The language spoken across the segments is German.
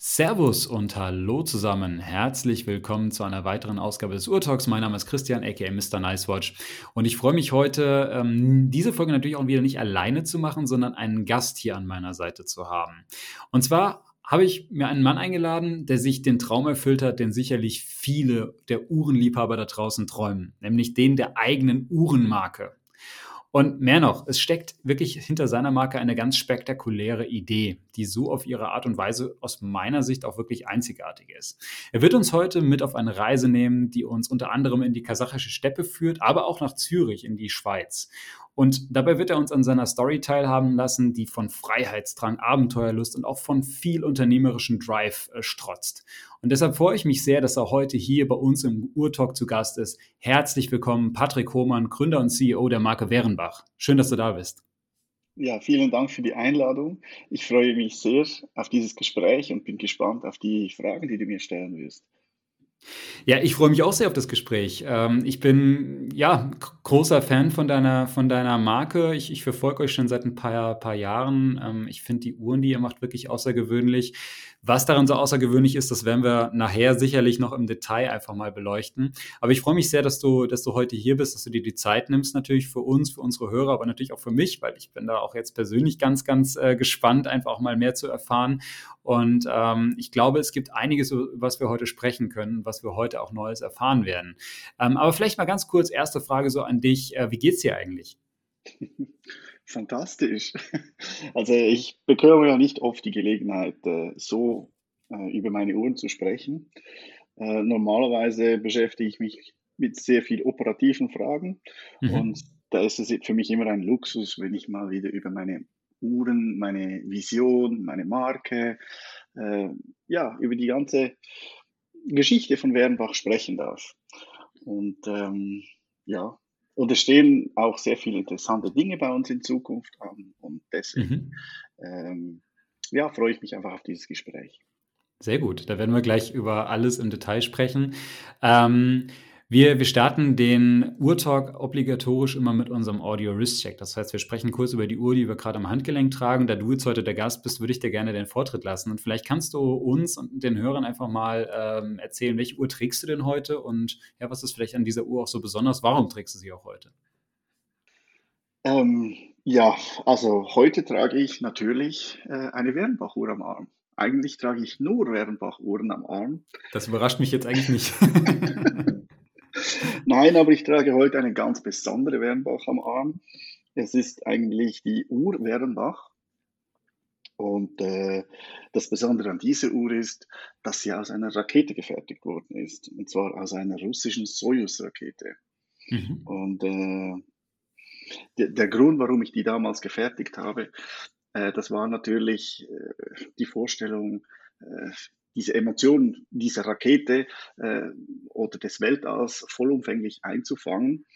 Servus und hallo zusammen. Herzlich willkommen zu einer weiteren Ausgabe des Urtalks. Mein Name ist Christian, aka Mr. Nicewatch. Und ich freue mich heute, ähm, diese Folge natürlich auch wieder nicht alleine zu machen, sondern einen Gast hier an meiner Seite zu haben. Und zwar habe ich mir einen Mann eingeladen, der sich den Traum erfüllt hat, den sicherlich viele der Uhrenliebhaber da draußen träumen, nämlich den der eigenen Uhrenmarke. Und mehr noch, es steckt wirklich hinter seiner Marke eine ganz spektakuläre Idee, die so auf ihre Art und Weise aus meiner Sicht auch wirklich einzigartig ist. Er wird uns heute mit auf eine Reise nehmen, die uns unter anderem in die kasachische Steppe führt, aber auch nach Zürich in die Schweiz. Und dabei wird er uns an seiner Story teilhaben lassen, die von Freiheitsdrang, Abenteuerlust und auch von viel unternehmerischen Drive äh, strotzt. Und deshalb freue ich mich sehr, dass er heute hier bei uns im Urtalk zu Gast ist. Herzlich willkommen, Patrick Hohmann, Gründer und CEO der Marke Werenbach. Schön, dass du da bist. Ja, vielen Dank für die Einladung. Ich freue mich sehr auf dieses Gespräch und bin gespannt auf die Fragen, die du mir stellen wirst. Ja, ich freue mich auch sehr auf das Gespräch. Ähm, ich bin ja großer Fan von deiner, von deiner Marke. Ich, ich verfolge euch schon seit ein paar, paar Jahren. Ähm, ich finde die Uhren, die ihr macht, wirklich außergewöhnlich. Was daran so außergewöhnlich ist, das werden wir nachher sicherlich noch im Detail einfach mal beleuchten. Aber ich freue mich sehr, dass du, dass du heute hier bist, dass du dir die Zeit nimmst, natürlich für uns, für unsere Hörer, aber natürlich auch für mich, weil ich bin da auch jetzt persönlich ganz, ganz äh, gespannt, einfach auch mal mehr zu erfahren. Und ähm, ich glaube, es gibt einiges, was wir heute sprechen können, was wir heute auch Neues erfahren werden. Ähm, aber vielleicht mal ganz kurz, erste Frage so an dich. Äh, wie geht's dir eigentlich? Fantastisch. Also ich bekomme ja nicht oft die Gelegenheit, äh, so äh, über meine Uhren zu sprechen. Äh, normalerweise beschäftige ich mich mit sehr viel operativen Fragen mhm. und da ist es für mich immer ein Luxus, wenn ich mal wieder über meine Uhren, meine Vision, meine Marke, ja, über die ganze Geschichte von Wernbach sprechen darf. Und ähm, ja, und es stehen auch sehr viele interessante Dinge bei uns in Zukunft an. Und deswegen mhm. ähm, ja, freue ich mich einfach auf dieses Gespräch. Sehr gut, da werden wir gleich über alles im Detail sprechen. Ähm, wir, wir starten den Uhrtalk obligatorisch immer mit unserem Audio-Wrist-Check. Das heißt, wir sprechen kurz über die Uhr, die wir gerade am Handgelenk tragen. Da du jetzt heute der Gast bist, würde ich dir gerne den Vortritt lassen. Und vielleicht kannst du uns und den Hörern einfach mal ähm, erzählen, welche Uhr trägst du denn heute und ja, was ist vielleicht an dieser Uhr auch so besonders? Warum trägst du sie auch heute? Ähm, ja, also heute trage ich natürlich äh, eine Wernbach-Uhr am Arm. Eigentlich trage ich nur Wernbach-Uhren am Arm. Das überrascht mich jetzt eigentlich nicht. Nein, aber ich trage heute eine ganz besondere Wernbach am Arm. Es ist eigentlich die Uhr Wernbach. Und äh, das Besondere an dieser Uhr ist, dass sie aus einer Rakete gefertigt worden ist. Und zwar aus einer russischen Soyuz-Rakete. Mhm. Und äh, der, der, Grund, warum ich die damals gefertigt habe, äh, das war natürlich äh, die Vorstellung, äh, diese Emotionen dieser Rakete äh, oder des Weltalls vollumfänglich einzufangen.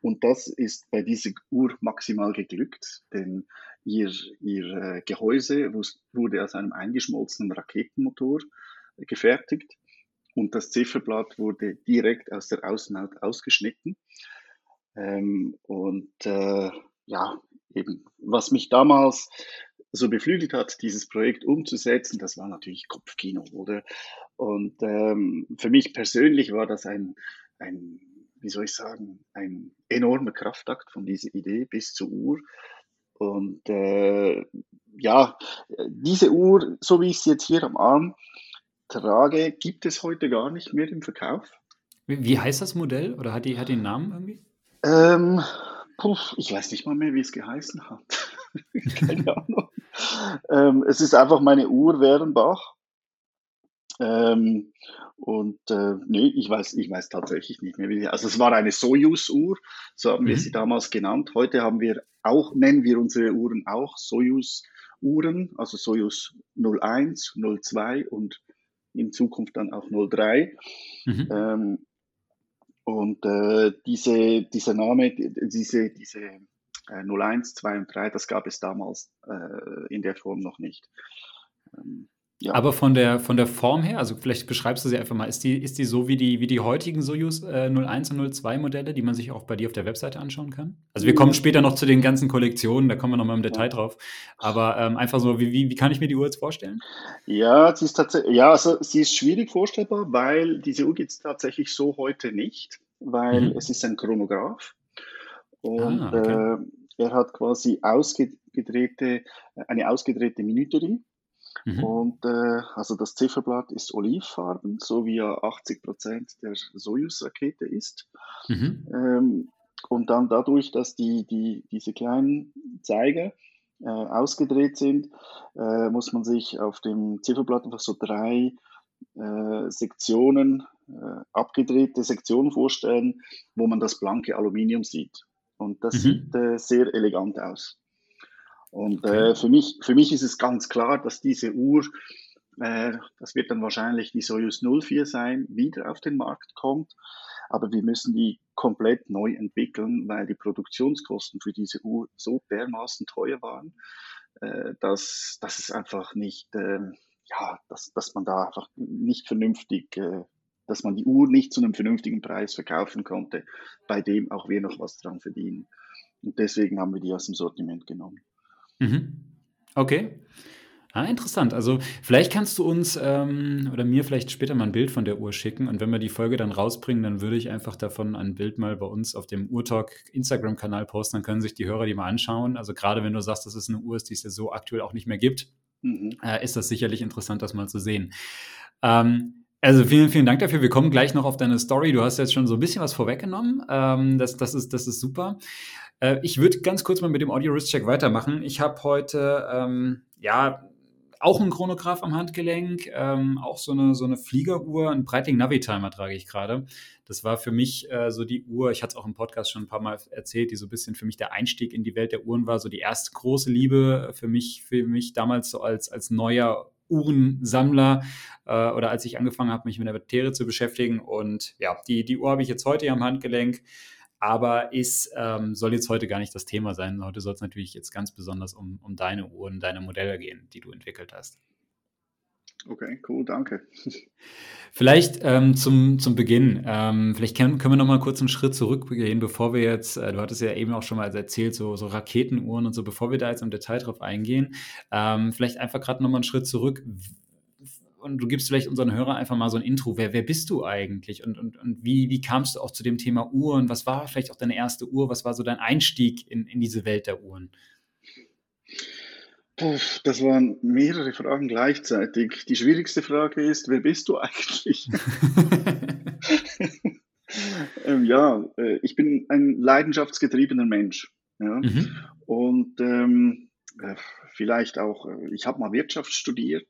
Und das ist bei dieser Uhr maximal geglückt, denn ihr, ihr äh, Gehäuse wurde aus einem eingeschmolzenen Raketenmotor gefertigt und das Zifferblatt wurde direkt aus der Außenhaut ausgeschnitten. Ähm, und äh, ja, eben, was mich damals so beflügelt hat, dieses Projekt umzusetzen, das war natürlich Kopfkino, oder? Und ähm, für mich persönlich war das ein, ein, wie soll ich sagen, ein enormer Kraftakt von dieser Idee bis zur Uhr. Und äh, ja, diese Uhr, so wie ich sie jetzt hier am Arm trage, gibt es heute gar nicht mehr im Verkauf. Wie, wie heißt das Modell oder hat die, hat die einen Namen irgendwie? Ähm, puh, ich weiß nicht mal mehr, wie es geheißen hat. Keine Ahnung. Ähm, es ist einfach meine Uhr Wehrenbach. Ähm, und äh, nee, ich weiß, ich weiß tatsächlich nicht mehr, wie die, also es war eine Soyuz-Uhr, so haben mhm. wir sie damals genannt. Heute haben wir auch, nennen wir unsere Uhren auch Soyuz-Uhren, also Soyuz 01, 02 und in Zukunft dann auch 03. Mhm. Ähm, und äh, diese, dieser Name, diese, diese 01, 2 und 3, das gab es damals äh, in der Form noch nicht. Ähm, Ja. Aber von der, von der Form her, also vielleicht beschreibst du sie einfach mal, ist die, ist die so wie die, wie die heutigen Soyuz äh, 01 und 02 Modelle, die man sich auch bei dir auf der Webseite anschauen kann? Also wir kommen später noch zu den ganzen Kollektionen, da kommen wir nochmal im Detail drauf. Aber ähm, einfach so, wie, wie, wie kann ich mir die Uhr jetzt vorstellen? Ja, sie ist tatsächlich, ja, also sie ist schwierig vorstellbar, weil diese Uhr gibt es tatsächlich so heute nicht, weil mhm. es ist ein Chronograph. Und ah, okay. äh, er hat quasi ausgedrehte, eine ausgedrehte Minuterie. Mhm. Und äh, also das Zifferblatt ist olivfarben, so wie ja 80 Prozent der Soyuz-Rakete ist. Mhm. Ähm, und dann dadurch, dass die, die, diese kleinen Zeiger äh, ausgedreht sind, äh, muss man sich auf dem Zifferblatt einfach so drei äh, Sektionen, äh, abgedrehte Sektionen vorstellen, wo man das blanke Aluminium sieht. Und das mhm. sieht äh, sehr elegant aus. Und äh, für, mich, für mich ist es ganz klar, dass diese Uhr, äh, das wird dann wahrscheinlich die Soyuz 04 sein, wieder auf den Markt kommt. Aber wir müssen die komplett neu entwickeln, weil die Produktionskosten für diese Uhr so dermaßen teuer waren, äh, dass, dass es einfach nicht, äh, ja, dass, dass man da einfach nicht vernünftig, äh, dass man die Uhr nicht zu einem vernünftigen Preis verkaufen konnte, bei dem auch wir noch was dran verdienen. Und deswegen haben wir die aus dem Sortiment genommen. Mhm. Okay. Ah, interessant. Also vielleicht kannst du uns ähm, oder mir vielleicht später mal ein Bild von der Uhr schicken und wenn wir die Folge dann rausbringen, dann würde ich einfach davon ein Bild mal bei uns auf dem Uhrtalk Instagram-Kanal posten, dann können sich die Hörer die mal anschauen. Also gerade wenn du sagst, dass es eine Uhr ist, die es ja so aktuell auch nicht mehr gibt, mhm. äh, ist das sicherlich interessant, das mal zu sehen. Ähm, also vielen, vielen Dank dafür. Wir kommen gleich noch auf deine Story. Du hast jetzt schon so ein bisschen was vorweggenommen. Ähm, das, das, ist, das ist super. Äh, ich würde ganz kurz mal mit dem Audio Wrist Check weitermachen. Ich habe heute ähm, ja auch einen Chronograph am Handgelenk, ähm, auch so eine, so eine Fliegeruhr, ein Breitling Navitimer trage ich gerade. Das war für mich äh, so die Uhr, ich hatte es auch im Podcast schon ein paar Mal erzählt, die so ein bisschen für mich der Einstieg in die Welt der Uhren war, so die erste große Liebe für mich, für mich damals so als, als neuer Uhrensammler äh, oder als ich angefangen habe, mich mit der Materie zu beschäftigen. Und ja, die, die Uhr habe ich jetzt heute hier am Handgelenk aber ist, ähm, soll jetzt heute gar nicht das Thema sein. Heute soll es natürlich jetzt ganz besonders um, um deine Uhren, deine Modelle gehen, die du entwickelt hast. Okay, cool, danke. Vielleicht ähm, zum, zum Beginn, ähm, vielleicht können, können wir noch mal kurz einen Schritt zurückgehen, bevor wir jetzt, äh, du hattest ja eben auch schon mal erzählt, so, so Raketenuhren und so, bevor wir da jetzt im Detail drauf eingehen, ähm, vielleicht einfach gerade noch mal einen Schritt zurück und du gibst vielleicht unseren Hörern einfach mal so ein Intro. Wer, wer bist du eigentlich und, und, und wie, wie kamst du auch zu dem Thema Uhren? Was war vielleicht auch deine erste Uhr? Was war so dein Einstieg in, in diese Welt der Uhren? Das waren mehrere Fragen gleichzeitig. Die schwierigste Frage ist, wer bist du eigentlich? ähm, ja, äh, ich bin ein leidenschaftsgetriebener Mensch. Ja? Mhm. Und ähm, äh, vielleicht auch, äh, ich habe mal Wirtschaft studiert,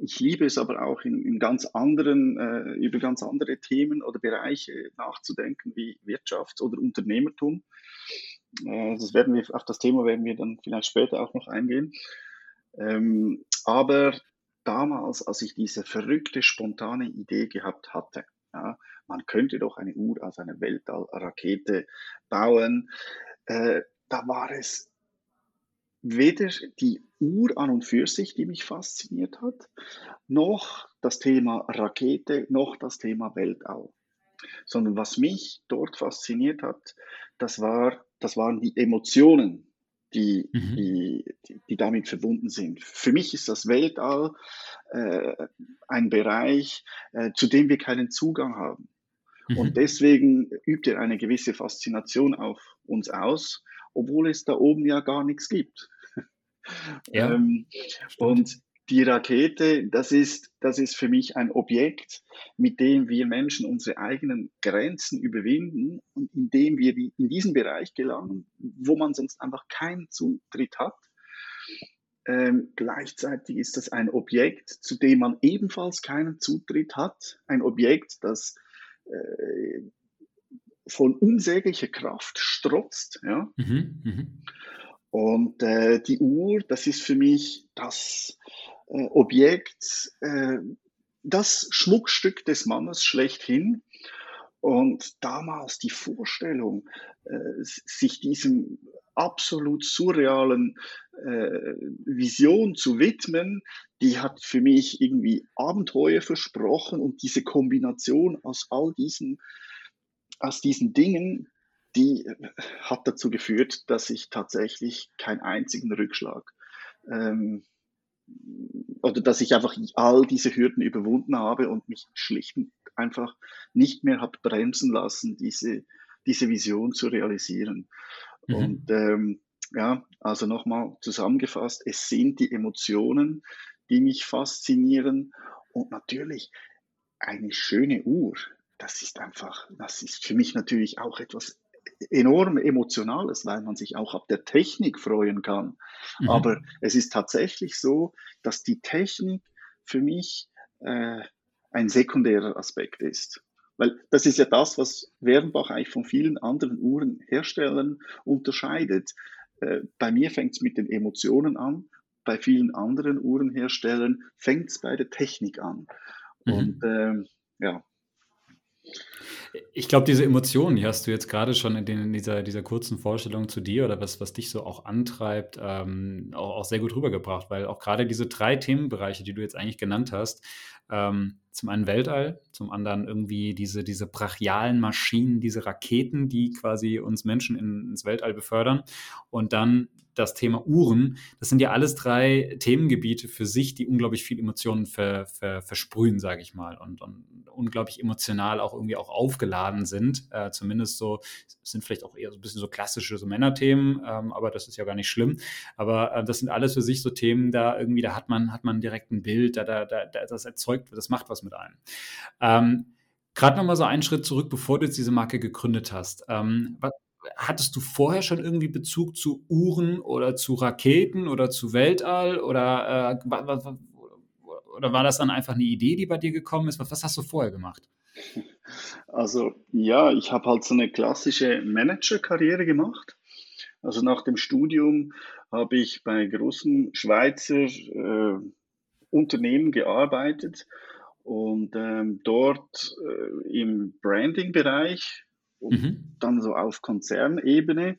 ich liebe es aber auch in, in ganz anderen, äh, über ganz andere Themen oder Bereiche nachzudenken, wie Wirtschaft oder Unternehmertum. Äh, das werden wir, auf das Thema werden wir dann vielleicht später auch noch eingehen. Ähm, aber damals, als ich diese verrückte, spontane Idee gehabt hatte, ja, man könnte doch eine Uhr aus einer Weltallrakete bauen, äh, da war es weder die Uhr an und für sich, die mich fasziniert hat, noch das Thema Rakete, noch das Thema Weltall. Sondern was mich dort fasziniert hat, das, war, das waren die Emotionen, die, mhm. die, die, die, damit verbunden sind. Für mich ist das Weltall äh, ein Bereich, äh, zu dem wir keinen Zugang haben. Mhm. Und deswegen übt er eine gewisse Faszination auf uns aus, obwohl es da oben ja gar nichts gibt. Ja, ähm, und die Rakete, das ist, das ist für mich ein Objekt, mit dem wir Menschen unsere eigenen Grenzen überwinden und indem wir die, in diesen Bereich gelangen, wo man sonst einfach keinen Zutritt hat. Ähm, gleichzeitig ist das ein Objekt, zu dem man ebenfalls keinen Zutritt hat. Ein Objekt, das äh, von unsäglicher Kraft strotzt. Ja? Mhm, mh. Und äh, die Uhr, das ist für mich das äh, Objekt, äh, das Schmuckstück des Mannes schlechthin. Und damals die Vorstellung, äh, sich diesem absolut surrealen äh, Vision zu widmen, die hat für mich irgendwie Abenteuer versprochen und diese Kombination aus all diesen, aus diesen Dingen, die hat dazu geführt, dass ich tatsächlich keinen einzigen Rückschlag ähm, oder dass ich einfach all diese Hürden überwunden habe und mich schlicht und einfach nicht mehr habe bremsen lassen, diese, diese Vision zu realisieren. Mhm. Und ähm, ja, also nochmal zusammengefasst, es sind die Emotionen, die mich faszinieren und natürlich eine schöne Uhr. Das ist einfach, das ist für mich natürlich auch etwas enorm Emotionales, weil man sich auch ab der Technik freuen kann. Mhm. Aber es ist tatsächlich so, dass die Technik für mich äh, ein sekundärer Aspekt ist. Weil das ist ja das, was Wernbach eigentlich von vielen anderen Uhrenherstellern unterscheidet. Äh, bei mir fängt es mit den Emotionen an, bei vielen anderen Uhrenherstellern fängt es bei der Technik an. Mhm. Und ähm, ja. Ich glaube, diese Emotionen, die hast du jetzt gerade schon in, den, in, dieser, dieser kurzen Vorstellung zu dir oder was, was dich so auch antreibt, ähm, auch, auch, sehr gut rübergebracht, weil auch gerade diese drei Themenbereiche, die du jetzt eigentlich genannt hast, ähm, zum einen Weltall, zum anderen irgendwie diese, diese brachialen Maschinen, diese Raketen, die quasi uns Menschen in, ins Weltall befördern. Und dann das Thema Uhren. Das sind ja alles drei Themengebiete für sich, die unglaublich viel Emotionen ver, ver, versprühen, sage ich mal, und, und, unglaublich emotional auch irgendwie auch aufgeladen sind. Äh, zumindest so, sind vielleicht auch eher so ein bisschen so klassische so Männerthemen, ähm, aber das ist ja gar nicht schlimm. Aber äh, das sind alles für sich so Themen, da irgendwie, da hat man, hat man direkt ein Bild, da, da, da, das erzeugt, das macht was mit einem. Ähm, Gerade nochmal so einen Schritt zurück, bevor du jetzt diese Marke gegründet hast. Ähm, was, hattest du vorher schon irgendwie Bezug zu Uhren oder zu Raketen oder zu Weltall oder, äh, oder war das dann einfach eine Idee, die bei dir gekommen ist? Was, was hast du vorher gemacht? Also ja, ich habe halt so eine klassische Managerkarriere gemacht. Also nach dem Studium habe ich bei großen Schweizer äh, Unternehmen gearbeitet und ähm, dort äh, im Branding-Bereich und mhm. dann so auf Konzernebene.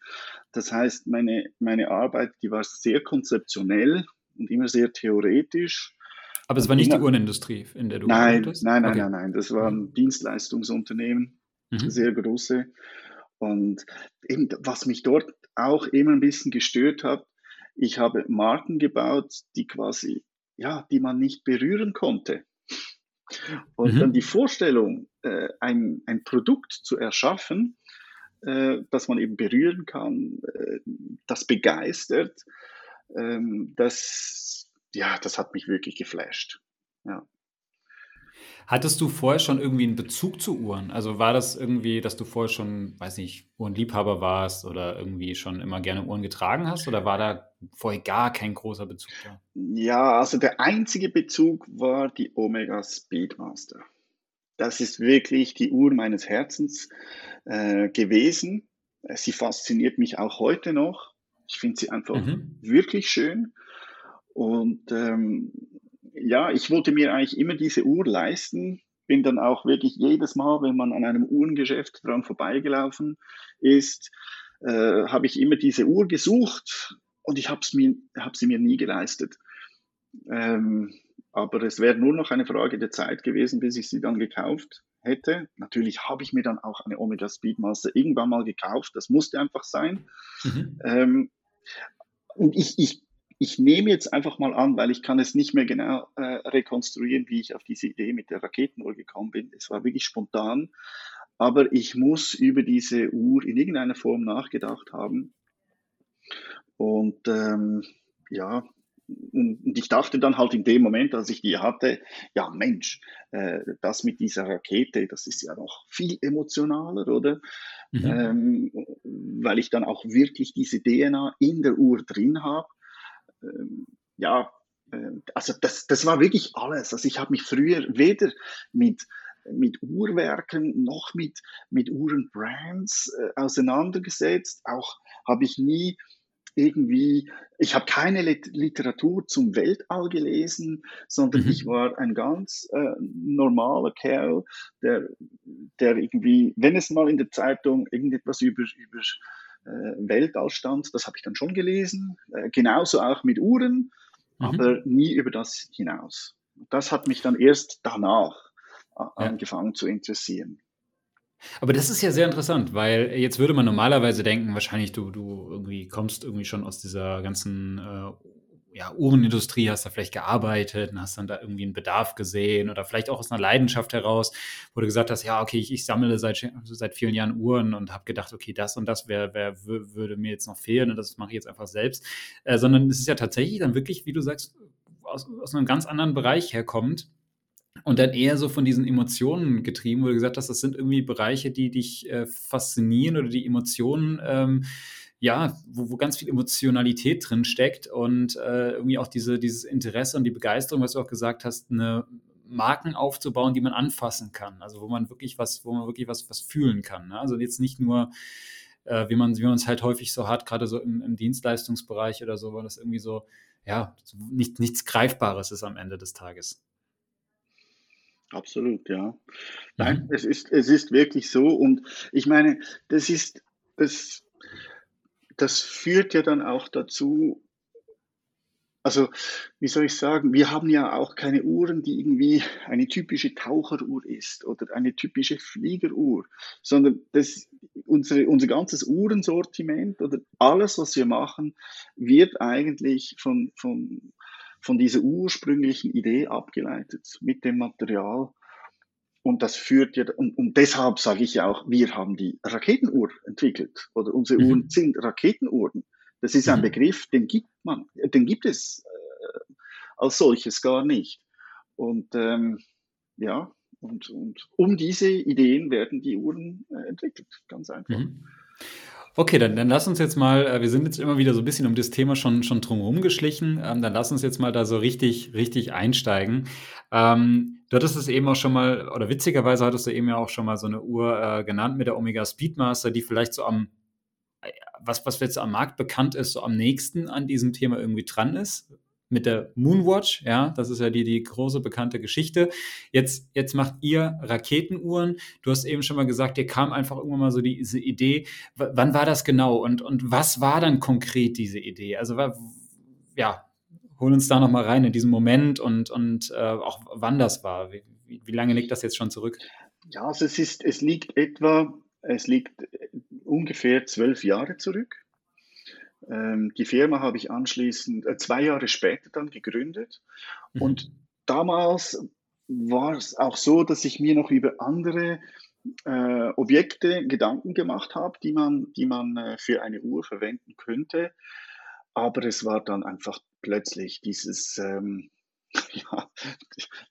Das heißt, meine, meine Arbeit, die war sehr konzeptionell und immer sehr theoretisch. Aber es war nicht die Uhrenindustrie, in der du nein, nein, nein, okay. nein, nein, das waren mhm. Dienstleistungsunternehmen, mhm. sehr große. Und eben, was mich dort auch immer ein bisschen gestört hat, ich habe Marken gebaut, die quasi, ja, die man nicht berühren konnte. Und mhm. dann die Vorstellung, äh, ein, ein Produkt zu erschaffen, äh, das man eben berühren kann, äh, das begeistert, ähm, das, ja, das hat mich wirklich geflasht. Ja. Hattest du vorher schon irgendwie einen Bezug zu Uhren? Also war das irgendwie, dass du vorher schon, weiß nicht, Uhrenliebhaber warst oder irgendwie schon immer gerne Uhren getragen hast? Oder war da vorher gar kein großer Bezug da? Ja, also der einzige Bezug war die Omega Speedmaster. Das ist wirklich die Uhr meines Herzens äh, gewesen. Sie fasziniert mich auch heute noch. Ich finde sie einfach mhm. wirklich schön. Und ähm, ja, ich wollte mir eigentlich immer diese Uhr leisten. Bin dann auch wirklich jedes Mal, wenn man an einem Uhrengeschäft dran vorbeigelaufen ist, äh, habe ich immer diese Uhr gesucht und ich habe hab sie mir nie geleistet. Ähm, aber es wäre nur noch eine Frage der Zeit gewesen, bis ich sie dann gekauft hätte. Natürlich habe ich mir dann auch eine Omega Speedmaster irgendwann mal gekauft. Das musste einfach sein. Mhm. Ähm, und ich, ich ich nehme jetzt einfach mal an, weil ich kann es nicht mehr genau äh, rekonstruieren, wie ich auf diese Idee mit der Raketenuhr gekommen bin. Es war wirklich spontan, aber ich muss über diese Uhr in irgendeiner Form nachgedacht haben. Und ähm, ja, und ich dachte dann halt in dem Moment, als ich die hatte, ja Mensch, äh, das mit dieser Rakete, das ist ja noch viel emotionaler, oder? Mhm. Ähm, weil ich dann auch wirklich diese DNA in der Uhr drin habe ja, äh, also das, das war wirklich alles. Also ich habe mich früher weder mit mit Uhrwerken noch mit, mit Uhrenbrands äh, auseinandergesetzt. Auch habe ich nie irgendwie, ich habe keine Literatur zum Weltall gelesen, sondern mhm. ich war ein ganz äh, normaler Kerl, der, der irgendwie, wenn es mal in der Zeitung irgendetwas über, über äh, Weltall stand, das habe ich dann schon gelesen, äh, genauso auch mit Uhren, mhm. aber nie über das hinaus. Das hat mich dann erst danach äh, ja. angefangen zu interessieren. Aber das ist ja sehr interessant, weil jetzt würde man normalerweise denken, wahrscheinlich du, du irgendwie kommst irgendwie schon aus dieser ganzen äh, ja, Uhrenindustrie, hast da vielleicht gearbeitet und hast dann da irgendwie einen Bedarf gesehen oder vielleicht auch aus einer Leidenschaft heraus, wo du gesagt hast, ja, okay, ich, ich sammle seit, seit vielen Jahren Uhren und habe gedacht, okay, das und das wär, wär, würde mir jetzt noch fehlen und das mache ich jetzt einfach selbst. Äh, sondern es ist ja tatsächlich dann wirklich, wie du sagst, aus, aus einem ganz anderen Bereich herkommt und dann eher so von diesen Emotionen getrieben, wo du gesagt hast, das sind irgendwie Bereiche, die dich äh, faszinieren oder die Emotionen, ähm, ja, wo, wo, ganz viel Emotionalität drin steckt und äh, irgendwie auch diese, dieses Interesse und die Begeisterung, was du auch gesagt hast, eine Marken aufzubauen, die man anfassen kann. Also wo man wirklich was, wo man wirklich was, was fühlen kann. Ne? Also jetzt nicht nur, äh, wie man, wie man es halt häufig so hat, gerade so im, im Dienstleistungsbereich oder so, weil das irgendwie so, ja, nicht, nichts Greifbares ist am Ende des Tages. Absolut, ja. Nein, mhm. es ist, es ist wirklich so. Und ich meine, das ist, das, das führt ja dann auch dazu, also, wie soll ich sagen, wir haben ja auch keine Uhren, die irgendwie eine typische Taucheruhr ist oder eine typische Fliegeruhr, sondern das, unsere, unser ganzes Uhrensortiment oder alles, was wir machen, wird eigentlich von, von, von dieser ursprünglichen Idee abgeleitet mit dem Material. Und das führt ja, und, und deshalb sage ich ja auch, wir haben die Raketenuhr entwickelt oder unsere mhm. Uhren sind Raketenuhren. Das ist ein mhm. Begriff, den gibt man, den gibt es äh, als solches gar nicht. Und ähm, ja, und, und um diese Ideen werden die Uhren äh, entwickelt, ganz einfach. Mhm. Okay, dann, dann lass uns jetzt mal, äh, wir sind jetzt immer wieder so ein bisschen um das Thema schon, schon drumherum geschlichen. Ähm, dann lass uns jetzt mal da so richtig, richtig einsteigen. Ähm, du hattest es eben auch schon mal, oder witzigerweise hattest du eben ja auch schon mal so eine Uhr äh, genannt mit der Omega Speedmaster, die vielleicht so am, äh, was, was jetzt am Markt bekannt ist, so am nächsten an diesem Thema irgendwie dran ist mit der Moonwatch, ja, das ist ja die, die große bekannte Geschichte. Jetzt, jetzt macht ihr Raketenuhren. Du hast eben schon mal gesagt, dir kam einfach irgendwann mal so diese Idee. W wann war das genau und, und was war dann konkret diese Idee? Also, ja, hol uns da nochmal rein in diesen Moment und, und äh, auch wann das war. Wie, wie lange liegt das jetzt schon zurück? Ja, also es ist, es liegt etwa, es liegt ungefähr zwölf Jahre zurück. Ähm, die Firma habe ich anschließend äh, zwei Jahre später dann gegründet. Mhm. Und damals war es auch so, dass ich mir noch über andere äh, Objekte Gedanken gemacht habe, die man, die man äh, für eine Uhr verwenden könnte. Aber es war dann einfach plötzlich dieses, ähm, ja,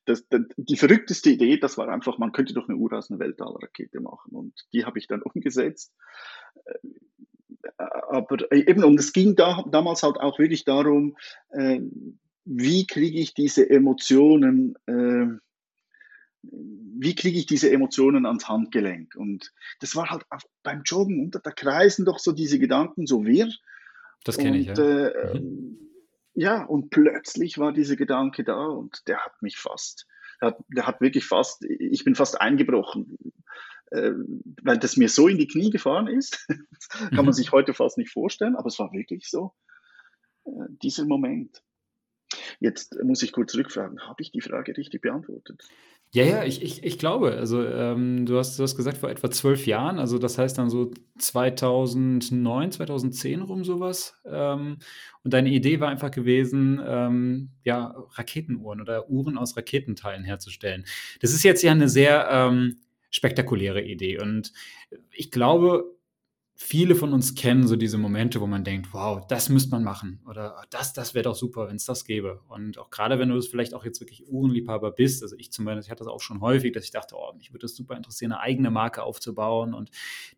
das, das, die verrückteste Idee, das war einfach, man könnte doch eine Uhr aus einer Weltallrakete machen. Und die habe ich dann umgesetzt. Äh, aber eben, und es ging da, damals halt auch wirklich darum, äh, wie kriege ich diese Emotionen, äh, wie kriege ich diese Emotionen ans Handgelenk? Und das war halt beim Joggen unter der Kreisen doch so diese Gedanken so wirr. Das kenne ich, ja. Äh, mhm. Ja, und plötzlich war dieser Gedanke da und der hat mich fast, der hat, der hat wirklich fast, ich bin fast eingebrochen äh, weil das mir so in die Knie gefahren ist. kann man mhm. sich heute fast nicht vorstellen, aber es war wirklich so, äh, dieser Moment. Jetzt muss ich kurz zurückfragen, habe ich die Frage richtig beantwortet? Ja, ja, ich, ich, ich glaube. Also ähm, du, hast, du hast gesagt, vor etwa zwölf Jahren, also das heißt dann so 2009, 2010 rum sowas. Ähm, und deine Idee war einfach gewesen, ähm, ja, Raketenuhren oder Uhren aus Raketenteilen herzustellen. Das ist jetzt ja eine sehr ähm, spektakuläre Idee. Und ich glaube, viele von uns kennen so diese Momente, wo man denkt, wow, das müsste man machen oder das, das wäre doch super, wenn es das gäbe. Und auch gerade wenn du das vielleicht auch jetzt wirklich Uhrenliebhaber bist, also ich zum Beispiel, ich hatte das auch schon häufig, dass ich dachte, oh, mich würde das super interessieren, eine eigene Marke aufzubauen und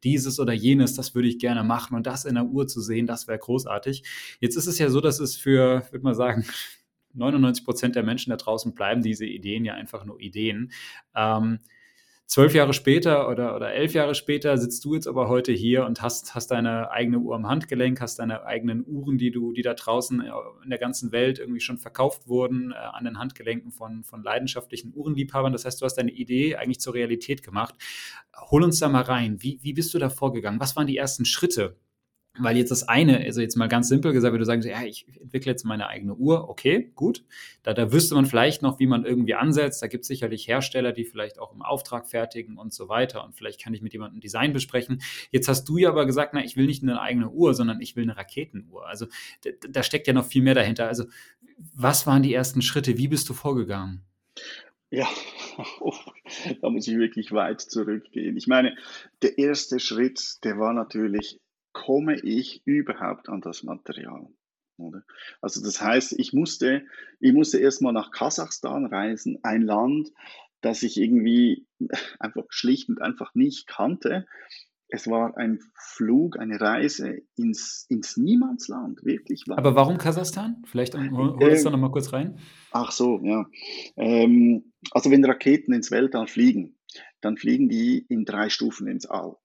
dieses oder jenes, das würde ich gerne machen und das in der Uhr zu sehen, das wäre großartig. Jetzt ist es ja so, dass es für, würde man sagen, 99 Prozent der Menschen da draußen bleiben diese Ideen ja einfach nur Ideen. Ähm, zwölf Jahre später oder, oder elf Jahre später sitzt du jetzt aber heute hier und hast, hast deine eigene Uhr am Handgelenk, hast deine eigenen Uhren, die du, die da draußen äh, in der ganzen Welt irgendwie schon verkauft wurden, äh, an den Handgelenken von, von leidenschaftlichen Uhrenliebhabern. Das heißt, du hast deine Idee eigentlich zur Realität gemacht. Hol uns da mal rein. Wie, wie bist du da vorgegangen? Was waren die ersten Schritte? Weil jetzt das eine, also jetzt mal ganz simpel gesagt, wenn du sagst, ja, ich entwickle jetzt meine eigene Uhr, okay, gut. Da, da wüsste man vielleicht noch, wie man irgendwie ansetzt. Da gibt es sicherlich Hersteller, die vielleicht auch im Auftrag fertigen und so weiter. Und vielleicht kann ich mit jemandem Design besprechen. Jetzt hast du ja aber gesagt, na, ich will nicht eine eigene Uhr, sondern ich will eine Raketenuhr. Also da, da steckt ja noch viel mehr dahinter. Also was waren die ersten Schritte? Wie bist du vorgegangen? Ja, da muss ich wirklich weit zurückgehen. Ich meine, der erste Schritt, der war natürlich komme ich überhaupt an das Material? Oder? Also das heißt, ich musste, ich musste erstmal nach Kasachstan reisen, ein Land, das ich irgendwie einfach schlicht und einfach nicht kannte. Es war ein Flug, eine Reise ins, ins Niemandsland, wirklich. Aber warum Kasachstan? Vielleicht hol, hol uns da nochmal kurz rein. Ach so, ja. Ähm, also wenn Raketen ins Weltall fliegen, dann fliegen die in drei Stufen ins All.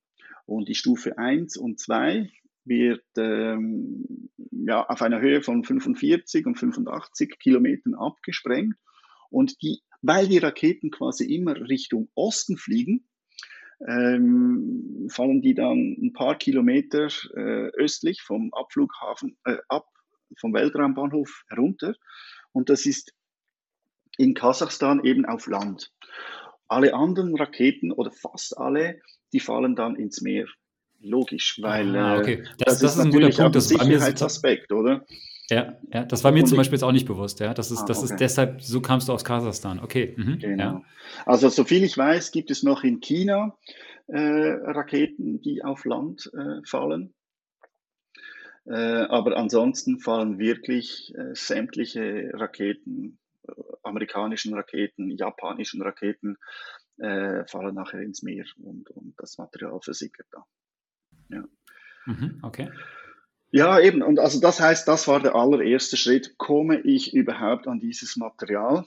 Und die Stufe 1 und 2 wird ähm, ja, auf einer Höhe von 45 und 85 Kilometern abgesprengt. Und die, weil die Raketen quasi immer Richtung Osten fliegen, ähm, fallen die dann ein paar Kilometer äh, östlich vom Abflughafen äh, ab, vom Weltraumbahnhof herunter. Und das ist in Kasachstan eben auf Land. Alle anderen Raketen oder fast alle die fallen dann ins Meer. Logisch, weil ah, okay. das, das, das, ist, ein guter Punkt. Das Sicherheitsaspekt, oder? Ja, ja, das war mir Und zum Beispiel jetzt auch nicht bewusst. Ja, das ist, ah, das okay. ist deshalb, so kamst du aus Kasachstan. Okay. Mhm. Genau. Ja. Also, soviel ich weiß, gibt es noch in China äh, Raketen, die auf Land äh, fallen. Äh, aber ansonsten fallen wirklich äh, sämtliche Raketen, äh, amerikanischen Raketen, japanischen Raketen, äh, fallen nachher ins Meer und, und das Material versickert da. Ja. Mhm, okay. Ja, eben. Und also das heißt, das war der allererste Schritt. Komme ich überhaupt an dieses Material?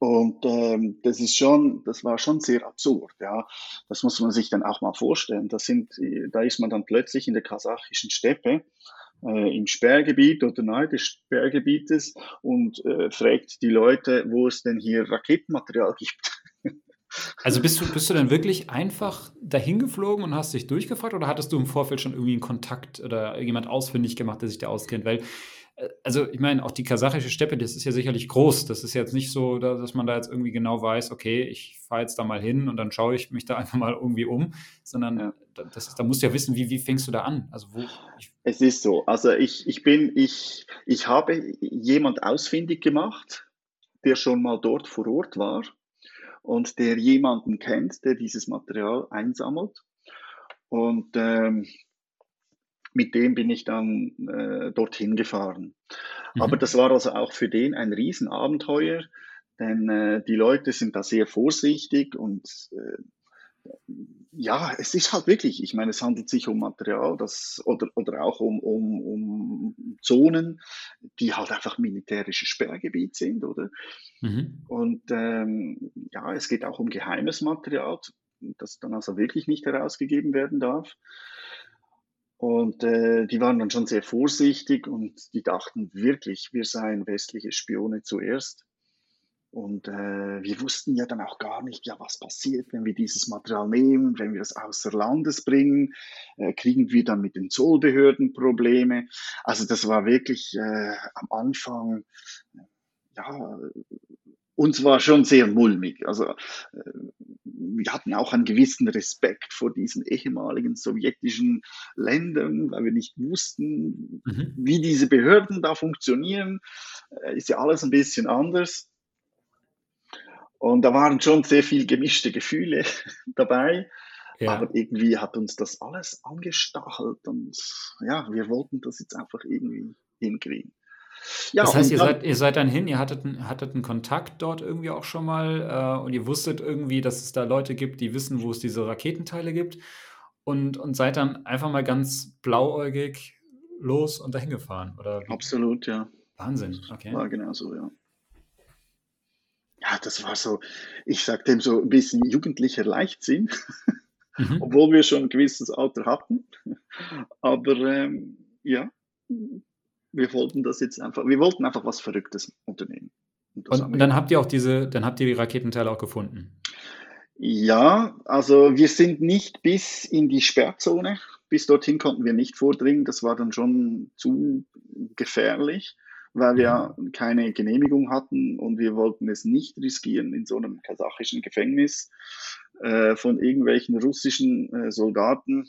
Und ähm, das ist schon, das war schon sehr absurd, ja. Das muss man sich dann auch mal vorstellen. Das sind, da ist man dann plötzlich in der kasachischen Steppe, äh, im Sperrgebiet oder nahe des Sperrgebietes und äh, fragt die Leute, wo es denn hier Raketenmaterial gibt. Also bist du, bist du dann wirklich einfach dahin geflogen und hast dich durchgefragt oder hattest du im Vorfeld schon irgendwie einen Kontakt oder jemand ausfindig gemacht, der sich da auskennt? Weil, also ich meine, auch die kasachische Steppe, das ist ja sicherlich groß. Das ist jetzt nicht so, dass man da jetzt irgendwie genau weiß, okay, ich fahre jetzt da mal hin und dann schaue ich mich da einfach mal irgendwie um, sondern ja. das da musst du ja wissen, wie, wie fängst du da an? Also wo, es ist so. Also ich, ich bin, ich, ich habe jemand ausfindig gemacht, der schon mal dort vor Ort war und der jemanden kennt, der dieses Material einsammelt. Und ähm, mit dem bin ich dann äh, dorthin gefahren. Mhm. Aber das war also auch für den ein Riesenabenteuer, denn äh, die Leute sind da sehr vorsichtig und äh, ja, es ist halt wirklich, ich meine, es handelt sich um Material, das oder, oder auch um, um, um Zonen, die halt einfach militärisches Sperrgebiet sind, oder? Mhm. Und ähm, ja, es geht auch um geheimes Material, das dann also wirklich nicht herausgegeben werden darf. Und äh, die waren dann schon sehr vorsichtig und die dachten wirklich, wir seien westliche Spione zuerst. Und äh, wir wussten ja dann auch gar nicht, ja, was passiert, wenn wir dieses Material nehmen, wenn wir es außer Landes bringen, äh, kriegen wir dann mit den Zollbehörden Probleme. Also das war wirklich äh, am Anfang, ja, uns war schon sehr mulmig. Also äh, wir hatten auch einen gewissen Respekt vor diesen ehemaligen sowjetischen Ländern, weil wir nicht wussten, mhm. wie diese Behörden da funktionieren. Äh, ist ja alles ein bisschen anders. Und da waren schon sehr viel gemischte Gefühle dabei. Ja. Aber irgendwie hat uns das alles angestachelt und ja, wir wollten das jetzt einfach irgendwie hinkriegen. Ja, das heißt, ihr, seid, ihr seid dann hin, ihr hattet, hattet einen Kontakt dort irgendwie auch schon mal äh, und ihr wusstet irgendwie, dass es da Leute gibt, die wissen, wo es diese Raketenteile gibt und, und seid dann einfach mal ganz blauäugig los und dahin gefahren, oder? Absolut, ja. Wahnsinn, okay. War genau so, ja. ja, das war so, ich sag dem so ein bisschen jugendlicher Leichtsinn, mhm. obwohl wir schon ein gewisses Alter hatten. Aber ähm, ja, wir wollten das jetzt einfach, wir wollten einfach was Verrücktes unternehmen. Und, und dann habt ihr auch diese, dann habt ihr die Raketenteile auch gefunden. Ja, also wir sind nicht bis in die Sperrzone. Bis dorthin konnten wir nicht vordringen. Das war dann schon zu gefährlich, weil wir mhm. keine Genehmigung hatten und wir wollten es nicht riskieren in so einem kasachischen Gefängnis äh, von irgendwelchen russischen äh, Soldaten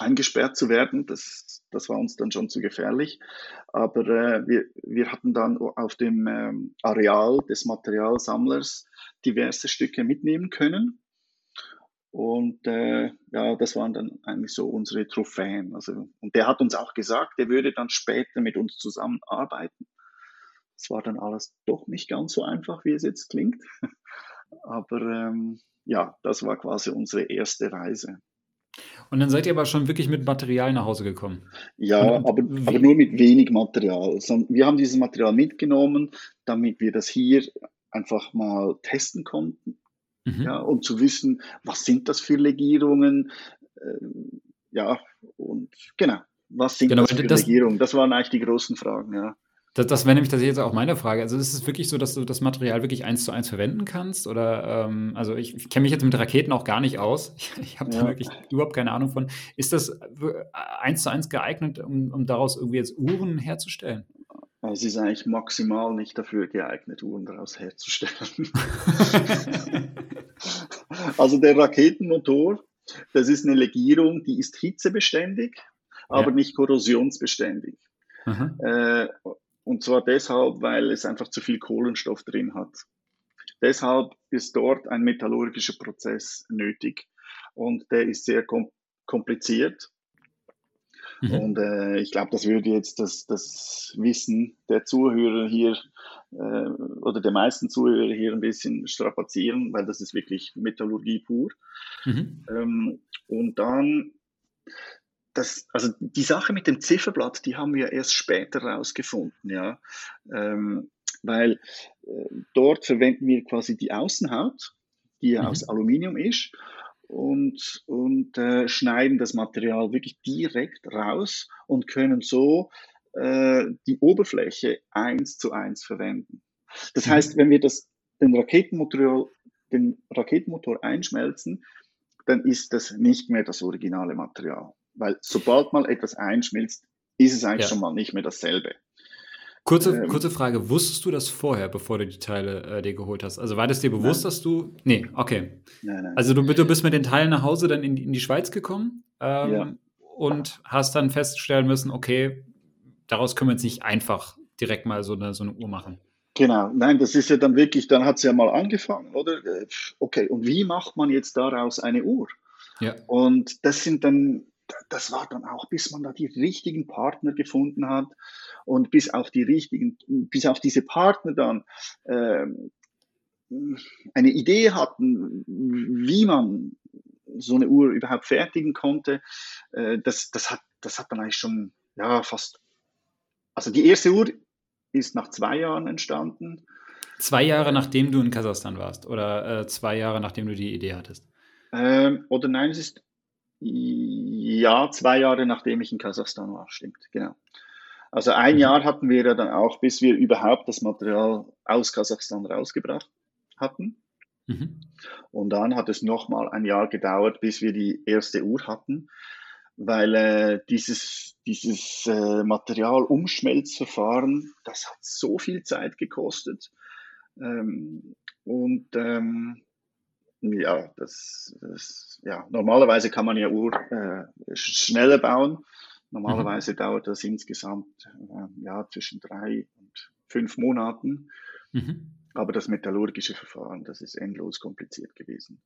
eingesperrt zu werden. Das, das war uns dann schon zu gefährlich. Aber äh, wir, wir hatten dann auf dem ähm, Areal des Materialsammlers diverse Stücke mitnehmen können. Und äh, ja, das waren dann eigentlich so unsere Trophäen. Also, und der hat uns auch gesagt, er würde dann später mit uns zusammenarbeiten. Es war dann alles doch nicht ganz so einfach, wie es jetzt klingt. Aber ähm, ja, das war quasi unsere erste Reise. Und dann seid ihr aber schon wirklich mit Material nach Hause gekommen. Ja, aber, aber nur mit wenig Material. Wir haben dieses Material mitgenommen, damit wir das hier einfach mal testen konnten. Mhm. Ja, um zu wissen, was sind das für Legierungen? Äh, ja, und genau, was sind genau, das für das, Legierungen? Das waren eigentlich die großen Fragen, ja. Das, das wäre nämlich das jetzt auch meine Frage. Also ist es wirklich so, dass du das Material wirklich eins zu eins verwenden kannst? Oder ähm, also ich, ich kenne mich jetzt mit Raketen auch gar nicht aus. Ich, ich habe ja. da wirklich überhaupt keine Ahnung von. Ist das eins zu eins geeignet, um, um daraus irgendwie jetzt Uhren herzustellen? Es ist eigentlich maximal nicht dafür geeignet, Uhren daraus herzustellen. also der Raketenmotor, das ist eine Legierung, die ist hitzebeständig, aber ja. nicht korrosionsbeständig. Äh, und zwar deshalb, weil es einfach zu viel Kohlenstoff drin hat. Deshalb ist dort ein metallurgischer Prozess nötig und der ist sehr kom kompliziert. Mhm. Und äh, ich glaube, das würde jetzt das, das Wissen der Zuhörer hier äh, oder der meisten Zuhörer hier ein bisschen strapazieren, weil das ist wirklich Metallurgie pur. Mhm. Ähm, und dann das, also die Sache mit dem Zifferblatt, die haben wir erst später rausgefunden, ja, ähm, weil äh, dort verwenden wir quasi die Außenhaut, die mhm. aus Aluminium ist, und, und äh, schneiden das Material wirklich direkt raus und können so äh, die Oberfläche eins zu eins verwenden. Das mhm. heißt, wenn wir das, den Raketenmotor, den Raketenmotor einschmelzen, dann ist das nicht mehr das originale Material. Weil sobald mal etwas einschmilzt, ist es eigentlich ja. schon mal nicht mehr dasselbe. Kurze, ähm, kurze Frage, wusstest du das vorher, bevor du die Teile äh, dir geholt hast? Also war das dir bewusst, nein. dass du. Nee, okay. Nein, nein. Also du, du bist mit den Teilen nach Hause dann in, in die Schweiz gekommen ähm, ja. und hast dann feststellen müssen, okay, daraus können wir jetzt nicht einfach direkt mal so eine, so eine Uhr machen. Genau, nein, das ist ja dann wirklich, dann hat es ja mal angefangen, oder? Äh, okay, und wie macht man jetzt daraus eine Uhr? Ja. Und das sind dann das war dann auch, bis man da die richtigen Partner gefunden hat und bis auf die richtigen, bis auf diese Partner dann ähm, eine Idee hatten, wie man so eine Uhr überhaupt fertigen konnte, äh, das, das, hat, das hat dann eigentlich schon ja, fast. Also die erste Uhr ist nach zwei Jahren entstanden. Zwei Jahre nachdem du in Kasachstan warst oder äh, zwei Jahre nachdem du die Idee hattest? Ähm, oder nein, es ist ja, zwei Jahre nachdem ich in Kasachstan war, stimmt, genau. Also ein mhm. Jahr hatten wir ja dann auch, bis wir überhaupt das Material aus Kasachstan rausgebracht hatten. Mhm. Und dann hat es nochmal ein Jahr gedauert, bis wir die erste Uhr hatten, weil äh, dieses, dieses äh, Materialumschmelzverfahren, das hat so viel Zeit gekostet. Ähm, und ähm, ja, das, das, ja, normalerweise kann man ja Uhr äh, schneller bauen. Normalerweise mhm. dauert das insgesamt äh, ja, zwischen drei und fünf Monaten. Mhm. Aber das metallurgische Verfahren, das ist endlos kompliziert gewesen.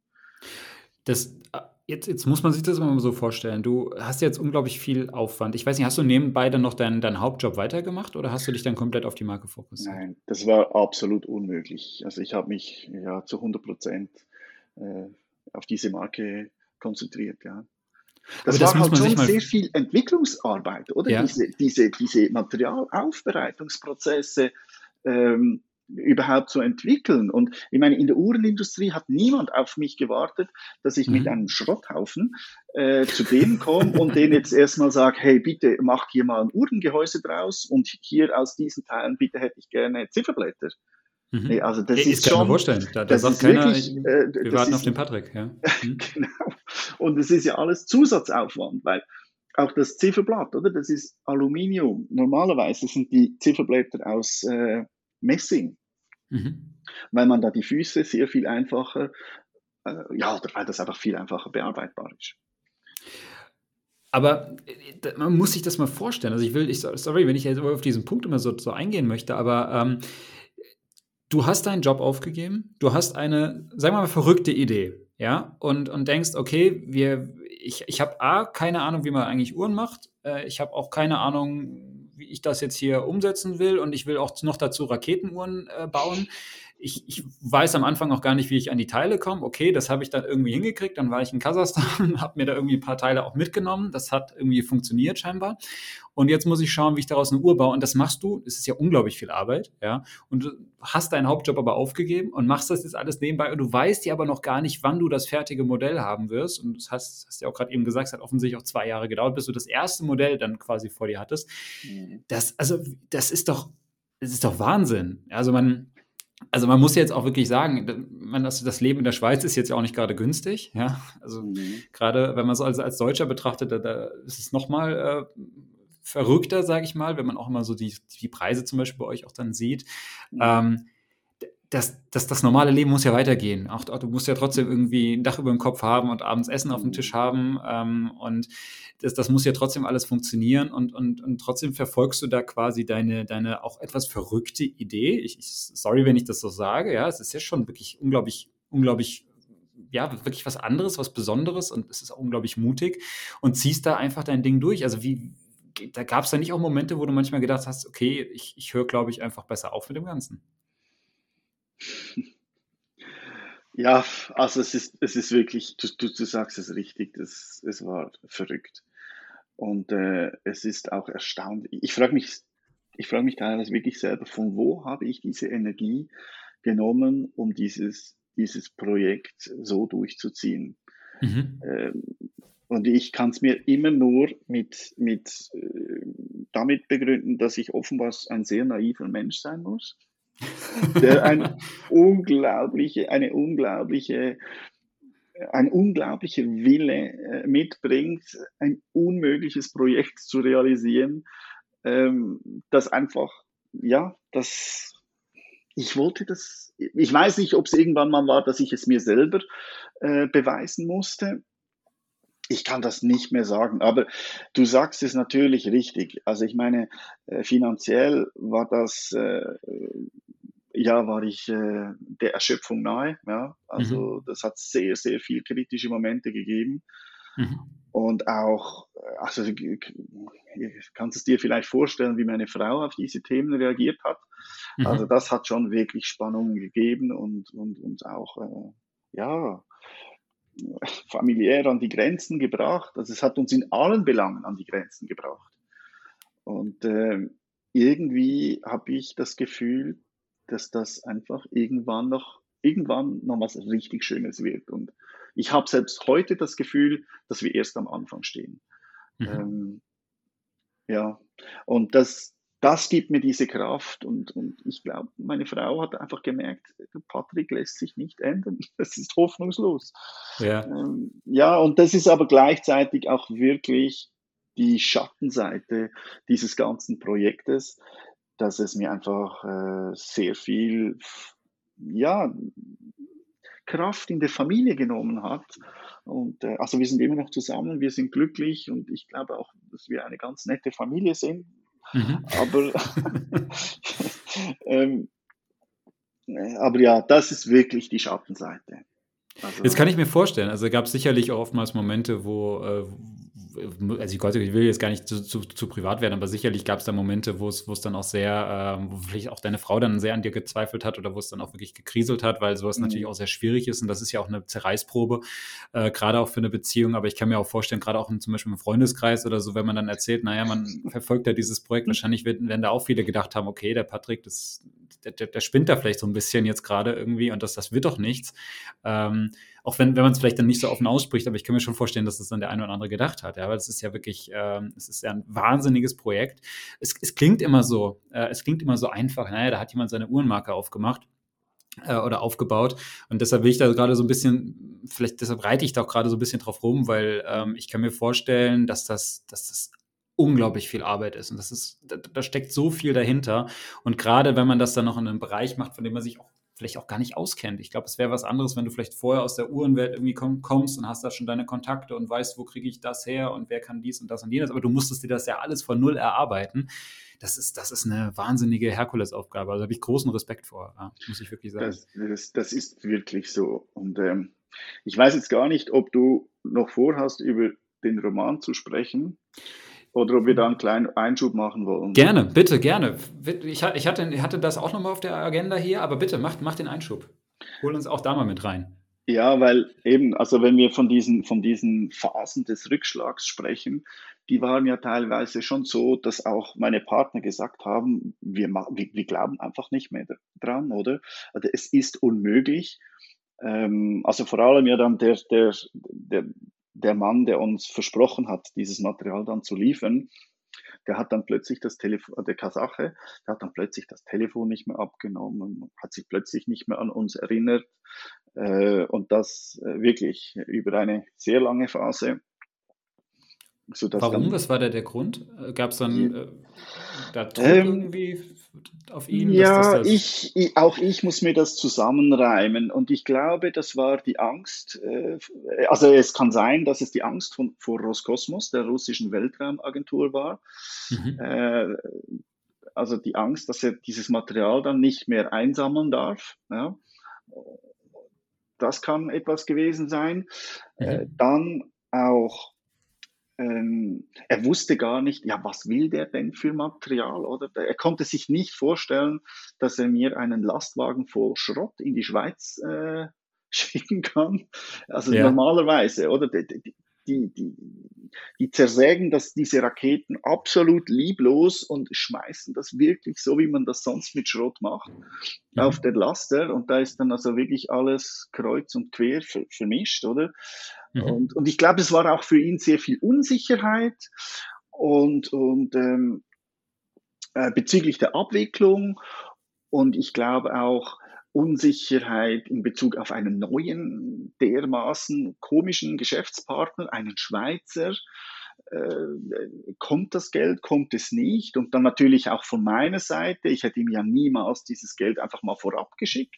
Das, äh, jetzt, jetzt muss man sich das mal so vorstellen. Du hast jetzt unglaublich viel Aufwand. Ich weiß nicht, hast du nebenbei dann noch deinen, deinen Hauptjob weitergemacht oder hast du dich dann komplett auf die Marke fokussiert? Nein, das war absolut unmöglich. Also ich habe mich ja zu 100 Prozent äh, auf diese Marke konzentriert, ja. Das, das war halt schon sehr viel Entwicklungsarbeit, oder? Ja. Diese, diese, diese Materialaufbereitungsprozesse, ähm, überhaupt zu entwickeln. Und ich meine, in der Uhrenindustrie hat niemand auf mich gewartet, dass ich mhm. mit einem Schrotthaufen äh, zu denen komme und denen jetzt erstmal sage, hey, bitte mach hier mal ein Uhrengehäuse draus und hier aus diesen Teilen bitte hätte ich gerne Zifferblätter. Mhm. Nee, also das ich ist kann schon, mir vorstellen. Da, da sagt keiner, wirklich, äh, wir warten ist, auf den Patrick. Ja. Mhm. genau. Und es ist ja alles Zusatzaufwand, weil auch das Zifferblatt, oder? Das ist Aluminium. Normalerweise sind die Zifferblätter aus äh, Messing, mhm. weil man da die Füße sehr viel einfacher, äh, ja, weil das einfach viel einfacher bearbeitbar ist. Aber äh, man muss sich das mal vorstellen. Also ich will, ich, sorry, wenn ich jetzt auf diesen Punkt immer so, so eingehen möchte, aber ähm, du hast deinen Job aufgegeben, du hast eine, sagen wir mal, verrückte Idee, ja, und, und denkst, okay, wir, ich, ich habe A, keine Ahnung, wie man eigentlich Uhren macht, äh, ich habe auch keine Ahnung, wie ich das jetzt hier umsetzen will und ich will auch noch dazu Raketenuhren äh, bauen ich, ich weiß am Anfang auch gar nicht, wie ich an die Teile komme. Okay, das habe ich dann irgendwie hingekriegt. Dann war ich in Kasachstan, habe mir da irgendwie ein paar Teile auch mitgenommen. Das hat irgendwie funktioniert scheinbar. Und jetzt muss ich schauen, wie ich daraus eine Uhr baue. Und das machst du. Es ist ja unglaublich viel Arbeit, ja. Und du hast deinen Hauptjob aber aufgegeben und machst das jetzt alles nebenbei. Und du weißt ja aber noch gar nicht, wann du das fertige Modell haben wirst. Und das hast, hast ja auch gerade eben gesagt, es hat offensichtlich auch zwei Jahre gedauert, bis du das erste Modell dann quasi vor dir hattest. Mhm. Das, also, das ist doch, das ist doch Wahnsinn. Also man, also man muss jetzt auch wirklich sagen, man, das, das Leben in der Schweiz ist jetzt ja auch nicht gerade günstig. Ja? Also mhm. gerade wenn man es als, als Deutscher betrachtet, da, da ist es nochmal äh, verrückter, sage ich mal, wenn man auch immer so die, die Preise zum Beispiel bei euch auch dann sieht. Mhm. Ähm, das, das, das normale Leben muss ja weitergehen. Auch, du musst ja trotzdem irgendwie ein Dach über dem Kopf haben und abends Essen auf dem Tisch mhm. haben. Ähm, und das, das muss ja trotzdem alles funktionieren. Und, und, und trotzdem verfolgst du da quasi deine, deine auch etwas verrückte Idee. Ich, ich, sorry, wenn ich das so sage. Ja, es ist ja schon wirklich unglaublich, unglaublich ja, wirklich was anderes, was Besonderes und es ist auch unglaublich mutig und ziehst da einfach dein Ding durch. Also wie, da gab es da nicht auch Momente, wo du manchmal gedacht hast, okay, ich, ich höre, glaube ich, einfach besser auf mit dem Ganzen? Ja, also es ist, es ist wirklich, du, du, du sagst es richtig, das, es war verrückt. Und äh, es ist auch erstaunlich. Ich frage mich, ich frage mich teilweise wirklich selber, von wo habe ich diese Energie genommen, um dieses, dieses Projekt so durchzuziehen. Mhm. Ähm, und ich kann es mir immer nur mit, mit, äh, damit begründen, dass ich offenbar ein sehr naiver Mensch sein muss der ein unglaubliche, eine unglaubliche, ein unglaublicher Wille äh, mitbringt, ein unmögliches Projekt zu realisieren, ähm, das einfach, ja, das, ich wollte das, ich weiß nicht, ob es irgendwann mal war, dass ich es mir selber äh, beweisen musste. Ich kann das nicht mehr sagen, aber du sagst es natürlich richtig. Also ich meine, äh, finanziell war das äh, ja, war ich äh, der Erschöpfung nahe. Ja? Also mhm. das hat sehr, sehr viel kritische Momente gegeben. Mhm. Und auch, äh, also kannst es dir vielleicht vorstellen, wie meine Frau auf diese Themen reagiert hat. Mhm. Also das hat schon wirklich Spannungen gegeben und, und, und auch, äh, ja, familiär an die Grenzen gebracht. Also es hat uns in allen Belangen an die Grenzen gebracht. Und äh, irgendwie habe ich das Gefühl, dass das einfach irgendwann noch, irgendwann noch was richtig Schönes wird. Und ich habe selbst heute das Gefühl, dass wir erst am Anfang stehen. Mhm. Ähm, ja, und das, das gibt mir diese Kraft und, und ich glaube, meine Frau hat einfach gemerkt, Patrick lässt sich nicht ändern. Das ist hoffnungslos. Ja. Ähm, ja, und das ist aber gleichzeitig auch wirklich die Schattenseite dieses ganzen Projektes, dass es mir einfach äh, sehr viel, ja, Kraft in der Familie genommen hat. Und äh, also wir sind immer noch zusammen, wir sind glücklich und ich glaube auch, dass wir eine ganz nette Familie sind. Mhm. Aber, ähm, aber ja, das ist wirklich die Schattenseite. Also, Jetzt kann ich mir vorstellen, also gab es sicherlich auch oftmals Momente, wo, äh, also ich, Gott, ich will jetzt gar nicht zu, zu, zu privat werden, aber sicherlich gab es da Momente, wo es, wo es dann auch sehr, äh, wo vielleicht auch deine Frau dann sehr an dir gezweifelt hat oder wo es dann auch wirklich gekriselt hat, weil sowas mhm. natürlich auch sehr schwierig ist und das ist ja auch eine Zerreißprobe, äh, gerade auch für eine Beziehung, aber ich kann mir auch vorstellen, gerade auch in, zum Beispiel im Freundeskreis oder so, wenn man dann erzählt, naja, man verfolgt ja dieses Projekt, wahrscheinlich werden, werden da auch viele gedacht haben, okay, der Patrick, das, der, der, der spinnt da vielleicht so ein bisschen jetzt gerade irgendwie und das, das wird doch nichts. Ähm, auch wenn, wenn man es vielleicht dann nicht so offen ausspricht, aber ich kann mir schon vorstellen, dass das dann der eine oder andere gedacht hat. Ja, weil es ist ja wirklich, ähm, es ist ja ein wahnsinniges Projekt. Es, es klingt immer so, äh, es klingt immer so einfach, naja, da hat jemand seine Uhrenmarke aufgemacht äh, oder aufgebaut. Und deshalb will ich da gerade so ein bisschen, vielleicht deshalb reite ich da auch gerade so ein bisschen drauf rum, weil ähm, ich kann mir vorstellen, dass das, dass das unglaublich viel Arbeit ist. Und das ist, da, da steckt so viel dahinter. Und gerade wenn man das dann noch in einem Bereich macht, von dem man sich auch vielleicht auch gar nicht auskennt. Ich glaube, es wäre was anderes, wenn du vielleicht vorher aus der Uhrenwelt irgendwie komm, kommst und hast da schon deine Kontakte und weißt, wo kriege ich das her und wer kann dies und das und jenes. Aber du musstest dir das ja alles von null erarbeiten. Das ist, das ist eine wahnsinnige Herkulesaufgabe. Also habe ich großen Respekt vor, ja, muss ich wirklich sagen. Das, das, das ist wirklich so. Und ähm, ich weiß jetzt gar nicht, ob du noch vorhast, über den Roman zu sprechen oder ob wir da einen kleinen Einschub machen wollen. Gerne, bitte, gerne. Ich, ich, hatte, ich hatte das auch nochmal auf der Agenda hier, aber bitte, macht, macht den Einschub. Hol uns auch da mal mit rein. Ja, weil eben, also wenn wir von diesen, von diesen Phasen des Rückschlags sprechen, die waren ja teilweise schon so, dass auch meine Partner gesagt haben, wir, wir, wir glauben einfach nicht mehr dran, oder? Also es ist unmöglich. Ähm, also vor allem ja dann der, der, der, der Mann, der uns versprochen hat, dieses Material dann zu liefern, der hat dann plötzlich das Telefon, der Kasache, der hat dann plötzlich das Telefon nicht mehr abgenommen, hat sich plötzlich nicht mehr an uns erinnert äh, und das äh, wirklich über eine sehr lange Phase. Warum? Was war da der Grund? Gab es dann äh, da Druck ähm, irgendwie auf ihn? Ja, das, das ich, ich, auch ich muss mir das zusammenreimen und ich glaube, das war die Angst. Äh, also es kann sein, dass es die Angst von, vor Roskosmos, der russischen Weltraumagentur war. Mhm. Äh, also die Angst, dass er dieses Material dann nicht mehr einsammeln darf. Ja. Das kann etwas gewesen sein. Mhm. Äh, dann auch ähm, er wusste gar nicht, ja, was will der denn für Material, oder? Er konnte sich nicht vorstellen, dass er mir einen Lastwagen voll Schrott in die Schweiz äh, schicken kann. Also ja. normalerweise, oder? Die, die, die, die zersägen das, diese Raketen absolut lieblos und schmeißen das wirklich so, wie man das sonst mit Schrott macht, mhm. auf den Laster. Und da ist dann also wirklich alles kreuz und quer vermischt, oder? Mhm. Und, und ich glaube, es war auch für ihn sehr viel Unsicherheit und, und ähm, äh, bezüglich der Abwicklung. Und ich glaube auch, Unsicherheit in Bezug auf einen neuen, dermaßen komischen Geschäftspartner, einen Schweizer. Äh, kommt das Geld, kommt es nicht? Und dann natürlich auch von meiner Seite, ich hätte ihm ja niemals dieses Geld einfach mal vorab geschickt.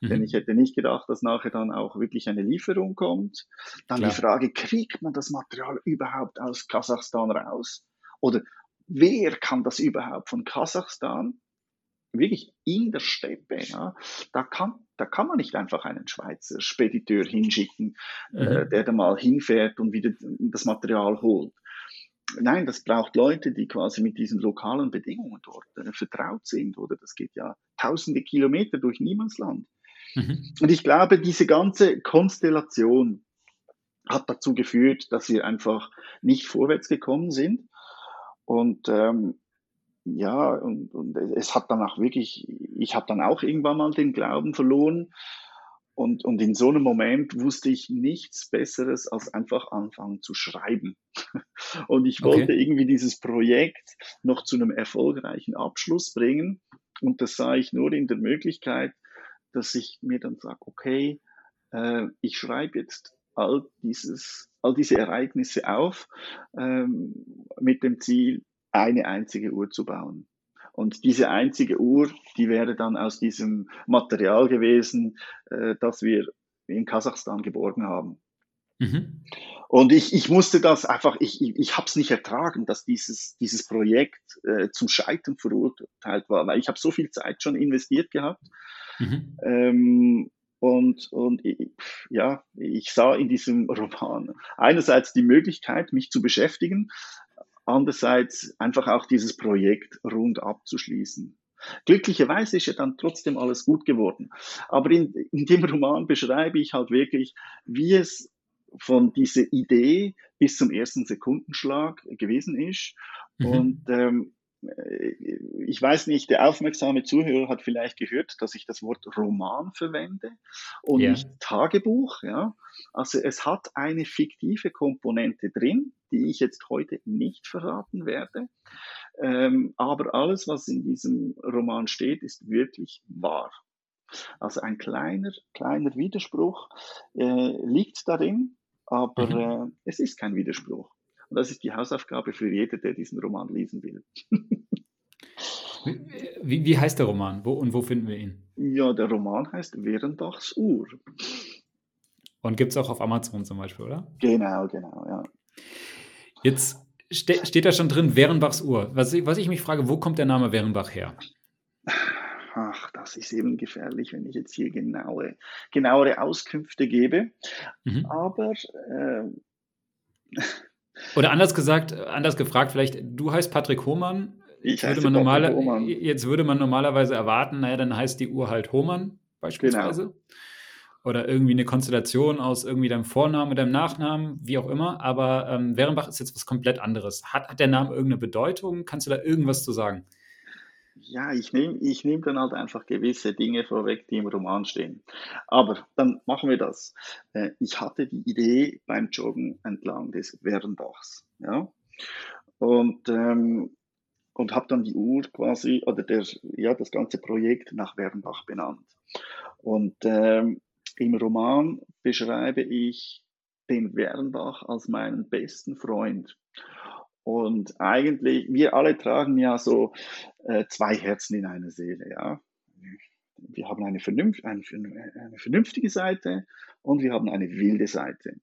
Mhm. Denn ich hätte nicht gedacht, dass nachher dann auch wirklich eine Lieferung kommt. Dann Klar. die Frage, kriegt man das Material überhaupt aus Kasachstan raus? Oder wer kann das überhaupt von Kasachstan? Wirklich in der Steppe, ja, da kann, da kann man nicht einfach einen Schweizer Spediteur hinschicken, äh, mhm. äh, der da mal hinfährt und wieder das Material holt. Nein, das braucht Leute, die quasi mit diesen lokalen Bedingungen dort äh, vertraut sind, oder? Das geht ja tausende Kilometer durch Niemandsland. Mhm. Und ich glaube, diese ganze Konstellation hat dazu geführt, dass wir einfach nicht vorwärts gekommen sind. Und ähm, ja, und, und es hat dann auch wirklich, ich habe dann auch irgendwann mal den Glauben verloren. Und, und in so einem Moment wusste ich nichts Besseres, als einfach anfangen zu schreiben. Und ich wollte okay. irgendwie dieses Projekt noch zu einem erfolgreichen Abschluss bringen. Und das sah ich nur in der Möglichkeit, dass ich mir dann sage, okay, äh, ich schreibe jetzt all dieses, all diese Ereignisse auf ähm, mit dem Ziel, eine einzige Uhr zu bauen. Und diese einzige Uhr, die wäre dann aus diesem Material gewesen, äh, das wir in Kasachstan geborgen haben. Mhm. Und ich, ich musste das einfach, ich, ich, ich habe es nicht ertragen, dass dieses, dieses Projekt äh, zum Scheitern verurteilt war, weil ich habe so viel Zeit schon investiert gehabt Mhm. Ähm, Und, und ich, ja, ich sah in diesem Roman einerseits die Möglichkeit, mich zu beschäftigen, andererseits einfach auch dieses Projekt rund abzuschließen. Glücklicherweise ist ja dann trotzdem alles gut geworden. Aber in, in dem Roman beschreibe ich halt wirklich, wie es von dieser Idee bis zum ersten Sekundenschlag gewesen ist. Mhm. Und ähm, äh, ich weiß nicht, der aufmerksame Zuhörer hat vielleicht gehört, dass ich das Wort Roman verwende und ja. nicht Tagebuch. Ja. Also es hat eine fiktive Komponente drin, die ich jetzt heute nicht verraten werde. Ähm, aber alles, was in diesem Roman steht, ist wirklich wahr. Also ein kleiner, kleiner Widerspruch äh, liegt darin, aber mhm. äh, es ist kein Widerspruch. Und das ist die Hausaufgabe für jeden, der diesen Roman lesen will. wie, wie, heißt der Roman? Wo und wo finden wir ihn? Ja, der Roman heißt Werenbachs Uhr. Und gibt es auch auf Amazon zum Beispiel, oder? Genau, genau, ja. Jetzt ste steht da schon drin Werenbachs Uhr. Was, was ich mich frage, wo kommt der Name Werenbach her? Ach, das ist eben gefährlich, wenn ich jetzt hier genaue, genauere Auskünfte gebe. Mhm. Aber äh, oder anders gesagt, anders gefragt, vielleicht, du heißt Patrick Hohmann. Ich würde man normale, Hohmann. Jetzt würde man normalerweise erwarten, naja, dann heißt die Uhr halt Hohmann beispielsweise. Genau. Oder irgendwie eine Konstellation aus irgendwie deinem Vornamen, deinem Nachnamen, wie auch immer. Aber ähm, Werenbach ist jetzt was komplett anderes. Hat, hat der Name irgendeine Bedeutung? Kannst du da irgendwas zu sagen? Ja, ich nehme ich nehm dann halt einfach gewisse Dinge vorweg, die im Roman stehen. Aber dann machen wir das. Äh, ich hatte die Idee beim Joggen entlang des Wernbachs. Ja? Und, ähm, und habe dann die Uhr quasi, oder der, ja, das ganze Projekt nach Wernbach benannt. Und ähm, im Roman beschreibe ich den Wernbach als meinen besten Freund. Und eigentlich, wir alle tragen ja so äh, zwei Herzen in einer Seele, ja. Wir haben eine, vernünft, eine, eine vernünftige Seite und wir haben eine wilde Seite.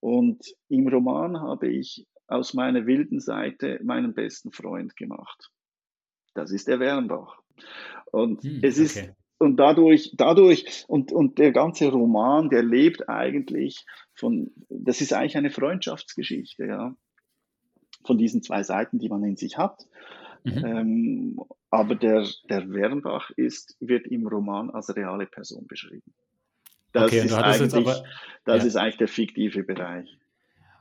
Und im Roman habe ich aus meiner wilden Seite meinen besten Freund gemacht. Das ist der Wernbach. Und hm, es ist, okay. und dadurch, dadurch, und, und der ganze Roman, der lebt eigentlich von, das ist eigentlich eine Freundschaftsgeschichte, ja von diesen zwei Seiten, die man in sich hat. Mhm. Ähm, aber der, der Wernbach ist, wird im Roman als reale Person beschrieben. Das, okay, ist, eigentlich, aber, das ja. ist eigentlich der fiktive Bereich.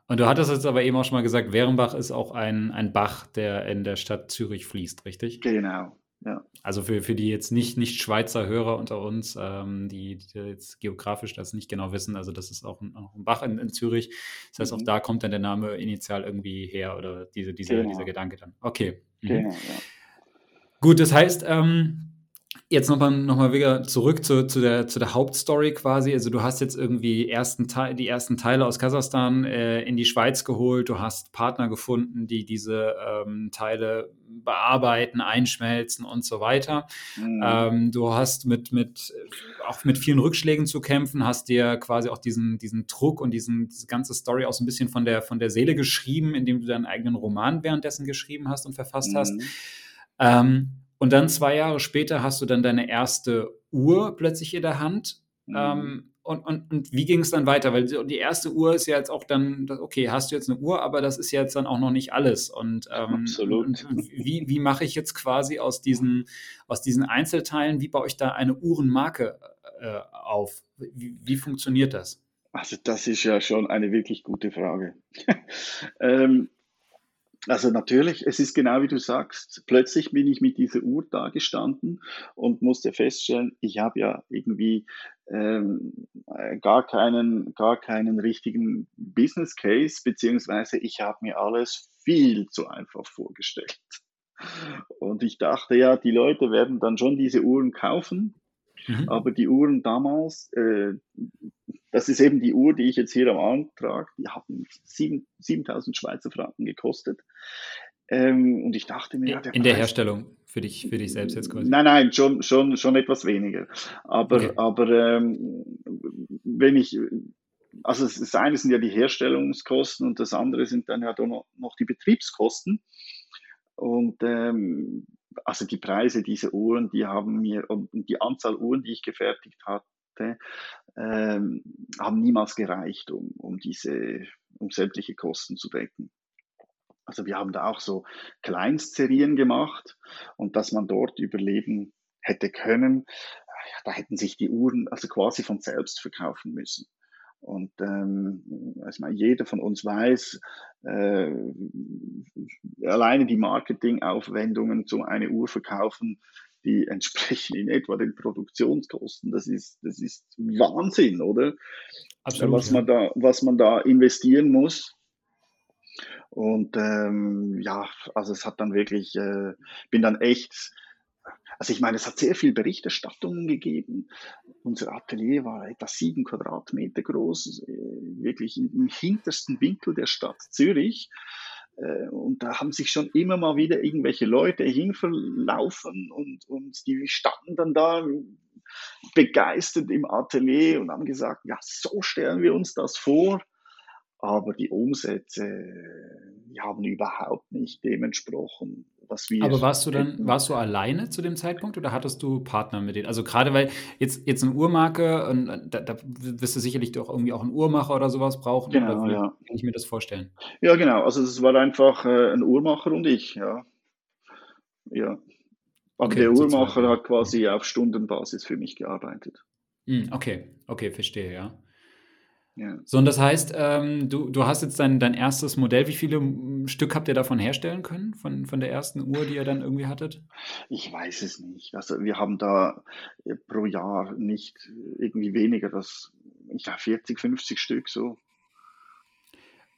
Und du hattest jetzt aber eben auch schon mal gesagt, Wehrenbach ist auch ein, ein Bach, der in der Stadt Zürich fließt, richtig? Genau, ja. Also für, für die jetzt nicht, nicht Schweizer Hörer unter uns, ähm, die, die, jetzt geografisch das nicht genau wissen, also das ist auch ein, auch ein Bach in, in, Zürich. Das heißt, mhm. auch da kommt dann der Name initial irgendwie her oder diese, diese, genau. dieser Gedanke dann. Okay. Mhm. Genau, ja. Gut, das heißt, ähm, Jetzt nochmal noch mal wieder zurück zu, zu, der, zu der Hauptstory quasi. Also du hast jetzt irgendwie ersten Teil, die ersten Teile aus Kasachstan äh, in die Schweiz geholt. Du hast Partner gefunden, die diese ähm, Teile bearbeiten, einschmelzen und so weiter. Mhm. Ähm, du hast mit, mit, auch mit vielen Rückschlägen zu kämpfen, hast dir quasi auch diesen, diesen Druck und diesen, diese ganze Story auch so ein bisschen von der, von der Seele geschrieben, indem du deinen eigenen Roman währenddessen geschrieben hast und verfasst mhm. hast. Ähm, und dann zwei Jahre später hast du dann deine erste Uhr plötzlich in der Hand. Mhm. Ähm, und, und, und wie ging es dann weiter? Weil die erste Uhr ist ja jetzt auch dann, okay, hast du jetzt eine Uhr, aber das ist ja jetzt dann auch noch nicht alles. Und, ähm, Absolut. Und wie, wie mache ich jetzt quasi aus diesen, aus diesen Einzelteilen, wie baue ich da eine Uhrenmarke äh, auf? Wie, wie funktioniert das? Also das ist ja schon eine wirklich gute Frage. ähm, also natürlich, es ist genau wie du sagst, plötzlich bin ich mit dieser Uhr da gestanden und musste feststellen, ich habe ja irgendwie ähm, gar, keinen, gar keinen richtigen Business Case, beziehungsweise ich habe mir alles viel zu einfach vorgestellt. Und ich dachte ja, die Leute werden dann schon diese Uhren kaufen, mhm. aber die Uhren damals, äh, das ist eben die Uhr, die ich jetzt hier am Arm trage. Die 7, 7000 Schweizer Franken gekostet. Ähm, und ich dachte mir, ja, der In Preis, der Herstellung für dich, für dich selbst jetzt quasi? Nein, nein, schon, schon, schon etwas weniger. Aber, okay. aber ähm, wenn ich, also das eine sind ja die Herstellungskosten und das andere sind dann ja noch, noch die Betriebskosten. Und ähm, also die Preise dieser Uhren, die haben mir, und die Anzahl Uhren, die ich gefertigt hatte, ähm, haben niemals gereicht, um, um diese, um sämtliche Kosten zu decken. Also wir haben da auch so Kleinstserien gemacht und dass man dort überleben hätte können, da hätten sich die Uhren also quasi von selbst verkaufen müssen. Und ähm, also jeder von uns weiß, äh, alleine die Marketingaufwendungen zu einer Uhr verkaufen, die entsprechen in etwa den Produktionskosten. Das ist, das ist Wahnsinn, oder? Absolut, was, man da, was man da investieren muss. Und ähm, ja, also es hat dann wirklich, äh, bin dann echt also ich meine, es hat sehr viel Berichterstattungen gegeben. Unser Atelier war etwa sieben Quadratmeter groß, äh, wirklich im hintersten Winkel der Stadt Zürich. Äh, und da haben sich schon immer mal wieder irgendwelche Leute hinverlaufen und, und die standen dann da begeistert im Atelier und haben gesagt, ja, so stellen wir uns das vor aber die Umsätze die haben überhaupt nicht dementsprochen, was wir. Aber warst du dann, warst du alleine zu dem Zeitpunkt oder hattest du Partner mit denen? Also gerade weil jetzt, jetzt eine Uhrmarke, und da, da wirst du sicherlich doch irgendwie auch einen Uhrmacher oder sowas brauchen. Genau, ja. Kann ich mir das vorstellen? Ja, genau. Also es war einfach äh, ein Uhrmacher und ich, ja. Ja. Aber okay, der Uhrmacher hat quasi auf Stundenbasis für mich gearbeitet. Hm, okay, okay, verstehe, ja. Ja. So, und das heißt, ähm, du, du hast jetzt dein, dein erstes Modell. Wie viele Stück habt ihr davon herstellen können, von, von der ersten Uhr, die ihr dann irgendwie hattet? Ich weiß es nicht. Also wir haben da äh, pro Jahr nicht irgendwie weniger, das, ich glaube 40, 50 Stück so.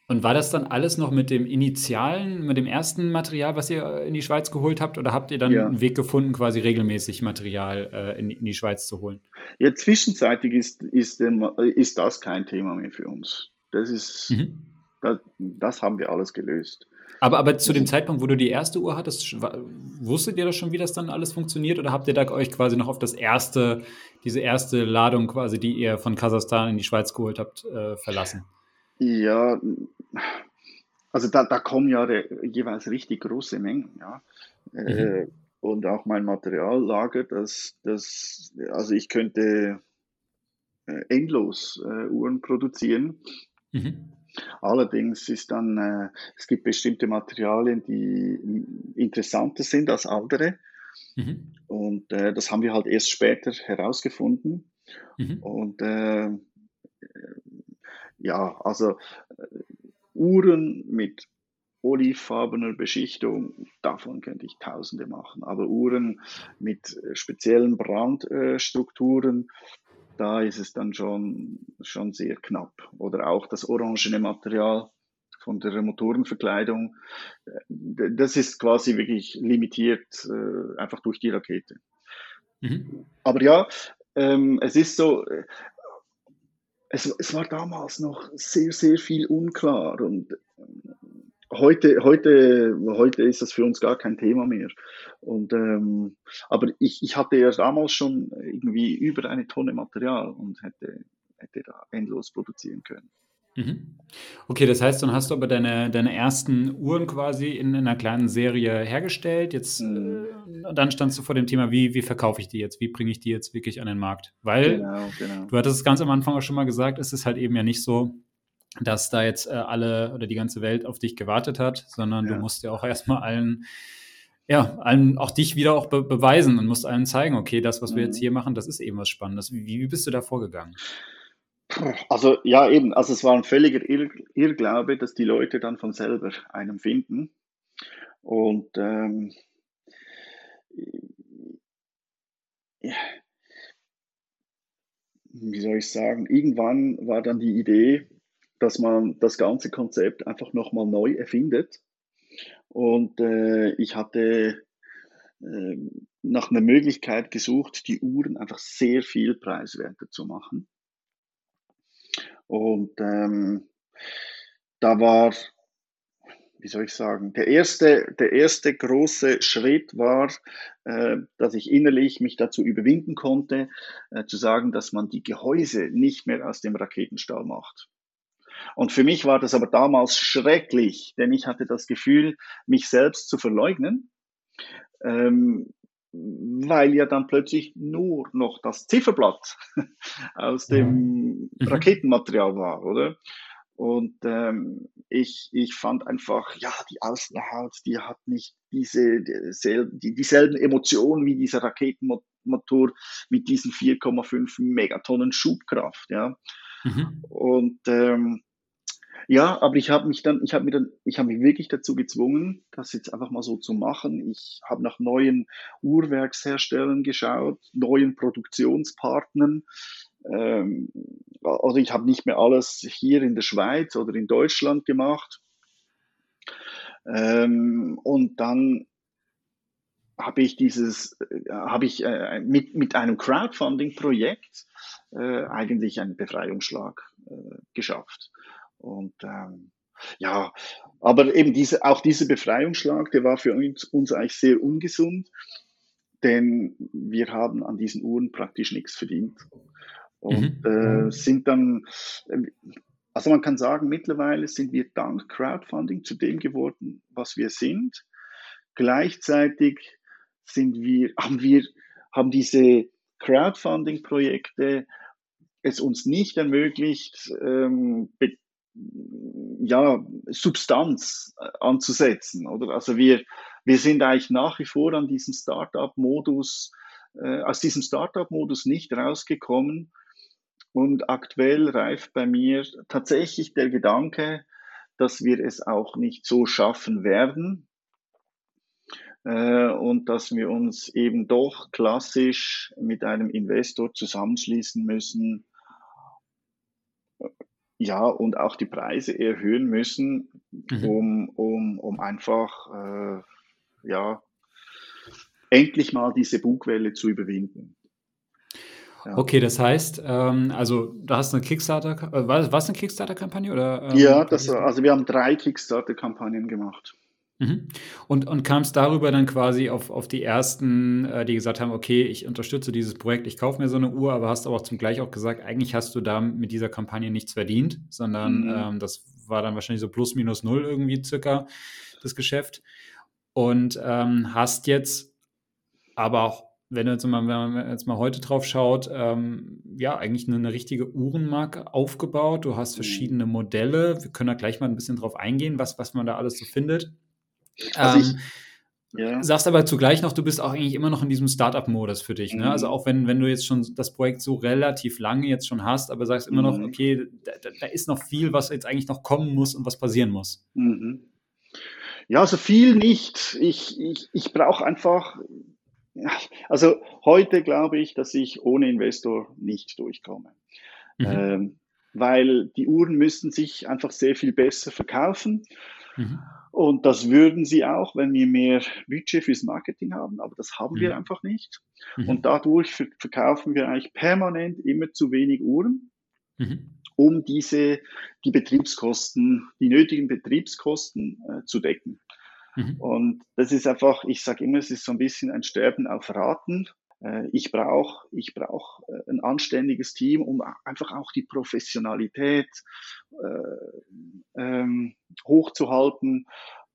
Und war das dann alles noch mit dem initialen, mit dem ersten Material, was ihr in die Schweiz geholt habt? Oder habt ihr dann ja. einen Weg gefunden, quasi regelmäßig Material äh, in, in, die Schweiz zu holen? Ja, zwischenzeitig ist, ist, ist das kein Thema mehr für uns. Das ist, mhm. das, das haben wir alles gelöst. Aber, aber zu dem Zeitpunkt, wo du die erste Uhr hattest, wusstet ihr das schon, wie das dann alles funktioniert? Oder habt ihr da euch quasi noch auf das erste, diese erste Ladung quasi, die ihr von Kasachstan in die Schweiz geholt habt, äh, verlassen? Ja, also da, da kommen ja jeweils richtig große Mengen, ja. Äh, mhm. und auch mein Materiallager, das, das, also ich könnte äh, endlos äh, Uhren produzieren. Mhm. Allerdings ist dann, äh, es gibt bestimmte Materialien, die interessanter sind als andere. Mhm. Und äh, das haben wir halt erst später herausgefunden. Mhm. Und äh, ja, also äh, Uhren mit olivfarbener Beschichtung, davon könnte ich tausende machen. Aber Uhren mit äh, speziellen Brandstrukturen, da ist es dann schon, schon sehr knapp. Oder auch das orangene Material von der Motorenverkleidung, äh, das ist quasi wirklich limitiert, einfach durch die Rakete. Mhm. Aber ja, ähm, es ist so, es, es war damals noch sehr, sehr viel unklar und ähm, heute, heute, heute ist das für uns gar kein Thema mehr. Und, ähm, aber ich, ich hatte ja damals schon irgendwie über eine Tonne Material und hätte, hätte da endlos produzieren können. Mhm. Okay, das heißt, dann hast du aber deine, deine ersten Uhren quasi in, in einer kleinen Serie hergestellt. Jetzt, mhm. äh, dann standst du vor dem Thema, wie, wie verkaufe ich die jetzt? Wie bringe ich die jetzt wirklich an den Markt? Weil genau, genau. du hattest es ganz am Anfang auch schon mal gesagt, es ist halt eben ja nicht so, dass da jetzt äh, alle oder die ganze Welt auf dich gewartet hat, sondern ja. du musst ja auch erstmal allen, ja, allen, auch dich wieder auch be beweisen und musst allen zeigen, okay, das, was mhm. wir jetzt mhm. hier machen, das ist eben was Spannendes. Wie, wie bist du da vorgegangen? Also ja, eben, also es war ein völliger Irr Irrglaube, dass die Leute dann von selber einen finden. Und ähm, wie soll ich sagen, irgendwann war dann die Idee, dass man das ganze Konzept einfach nochmal neu erfindet. Und äh, ich hatte äh, nach einer Möglichkeit gesucht, die Uhren einfach sehr viel preiswerter zu machen. Und ähm, da war, wie soll ich sagen, der erste, der erste große Schritt war, äh, dass ich innerlich mich dazu überwinden konnte, äh, zu sagen, dass man die Gehäuse nicht mehr aus dem Raketenstahl macht. Und für mich war das aber damals schrecklich, denn ich hatte das Gefühl, mich selbst zu verleugnen. Ähm, weil ja dann plötzlich nur noch das Zifferblatt aus dem mhm. Raketenmaterial war, oder? Und ähm, ich, ich fand einfach, ja, die Außenhaut, die hat nicht diese, die, dieselben Emotionen wie dieser Raketenmotor mit diesen 4,5 Megatonnen Schubkraft, ja. Mhm. Und ähm, ja, aber ich habe mich dann, ich habe mir dann, ich habe mich wirklich dazu gezwungen, das jetzt einfach mal so zu machen. Ich habe nach neuen Uhrwerksherstellern geschaut, neuen Produktionspartnern. Ähm, also ich habe nicht mehr alles hier in der Schweiz oder in Deutschland gemacht. Ähm, und dann habe ich dieses, äh, habe ich äh, mit, mit einem Crowdfunding-Projekt äh, eigentlich einen Befreiungsschlag äh, geschafft. Und ähm, ja, aber eben diese, auch dieser Befreiungsschlag, der war für uns, uns eigentlich sehr ungesund, denn wir haben an diesen Uhren praktisch nichts verdient. Und mhm. äh, sind dann, also man kann sagen, mittlerweile sind wir dank Crowdfunding zu dem geworden, was wir sind. Gleichzeitig sind wir, haben wir, haben diese Crowdfunding-Projekte es uns nicht ermöglicht, ähm, ja, Substanz äh, anzusetzen, oder? Also wir, wir sind eigentlich nach wie vor an diesem Startup-Modus, äh, aus diesem Startup-Modus nicht rausgekommen. Und aktuell reift bei mir tatsächlich der Gedanke, dass wir es auch nicht so schaffen werden äh, und dass wir uns eben doch klassisch mit einem Investor zusammenschließen müssen, ja, und auch die Preise erhöhen müssen, mhm. um, um, um einfach, äh, ja, endlich mal diese Bugwelle zu überwinden. Ja. Okay, das heißt, ähm, also du hast eine Kickstarter, äh, war, war es eine Kickstarter-Kampagne oder? Ähm, ja, das, also wir haben drei Kickstarter-Kampagnen gemacht. Mhm. Und, und kam es darüber dann quasi auf, auf die ersten, äh, die gesagt haben, okay, ich unterstütze dieses Projekt, ich kaufe mir so eine Uhr, aber hast aber auch zum Gleich auch gesagt, eigentlich hast du da mit dieser Kampagne nichts verdient, sondern mhm. ähm, das war dann wahrscheinlich so plus minus null irgendwie circa das Geschäft. Und ähm, hast jetzt aber auch, wenn, du jetzt mal, wenn man jetzt mal heute drauf schaut, ähm, ja, eigentlich eine, eine, richtige Uhrenmarke aufgebaut. Du hast mhm. verschiedene Modelle. Wir können da gleich mal ein bisschen drauf eingehen, was, was man da alles so findet. Also ich, ähm, ja. Sagst aber zugleich noch, du bist auch eigentlich immer noch in diesem Startup-Modus für dich. Ne? Also mhm. auch wenn, wenn du jetzt schon das Projekt so relativ lange jetzt schon hast, aber sagst immer mhm. noch, okay, da, da, ist noch viel, was jetzt eigentlich noch kommen muss und was passieren muss. Mhm. Ja, also viel nicht. Ich, ich, ich brauche einfach, also heute glaube ich, dass ich ohne Investor nicht durchkomme. Mhm. Ähm, weil die Uhren müssen sich einfach sehr viel besser verkaufen. Und das würden sie auch, wenn wir mehr Budget fürs Marketing haben, aber das haben mhm. wir einfach nicht. Mhm. Und dadurch verkaufen wir eigentlich permanent immer zu wenig Uhren, mhm. um diese, die Betriebskosten, die nötigen Betriebskosten äh, zu decken. Mhm. Und das ist einfach, ich sage immer, es ist so ein bisschen ein Sterben auf Raten. Äh, ich brauche ich brauch äh, ein anständiges Team, um einfach auch die Professionalität äh, ähm, hochzuhalten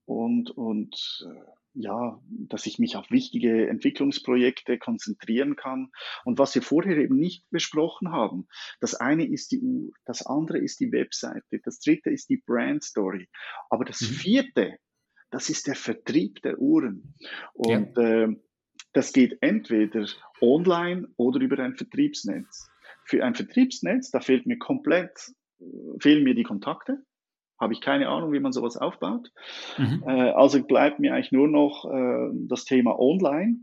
und, und äh, ja, dass ich mich auf wichtige Entwicklungsprojekte konzentrieren kann. Und was wir vorher eben nicht besprochen haben, das eine ist die Uhr, das andere ist die Webseite, das dritte ist die Brand Story. Aber das mhm. vierte, das ist der Vertrieb der Uhren. Und ja. äh, das geht entweder online oder über ein Vertriebsnetz. Für ein Vertriebsnetz, da fehlt mir komplett, fehlen mir die Kontakte. Habe ich keine Ahnung, wie man sowas aufbaut. Mhm. Äh, also bleibt mir eigentlich nur noch äh, das Thema Online.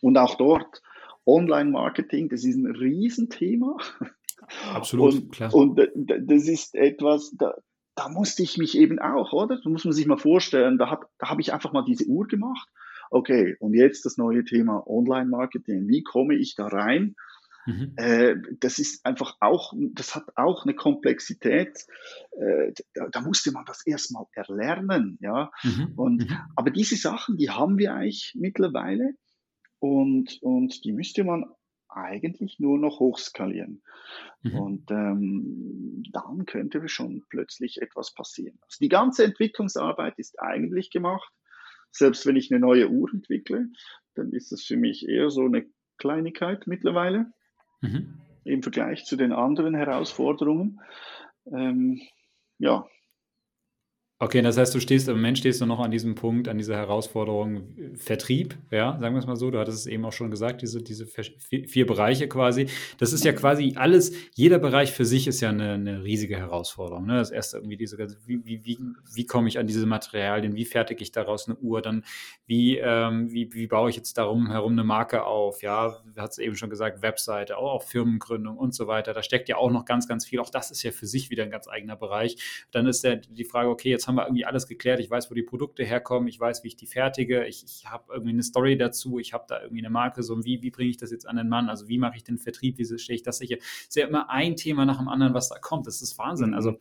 Und auch dort, Online-Marketing, das ist ein Riesenthema. Absolut, und, klar. Und das ist etwas, da, da musste ich mich eben auch, oder? Da muss man sich mal vorstellen, da, da habe ich einfach mal diese Uhr gemacht okay, und jetzt das neue Thema Online-Marketing. Wie komme ich da rein? Mhm. Äh, das ist einfach auch, das hat auch eine Komplexität. Äh, da, da, musste man das erstmal erlernen, ja. Mhm. Und, mhm. aber diese Sachen, die haben wir eigentlich mittlerweile und, und die müsste man eigentlich nur noch hochskalieren. Mhm. Und ähm, dann könnte schon plötzlich etwas passieren. Also die ganze Entwicklungsarbeit ist eigentlich gemacht selbst wenn ich eine neue Uhr entwickle, dann ist das für mich eher so eine Kleinigkeit mittlerweile mhm. im Vergleich zu den anderen Herausforderungen. Ähm, ja, Okay, das heißt, du stehst im Moment stehst du noch an diesem Punkt, an dieser Herausforderung Vertrieb, ja, sagen wir es mal so. Du hattest es eben auch schon gesagt, diese, diese vier, Bereiche quasi. Das ist ja quasi alles, jeder Bereich für sich ist ja eine, eine riesige Herausforderung. Ne? Das erste irgendwie diese, wie, wie, wie, wie komme ich an diese Materialien, wie fertige ich daraus eine Uhr, dann wie, ähm, wie, wie baue ich jetzt darum herum eine Marke auf, ja, hat es eben schon gesagt, Webseite, auch, auch Firmengründung und so weiter. Da steckt ja auch noch ganz, ganz viel. Auch das ist ja für sich wieder ein ganz eigener Bereich. Dann ist ja die Frage, okay, jetzt haben haben wir irgendwie alles geklärt. Ich weiß, wo die Produkte herkommen, ich weiß, wie ich die fertige, ich, ich habe irgendwie eine Story dazu, ich habe da irgendwie eine Marke, so wie, wie bringe ich das jetzt an den Mann, also wie mache ich den Vertrieb, wie stehe ich das sicher. Es ist ja immer ein Thema nach dem anderen, was da kommt. Das ist Wahnsinn. Mhm. Also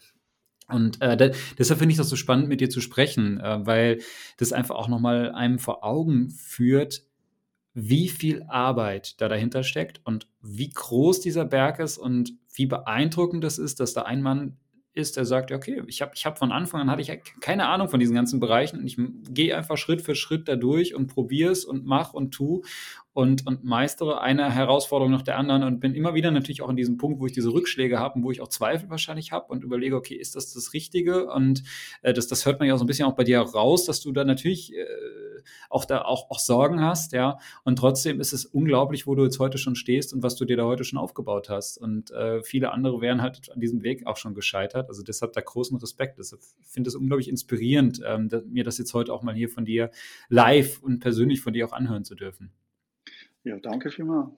und äh, da, deshalb finde ich das so spannend, mit dir zu sprechen, äh, weil das einfach auch nochmal einem vor Augen führt, wie viel Arbeit da dahinter steckt und wie groß dieser Berg ist und wie beeindruckend das ist, dass da ein Mann ist, der sagt, okay, ich habe ich hab von Anfang an hatte ich keine Ahnung von diesen ganzen Bereichen und ich gehe einfach Schritt für Schritt da durch und probiere es und mach und tu und, und meistere eine Herausforderung nach der anderen und bin immer wieder natürlich auch in diesem Punkt, wo ich diese Rückschläge habe und wo ich auch Zweifel wahrscheinlich habe und überlege, okay, ist das das Richtige? Und äh, das, das hört man ja auch so ein bisschen auch bei dir raus, dass du da natürlich äh, auch da auch, auch Sorgen hast, ja. Und trotzdem ist es unglaublich, wo du jetzt heute schon stehst und was du dir da heute schon aufgebaut hast. Und äh, viele andere wären halt an diesem Weg auch schon gescheitert. Also deshalb da großen Respekt. Deshalb finde ich es unglaublich inspirierend, ähm, mir das jetzt heute auch mal hier von dir live und persönlich von dir auch anhören zu dürfen. Ja, danke vielmals.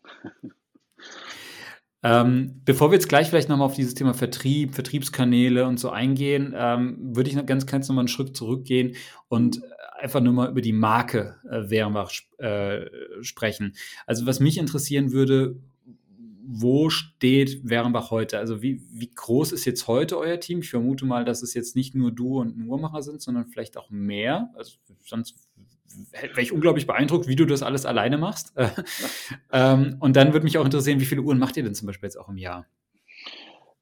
Ähm, bevor wir jetzt gleich vielleicht nochmal auf dieses Thema Vertrieb, Vertriebskanäle und so eingehen, ähm, würde ich noch ganz kurz nochmal einen Schritt zurückgehen und einfach nur mal über die Marke äh, Wehrenbach äh, sprechen. Also was mich interessieren würde, wo steht Wehrenbach heute? Also wie, wie groß ist jetzt heute euer Team? Ich vermute mal, dass es jetzt nicht nur du und ein Uhrmacher sind, sondern vielleicht auch mehr. Also sonst wäre ich unglaublich beeindruckt, wie du das alles alleine machst. ähm, und dann würde mich auch interessieren, wie viele Uhren macht ihr denn zum Beispiel jetzt auch im Jahr?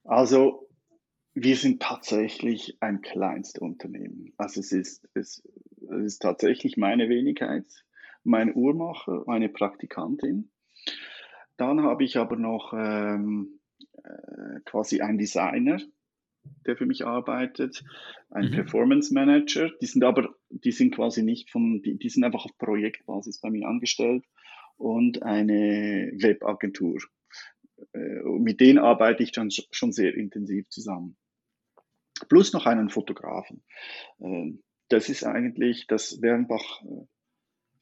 Also wir sind tatsächlich ein Kleinstunternehmen. Also es ist, es, es ist tatsächlich meine Wenigkeit, mein Uhrmacher, meine Praktikantin. Dann habe ich aber noch ähm, äh, quasi einen Designer, der für mich arbeitet, ein mhm. Performance Manager. Die sind aber, die sind quasi nicht von, die, die sind einfach auf Projektbasis bei mir angestellt und eine Webagentur. Äh, mit denen arbeite ich dann schon sehr intensiv zusammen. Plus noch einen Fotografen. Äh, das ist eigentlich das Wernbach, äh,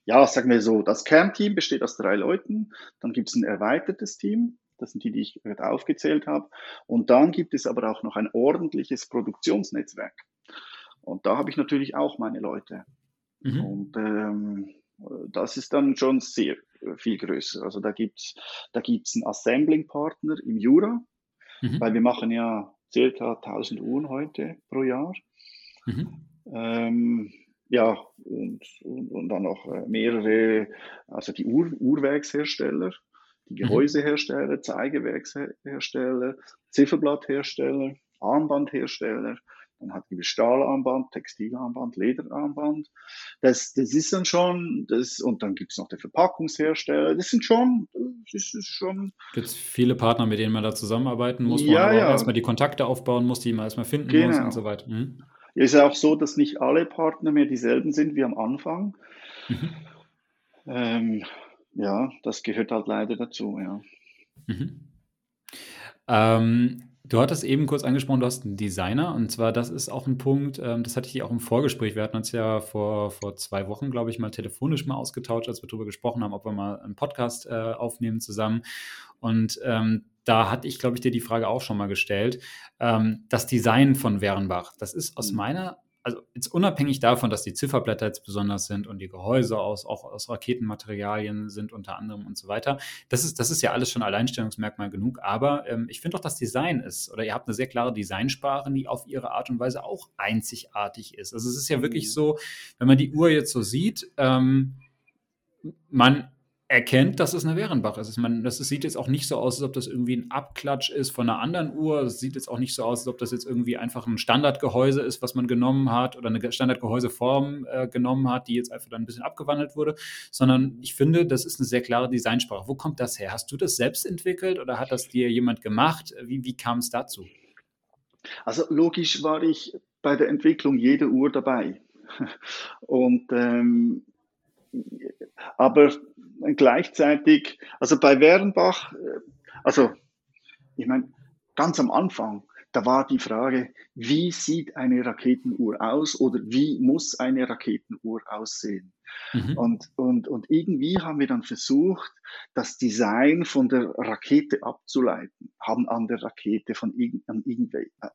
ja, sagen wir so, das Kernteam besteht aus drei Leuten. Dann gibt es ein erweitertes Team, das sind die, die ich gerade aufgezählt habe. Und dann gibt es aber auch noch ein ordentliches Produktionsnetzwerk. Und da habe ich natürlich auch meine Leute. Mhm. Und ähm, das ist dann schon sehr äh, viel größer. Also da gibt es da gibt's einen Assembling-Partner im Jura, mhm. weil wir machen ja circa 1000 Uhren heute pro Jahr. Mhm. Ähm, ja, und, und, und, dann noch äh, mehrere, also die Uhr, Uhrwerkshersteller, die mhm. Gehäusehersteller, Zeigewerkshersteller, Zifferblatthersteller, Armbandhersteller, dann hat die Stahlarmband, Textilarmband, Lederarmband. Das, das ist dann schon, das, und dann gibt es noch den Verpackungshersteller. Das sind schon, das ist schon. Gibt es viele Partner, mit denen man da zusammenarbeiten muss, wo ja, man ja. erstmal die Kontakte aufbauen muss, die man erstmal finden genau. muss und so weiter. Mhm. Es ist auch so, dass nicht alle Partner mehr dieselben sind wie am Anfang. Mhm. Ähm, ja, das gehört halt leider dazu, ja. Mhm. Ähm, du hattest eben kurz angesprochen, du hast einen Designer und zwar, das ist auch ein Punkt, ähm, das hatte ich auch im Vorgespräch. Wir hatten uns ja vor, vor zwei Wochen, glaube ich, mal telefonisch mal ausgetauscht, als wir darüber gesprochen haben, ob wir mal einen Podcast äh, aufnehmen zusammen. Und ähm, da hatte ich, glaube ich, dir die Frage auch schon mal gestellt. Ähm, das Design von Wernbach, das ist aus mhm. meiner also jetzt unabhängig davon, dass die Zifferblätter jetzt besonders sind und die Gehäuse aus, auch aus Raketenmaterialien sind unter anderem und so weiter, das ist, das ist ja alles schon Alleinstellungsmerkmal genug. Aber ähm, ich finde auch, das Design ist, oder ihr habt eine sehr klare Designsprache, die auf ihre Art und Weise auch einzigartig ist. Also es ist ja wirklich mhm. so, wenn man die Uhr jetzt so sieht, ähm, man erkennt, dass es eine Werenbach ist. Man, das sieht jetzt auch nicht so aus, als ob das irgendwie ein Abklatsch ist von einer anderen Uhr. Es sieht jetzt auch nicht so aus, als ob das jetzt irgendwie einfach ein Standardgehäuse ist, was man genommen hat oder eine Standardgehäuseform äh, genommen hat, die jetzt einfach dann ein bisschen abgewandelt wurde, sondern ich finde, das ist eine sehr klare Designsprache. Wo kommt das her? Hast du das selbst entwickelt oder hat das dir jemand gemacht? Wie, wie kam es dazu? Also logisch war ich bei der Entwicklung jeder Uhr dabei. Und ähm, aber gleichzeitig, also bei Wernbach, äh, also ich meine, ganz am Anfang, da war die Frage, wie sieht eine Raketenuhr aus oder wie muss eine Raketenuhr aussehen? Mhm. Und, und, und irgendwie haben wir dann versucht, das Design von der Rakete abzuleiten, haben an der Rakete von irgend, an irgendwelche, äh,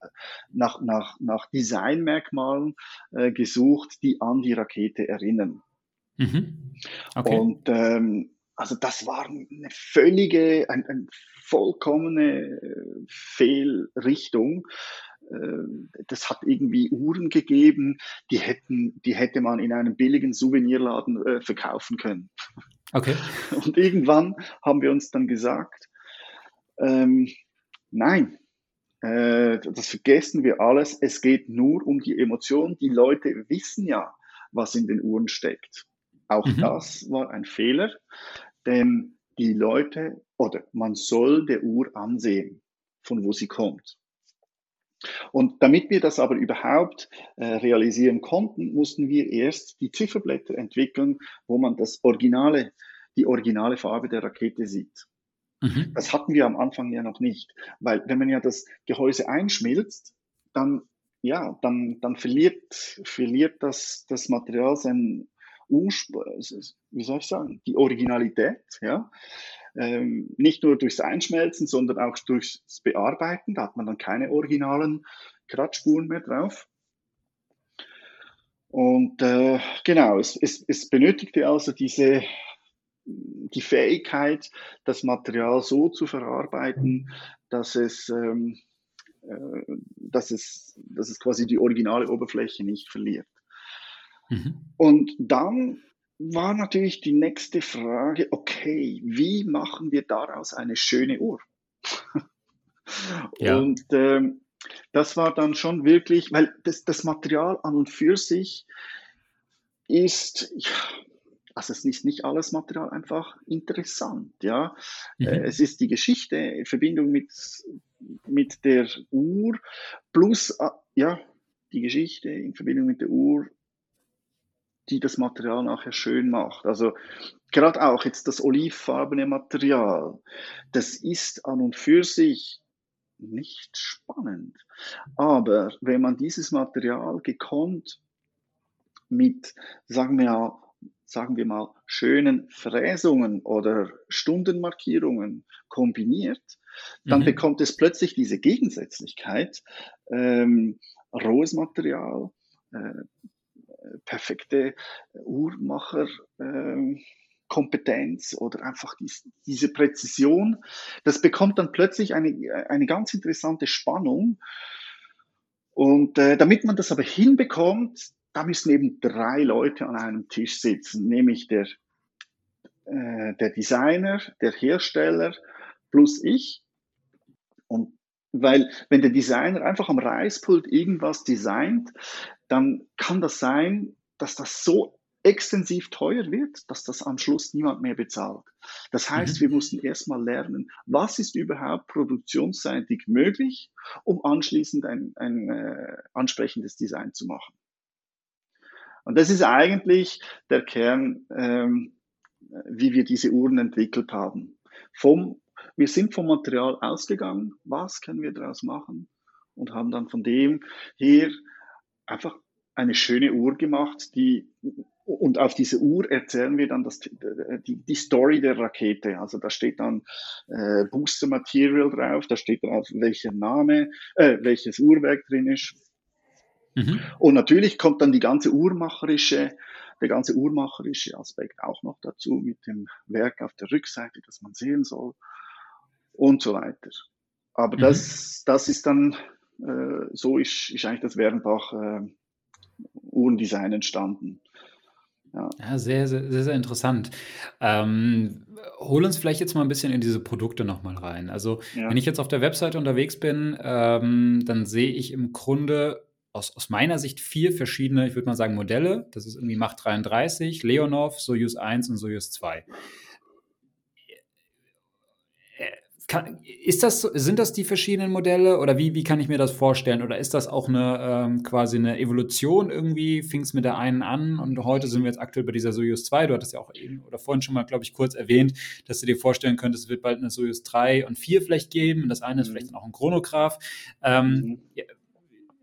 nach, nach, nach Designmerkmalen äh, gesucht, die an die Rakete erinnern. Mhm. Okay. Und ähm, also das war eine völlige, eine, eine vollkommene äh, Fehlrichtung. Ähm, das hat irgendwie Uhren gegeben, die hätten, die hätte man in einem billigen Souvenirladen äh, verkaufen können. Okay. Und irgendwann haben wir uns dann gesagt, ähm, nein, äh, das vergessen wir alles. Es geht nur um die Emotion. Die Leute wissen ja, was in den Uhren steckt. Auch mhm. das war ein Fehler, denn die Leute oder man soll der Uhr ansehen, von wo sie kommt. Und damit wir das aber überhaupt äh, realisieren konnten, mussten wir erst die Zifferblätter entwickeln, wo man das originale, die originale Farbe der Rakete sieht. Mhm. Das hatten wir am Anfang ja noch nicht, weil wenn man ja das Gehäuse einschmilzt, dann ja, dann, dann verliert, verliert das, das Material sein wie soll ich sagen, die Originalität, ja. Ähm, nicht nur durchs Einschmelzen, sondern auch durchs Bearbeiten. Da hat man dann keine originalen Kratzspuren mehr drauf. Und äh, genau, es, es, es benötigte also diese, die Fähigkeit, das Material so zu verarbeiten, dass es, ähm, äh, dass es, dass es quasi die originale Oberfläche nicht verliert. Mhm. Und dann war natürlich die nächste Frage, okay, wie machen wir daraus eine schöne Uhr? ja. Und ähm, das war dann schon wirklich, weil das, das Material an und für sich ist, ja, also es ist nicht alles Material einfach interessant, ja. Mhm. Äh, es ist die Geschichte in Verbindung mit, mit der Uhr plus, äh, ja, die Geschichte in Verbindung mit der Uhr die das Material nachher schön macht. Also gerade auch jetzt das olivfarbene Material, das ist an und für sich nicht spannend. Aber wenn man dieses Material gekonnt mit, sagen wir, sagen wir mal, schönen Fräsungen oder Stundenmarkierungen kombiniert, dann mhm. bekommt es plötzlich diese Gegensätzlichkeit. Ähm, rohes Material, äh, perfekte Uhrmacherkompetenz äh, oder einfach dies, diese Präzision. Das bekommt dann plötzlich eine, eine ganz interessante Spannung. Und äh, damit man das aber hinbekommt, da müssen eben drei Leute an einem Tisch sitzen, nämlich der, äh, der Designer, der Hersteller plus ich. Und weil wenn der Designer einfach am Reißpult irgendwas designt, dann kann das sein, dass das so extensiv teuer wird, dass das am Schluss niemand mehr bezahlt. Das heißt, mhm. wir mussten erstmal lernen, was ist überhaupt produktionsseitig möglich, um anschließend ein, ein äh, ansprechendes Design zu machen. Und das ist eigentlich der Kern, ähm, wie wir diese Uhren entwickelt haben. Vom, wir sind vom Material ausgegangen, was können wir daraus machen und haben dann von dem hier einfach eine schöne Uhr gemacht, die und auf diese Uhr erzählen wir dann das, die, die Story der Rakete. Also da steht dann äh, Booster Material drauf, da steht drauf, welcher Name, äh, welches Uhrwerk drin ist. Mhm. Und natürlich kommt dann die ganze uhrmacherische, der ganze uhrmacherische Aspekt auch noch dazu mit dem Werk auf der Rückseite, das man sehen soll und so weiter. Aber mhm. das, das ist dann, äh, so ist, ist eigentlich das Wernbach äh, Uhrendesign entstanden. Ja, ja sehr, sehr, sehr, sehr interessant. Ähm, hol uns vielleicht jetzt mal ein bisschen in diese Produkte nochmal rein. Also, ja. wenn ich jetzt auf der Webseite unterwegs bin, ähm, dann sehe ich im Grunde aus, aus meiner Sicht vier verschiedene, ich würde mal sagen, Modelle. Das ist irgendwie Macht 33, Leonov, Soyuz 1 und Soyuz 2. Kann, ist das, sind das die verschiedenen Modelle oder wie, wie kann ich mir das vorstellen? Oder ist das auch eine ähm, quasi eine Evolution irgendwie? Fing es mit der einen an und heute sind wir jetzt aktuell bei dieser Soyuz 2. Du hattest ja auch eben oder vorhin schon mal, glaube ich, kurz erwähnt, dass du dir vorstellen könntest, es wird bald eine Soyuz 3 und 4 vielleicht geben. Und das eine ist mhm. vielleicht auch ein Chronograph. Ähm, mhm. ja,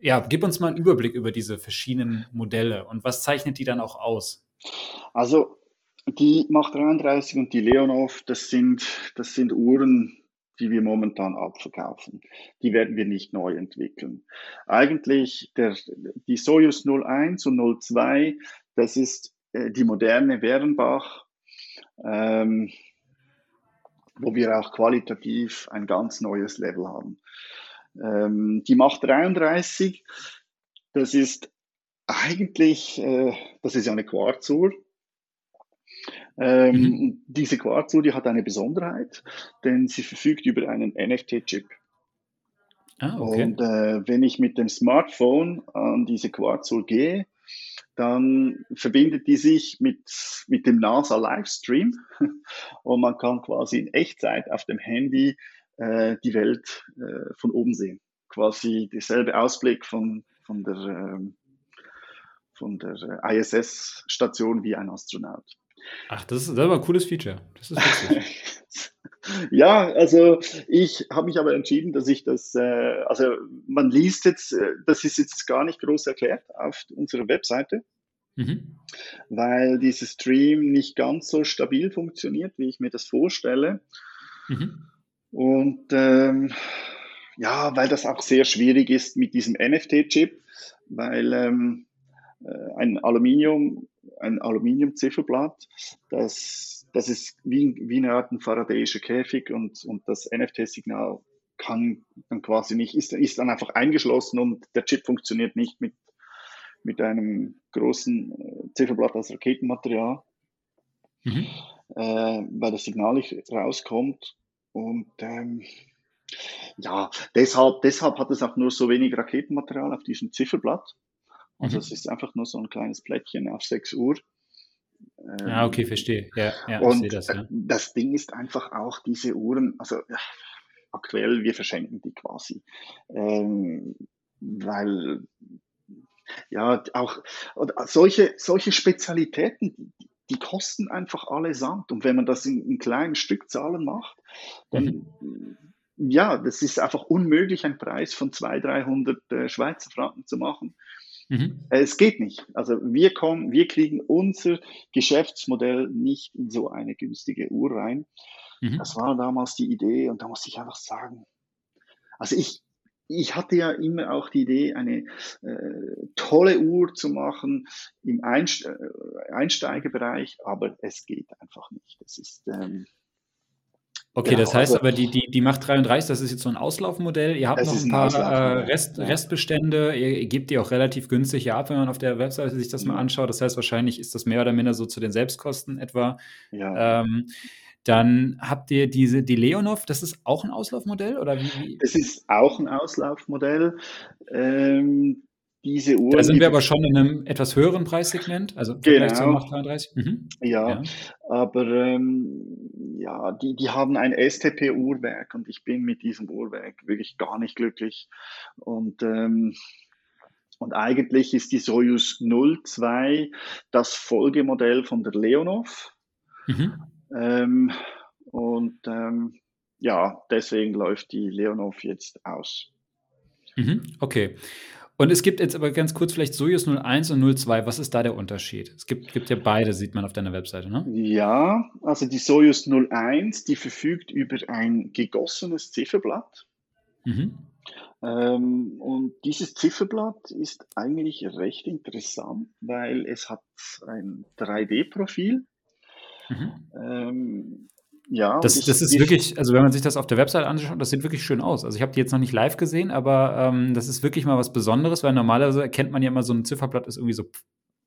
ja, gib uns mal einen Überblick über diese verschiedenen Modelle und was zeichnet die dann auch aus? Also die Mach 33 und die Leonov, das sind, das sind Uhren, die wir momentan abverkaufen. Die werden wir nicht neu entwickeln. Eigentlich der, die Soyuz 01 und 02, das ist äh, die moderne Wernbach, ähm, wo wir auch qualitativ ein ganz neues Level haben. Ähm, die Macht 33, das ist eigentlich, äh, das ist ja eine Quarzuhr. Ähm, mhm. Diese Quarzuhr, die hat eine Besonderheit, denn sie verfügt über einen NFT-Chip. Ah, okay. Und äh, wenn ich mit dem Smartphone an diese Quarzuhr gehe, dann verbindet die sich mit, mit dem NASA Livestream und man kann quasi in Echtzeit auf dem Handy äh, die Welt äh, von oben sehen. Quasi derselbe Ausblick von, von der, ähm, von der ISS-Station wie ein Astronaut. Ach, das ist, das ist ein cooles Feature. Das ist ja, also ich habe mich aber entschieden, dass ich das, äh, also man liest jetzt, äh, das ist jetzt gar nicht groß erklärt auf unserer Webseite, mhm. weil dieses Stream nicht ganz so stabil funktioniert, wie ich mir das vorstelle. Mhm. Und ähm, ja, weil das auch sehr schwierig ist mit diesem NFT-Chip, weil ähm, äh, ein Aluminium, ein Aluminium-Zifferblatt, das, das ist wie, wie eine Art ein Faradayischer Käfig und, und das NFT-Signal kann dann quasi nicht, ist, ist dann einfach eingeschlossen und der Chip funktioniert nicht mit, mit einem großen äh, Zifferblatt als Raketenmaterial, mhm. äh, weil das Signal nicht rauskommt. Und ähm, ja, deshalb, deshalb hat es auch nur so wenig Raketenmaterial auf diesem Zifferblatt. Also mhm. es ist einfach nur so ein kleines Plättchen auf 6 Uhr. Ähm, ah, okay, verstehe. Ja, ja, und das, ja. das Ding ist einfach auch diese Uhren, also aktuell, wir verschenken die quasi. Ähm, weil ja, auch solche, solche Spezialitäten, die kosten einfach allesamt. Und wenn man das in, in kleinen Stückzahlen macht, dann, mhm. ja, das ist einfach unmöglich, einen Preis von 200, 300 äh, Schweizer Franken zu machen. Mhm. Äh, es geht nicht. Also wir kommen, wir kriegen unser Geschäftsmodell nicht in so eine günstige Uhr rein. Mhm. Das war damals die Idee und da muss ich einfach sagen, also ich, ich hatte ja immer auch die Idee, eine äh, tolle Uhr zu machen im Einste äh, Einsteigerbereich, aber es geht einfach nicht. Das ist ähm, Okay, genau, das heißt also, aber, die, die, die Macht 33, das ist jetzt so ein Auslaufmodell. Ihr habt noch ein paar äh, Rest, ja. Restbestände. Ihr, gebt die auch relativ günstig ab, wenn man auf der Webseite sich das mal anschaut. Das heißt, wahrscheinlich ist das mehr oder minder so zu den Selbstkosten etwa. Ja. Ähm, dann habt ihr diese, die Leonov, das ist auch ein Auslaufmodell? Oder wie? Das ist auch ein Auslaufmodell. Ähm, diese Uhren. Da sind wir aber schon in einem etwas höheren Preissegment, also genau. zum 833. Mhm. Ja, ja, aber ähm, ja, die, die haben ein STP-Uhrwerk und ich bin mit diesem Uhrwerk wirklich gar nicht glücklich. Und ähm, und eigentlich ist die Soyuz 02 das Folgemodell von der Leonov. Mhm. Ähm, und ähm, ja, deswegen läuft die Leonov jetzt aus. Mhm, okay. Und es gibt jetzt aber ganz kurz vielleicht Soyuz 01 und 02. Was ist da der Unterschied? Es gibt, gibt ja beide, sieht man auf deiner Webseite, ne? Ja, also die Soyuz 01, die verfügt über ein gegossenes Zifferblatt. Mhm. Ähm, und dieses Zifferblatt ist eigentlich recht interessant, weil es hat ein 3D-Profil. Mhm. Ähm, ja, das, das ist wirklich, also wenn man sich das auf der Website anschaut, das sieht wirklich schön aus. Also ich habe die jetzt noch nicht live gesehen, aber ähm, das ist wirklich mal was Besonderes, weil normalerweise erkennt man ja immer so ein Zifferblatt ist irgendwie so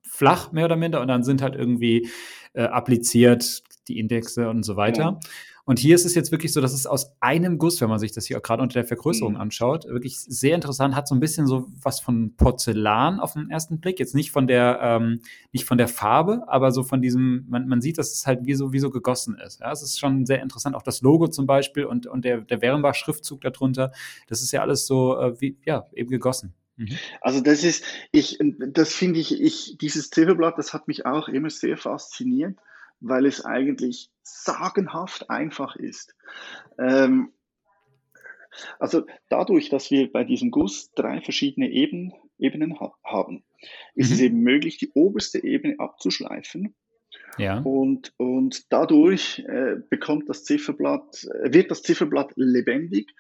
flach, mehr oder minder, und dann sind halt irgendwie äh, appliziert die Indexe und so weiter. Ja. Und hier ist es jetzt wirklich so, dass es aus einem Guss, wenn man sich das hier gerade unter der Vergrößerung mhm. anschaut, wirklich sehr interessant, hat so ein bisschen so was von Porzellan auf den ersten Blick. Jetzt nicht von der, ähm, nicht von der Farbe, aber so von diesem, man, man sieht, dass es halt wie so, wie so gegossen ist. Ja, es ist schon sehr interessant. Auch das Logo zum Beispiel und, und der, der Werenbach-Schriftzug darunter, das ist ja alles so, äh, wie, ja, eben gegossen. Mhm. Also das ist, ich, das finde ich, ich, dieses Zifferblatt, das hat mich auch immer sehr fasziniert weil es eigentlich sagenhaft einfach ist. Ähm, also dadurch, dass wir bei diesem Guss drei verschiedene Eben, Ebenen ha haben, ist mhm. es eben möglich, die oberste Ebene abzuschleifen. Ja. Und, und dadurch äh, bekommt das Zifferblatt, äh, wird das Zifferblatt lebendig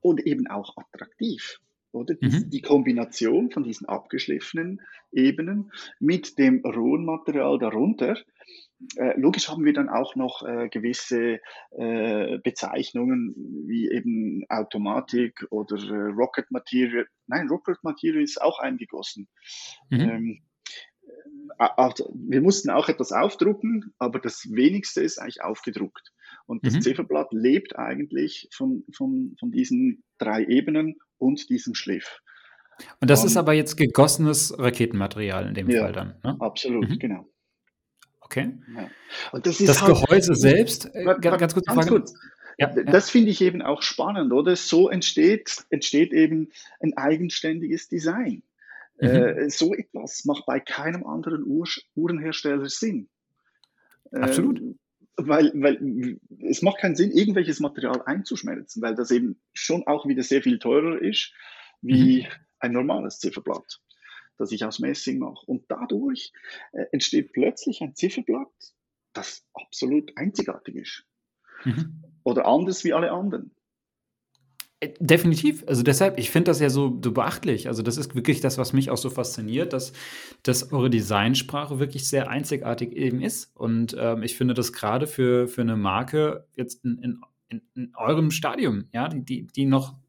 und eben auch attraktiv. Oder mhm. die Kombination von diesen abgeschliffenen Ebenen mit dem rohen Material darunter äh, logisch haben wir dann auch noch äh, gewisse äh, Bezeichnungen wie eben Automatik oder äh, Rocket Material. Nein, Rocket Material ist auch eingegossen. Mhm. Ähm, also wir mussten auch etwas aufdrucken, aber das wenigste ist eigentlich aufgedruckt. Und das mhm. Zifferblatt lebt eigentlich von, von, von diesen drei Ebenen und diesem Schliff. Und das um, ist aber jetzt gegossenes Raketenmaterial in dem ja, Fall dann. Ne? Absolut, mhm. genau. Okay. Ja. Und das, das halt, Gehäuse selbst, äh, ganz, kurz, ganz kurz. Ja, das finde ich eben auch spannend, oder? So entsteht, entsteht eben ein eigenständiges Design. Mhm. Äh, so etwas macht bei keinem anderen Uhr, Uhrenhersteller Sinn. Absolut. Ähm, weil, weil es macht keinen Sinn, irgendwelches Material einzuschmelzen, weil das eben schon auch wieder sehr viel teurer ist wie mhm. ein normales Zifferblatt das ich aus Messing mache. Und dadurch äh, entsteht plötzlich ein Zifferblatt, das absolut einzigartig ist. Mhm. Oder anders wie alle anderen. Äh, definitiv. Also deshalb, ich finde das ja so, so beachtlich. Also das ist wirklich das, was mich auch so fasziniert, dass, dass eure Designsprache wirklich sehr einzigartig eben ist. Und ähm, ich finde das gerade für, für eine Marke jetzt in, in, in eurem Stadium, ja, die, die noch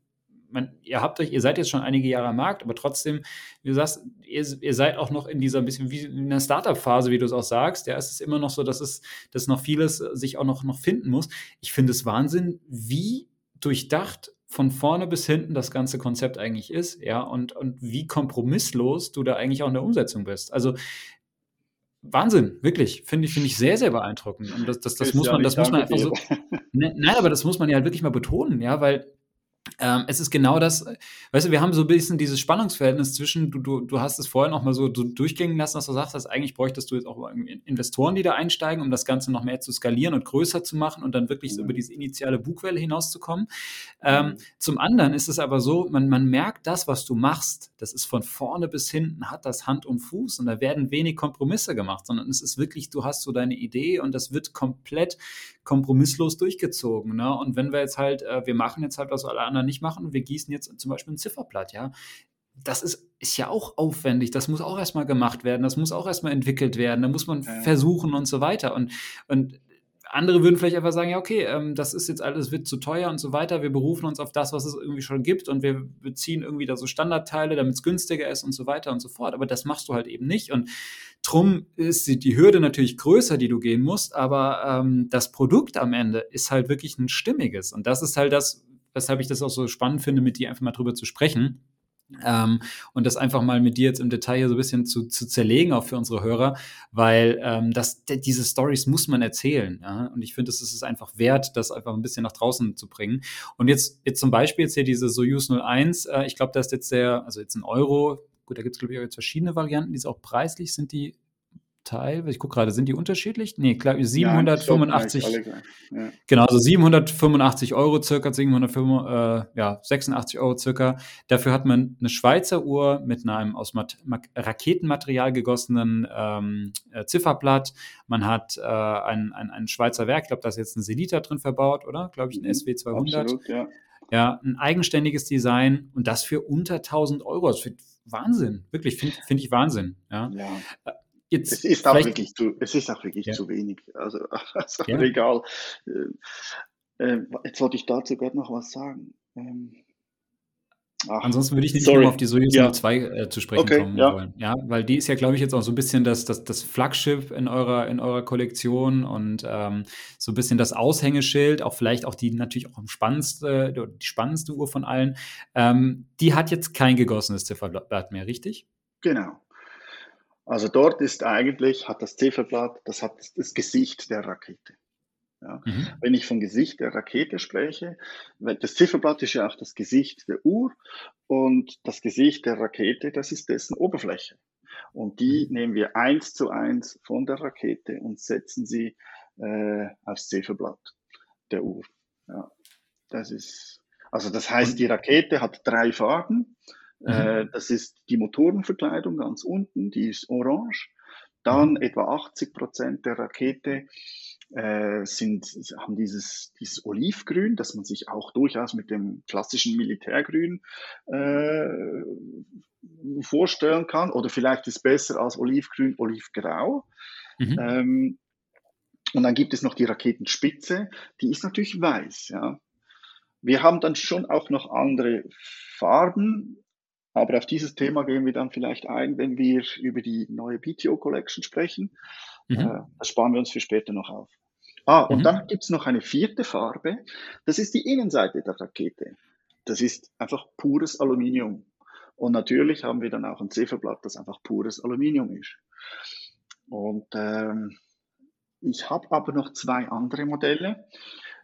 man, ihr habt euch, ihr seid jetzt schon einige Jahre am Markt, aber trotzdem, wie du sagst, ihr, ihr seid auch noch in dieser ein bisschen wie in der Startup-Phase, wie du es auch sagst. Ja, es ist immer noch so, dass es, dass noch vieles sich auch noch, noch finden muss. Ich finde es Wahnsinn, wie durchdacht von vorne bis hinten das ganze Konzept eigentlich ist, ja, und, und wie kompromisslos du da eigentlich auch in der Umsetzung bist. Also Wahnsinn, wirklich. Finde ich, finde ich sehr, sehr beeindruckend. Und das, das, das muss man, das muss man einfach so. Ne, nein, aber das muss man ja halt wirklich mal betonen, ja, weil ähm, es ist genau das, weißt du, wir haben so ein bisschen dieses Spannungsverhältnis zwischen, du, du, du hast es vorher noch mal so, durchgängen lassen, dass du sagst, dass eigentlich bräuchtest du jetzt auch Investoren, die da einsteigen, um das Ganze noch mehr zu skalieren und größer zu machen und dann wirklich so über diese initiale Bugwelle hinauszukommen. Ähm, zum anderen ist es aber so, man, man merkt das, was du machst, das ist von vorne bis hinten, hat das Hand und Fuß und da werden wenig Kompromisse gemacht, sondern es ist wirklich, du hast so deine Idee und das wird komplett kompromisslos durchgezogen. Ne? Und wenn wir jetzt halt, äh, wir machen jetzt halt, was alle anderen nicht machen, wir gießen jetzt zum Beispiel ein Zifferblatt, ja. Das ist, ist ja auch aufwendig, das muss auch erstmal gemacht werden, das muss auch erstmal entwickelt werden, da muss man ja. versuchen und so weiter. Und, und andere würden vielleicht einfach sagen, ja, okay, ähm, das ist jetzt alles, wird zu teuer und so weiter. Wir berufen uns auf das, was es irgendwie schon gibt und wir beziehen irgendwie da so Standardteile, damit es günstiger ist und so weiter und so fort. Aber das machst du halt eben nicht. Und drum ist die, Hürde natürlich größer, die du gehen musst, aber ähm, das Produkt am Ende ist halt wirklich ein stimmiges. Und das ist halt das, weshalb ich das auch so spannend finde, mit dir einfach mal drüber zu sprechen ähm, und das einfach mal mit dir jetzt im Detail hier so ein bisschen zu, zu zerlegen, auch für unsere Hörer, weil ähm, das, diese Stories muss man erzählen. Ja? Und ich finde, es ist einfach wert, das einfach ein bisschen nach draußen zu bringen. Und jetzt, jetzt zum Beispiel jetzt hier diese Soyuz 01, äh, ich glaube, da ist jetzt der, also jetzt ein Euro, gut, da gibt es, glaube ich, auch jetzt verschiedene Varianten, die ist auch preislich, sind die Teil, ich gucke gerade, sind die unterschiedlich? Nee, klar, 785. Ja, ja. Genau, also 785 Euro circa, 705, äh, ja, 86 Euro circa. Dafür hat man eine Schweizer Uhr mit einem aus Mat Raketenmaterial gegossenen ähm, äh, Zifferblatt. Man hat äh, ein, ein, ein Schweizer Werk, ich glaube, da ist jetzt ein Selita drin verbaut, oder? Glaube ich, ein mhm, SW 200. Absolut, ja. Ja, ein eigenständiges Design und das für unter 1000 Euro. Das ist Wahnsinn, wirklich, finde find ich Wahnsinn. Ja. ja. Jetzt es ist auch wirklich zu, es ist auch wirklich ja. zu wenig. Also, also ja. egal. Äh, äh, jetzt wollte ich dazu gerade noch was sagen. Ähm, Ach, Ansonsten würde ich nicht nur auf die Soyuz ja. 2 äh, zu sprechen okay, kommen ja. wollen. Ja, weil die ist ja, glaube ich, jetzt auch so ein bisschen das, das, das Flaggschiff in eurer, in eurer Kollektion und ähm, so ein bisschen das Aushängeschild, auch vielleicht auch die natürlich auch am spannendste, die spannendste Uhr von allen. Ähm, die hat jetzt kein gegossenes Zifferblatt mehr, richtig? Genau. Also dort ist eigentlich, hat das Zifferblatt, das hat das Gesicht der Rakete. Ja. Mhm. Wenn ich vom Gesicht der Rakete spreche, das Zifferblatt ist ja auch das Gesicht der Uhr und das Gesicht der Rakete, das ist dessen Oberfläche. Und die mhm. nehmen wir eins zu eins von der Rakete und setzen sie äh, aufs Zifferblatt der Uhr. Ja. Das ist, also das heißt, die Rakete hat drei Farben. Mhm. Äh, das ist die Motorenverkleidung ganz unten, die ist orange. Dann mhm. etwa 80 Prozent der Rakete äh, sind, haben dieses, dieses Olivgrün, das man sich auch durchaus mit dem klassischen Militärgrün äh, vorstellen kann. Oder vielleicht ist besser als Olivgrün Olivgrau. Mhm. Ähm, und dann gibt es noch die Raketenspitze, die ist natürlich weiß. Ja. Wir haben dann schon auch noch andere Farben, aber auf dieses Thema gehen wir dann vielleicht ein, wenn wir über die neue PTO Collection sprechen. Mhm. Äh, das sparen wir uns für später noch auf. Ah, und mhm. dann gibt's noch eine vierte Farbe. Das ist die Innenseite der Rakete. Das ist einfach pures Aluminium. Und natürlich haben wir dann auch ein Zifferblatt, das einfach pures Aluminium ist. Und ähm, ich habe aber noch zwei andere Modelle,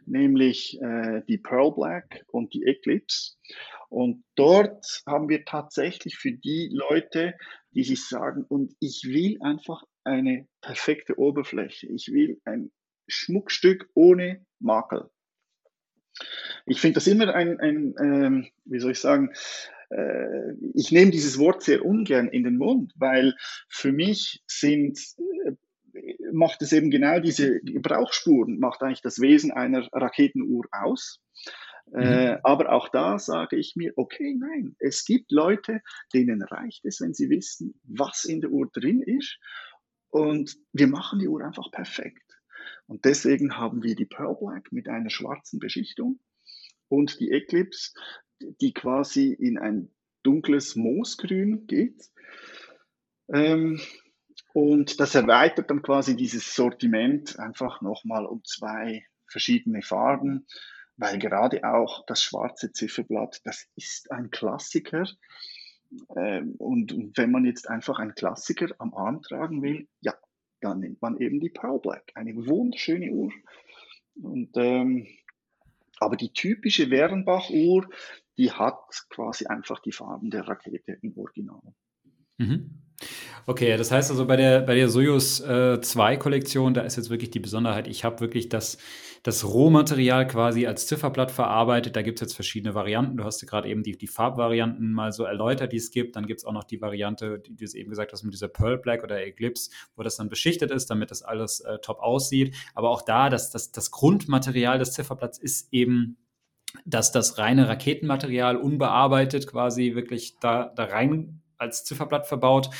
nämlich äh, die Pearl Black und die Eclipse. Und dort haben wir tatsächlich für die Leute, die sich sagen, und ich will einfach eine perfekte Oberfläche. Ich will ein Schmuckstück ohne Makel. Ich finde das immer ein, ein ähm, wie soll ich sagen, äh, ich nehme dieses Wort sehr ungern in den Mund, weil für mich sind, äh, macht es eben genau diese Gebrauchsspuren, macht eigentlich das Wesen einer Raketenuhr aus. Äh, mhm. aber auch da sage ich mir, okay, nein, es gibt Leute, denen reicht es, wenn sie wissen, was in der Uhr drin ist. Und wir machen die Uhr einfach perfekt. Und deswegen haben wir die Pearl Black mit einer schwarzen Beschichtung und die Eclipse, die quasi in ein dunkles Moosgrün geht. Ähm, und das erweitert dann quasi dieses Sortiment einfach nochmal um zwei verschiedene Farben, weil gerade auch das schwarze Zifferblatt, das ist ein Klassiker. Ähm, und wenn man jetzt einfach einen Klassiker am Arm tragen will, ja, dann nimmt man eben die Pearl Black, eine wunderschöne Uhr. Und, ähm, aber die typische Wernbach-Uhr, die hat quasi einfach die Farben der Rakete im Original. Mhm. Okay, das heißt also bei der, bei der Soyuz äh, 2 Kollektion, da ist jetzt wirklich die Besonderheit, ich habe wirklich das, das Rohmaterial quasi als Zifferblatt verarbeitet. Da gibt es jetzt verschiedene Varianten. Du hast ja gerade eben die, die Farbvarianten mal so erläutert, die es gibt. Dann gibt es auch noch die Variante, die du eben gesagt hast, mit dieser Pearl Black oder Eclipse, wo das dann beschichtet ist, damit das alles äh, top aussieht. Aber auch da, das, das, das Grundmaterial des Zifferblatts ist eben dass das reine Raketenmaterial unbearbeitet quasi wirklich da, da rein als Zifferblatt verbaut.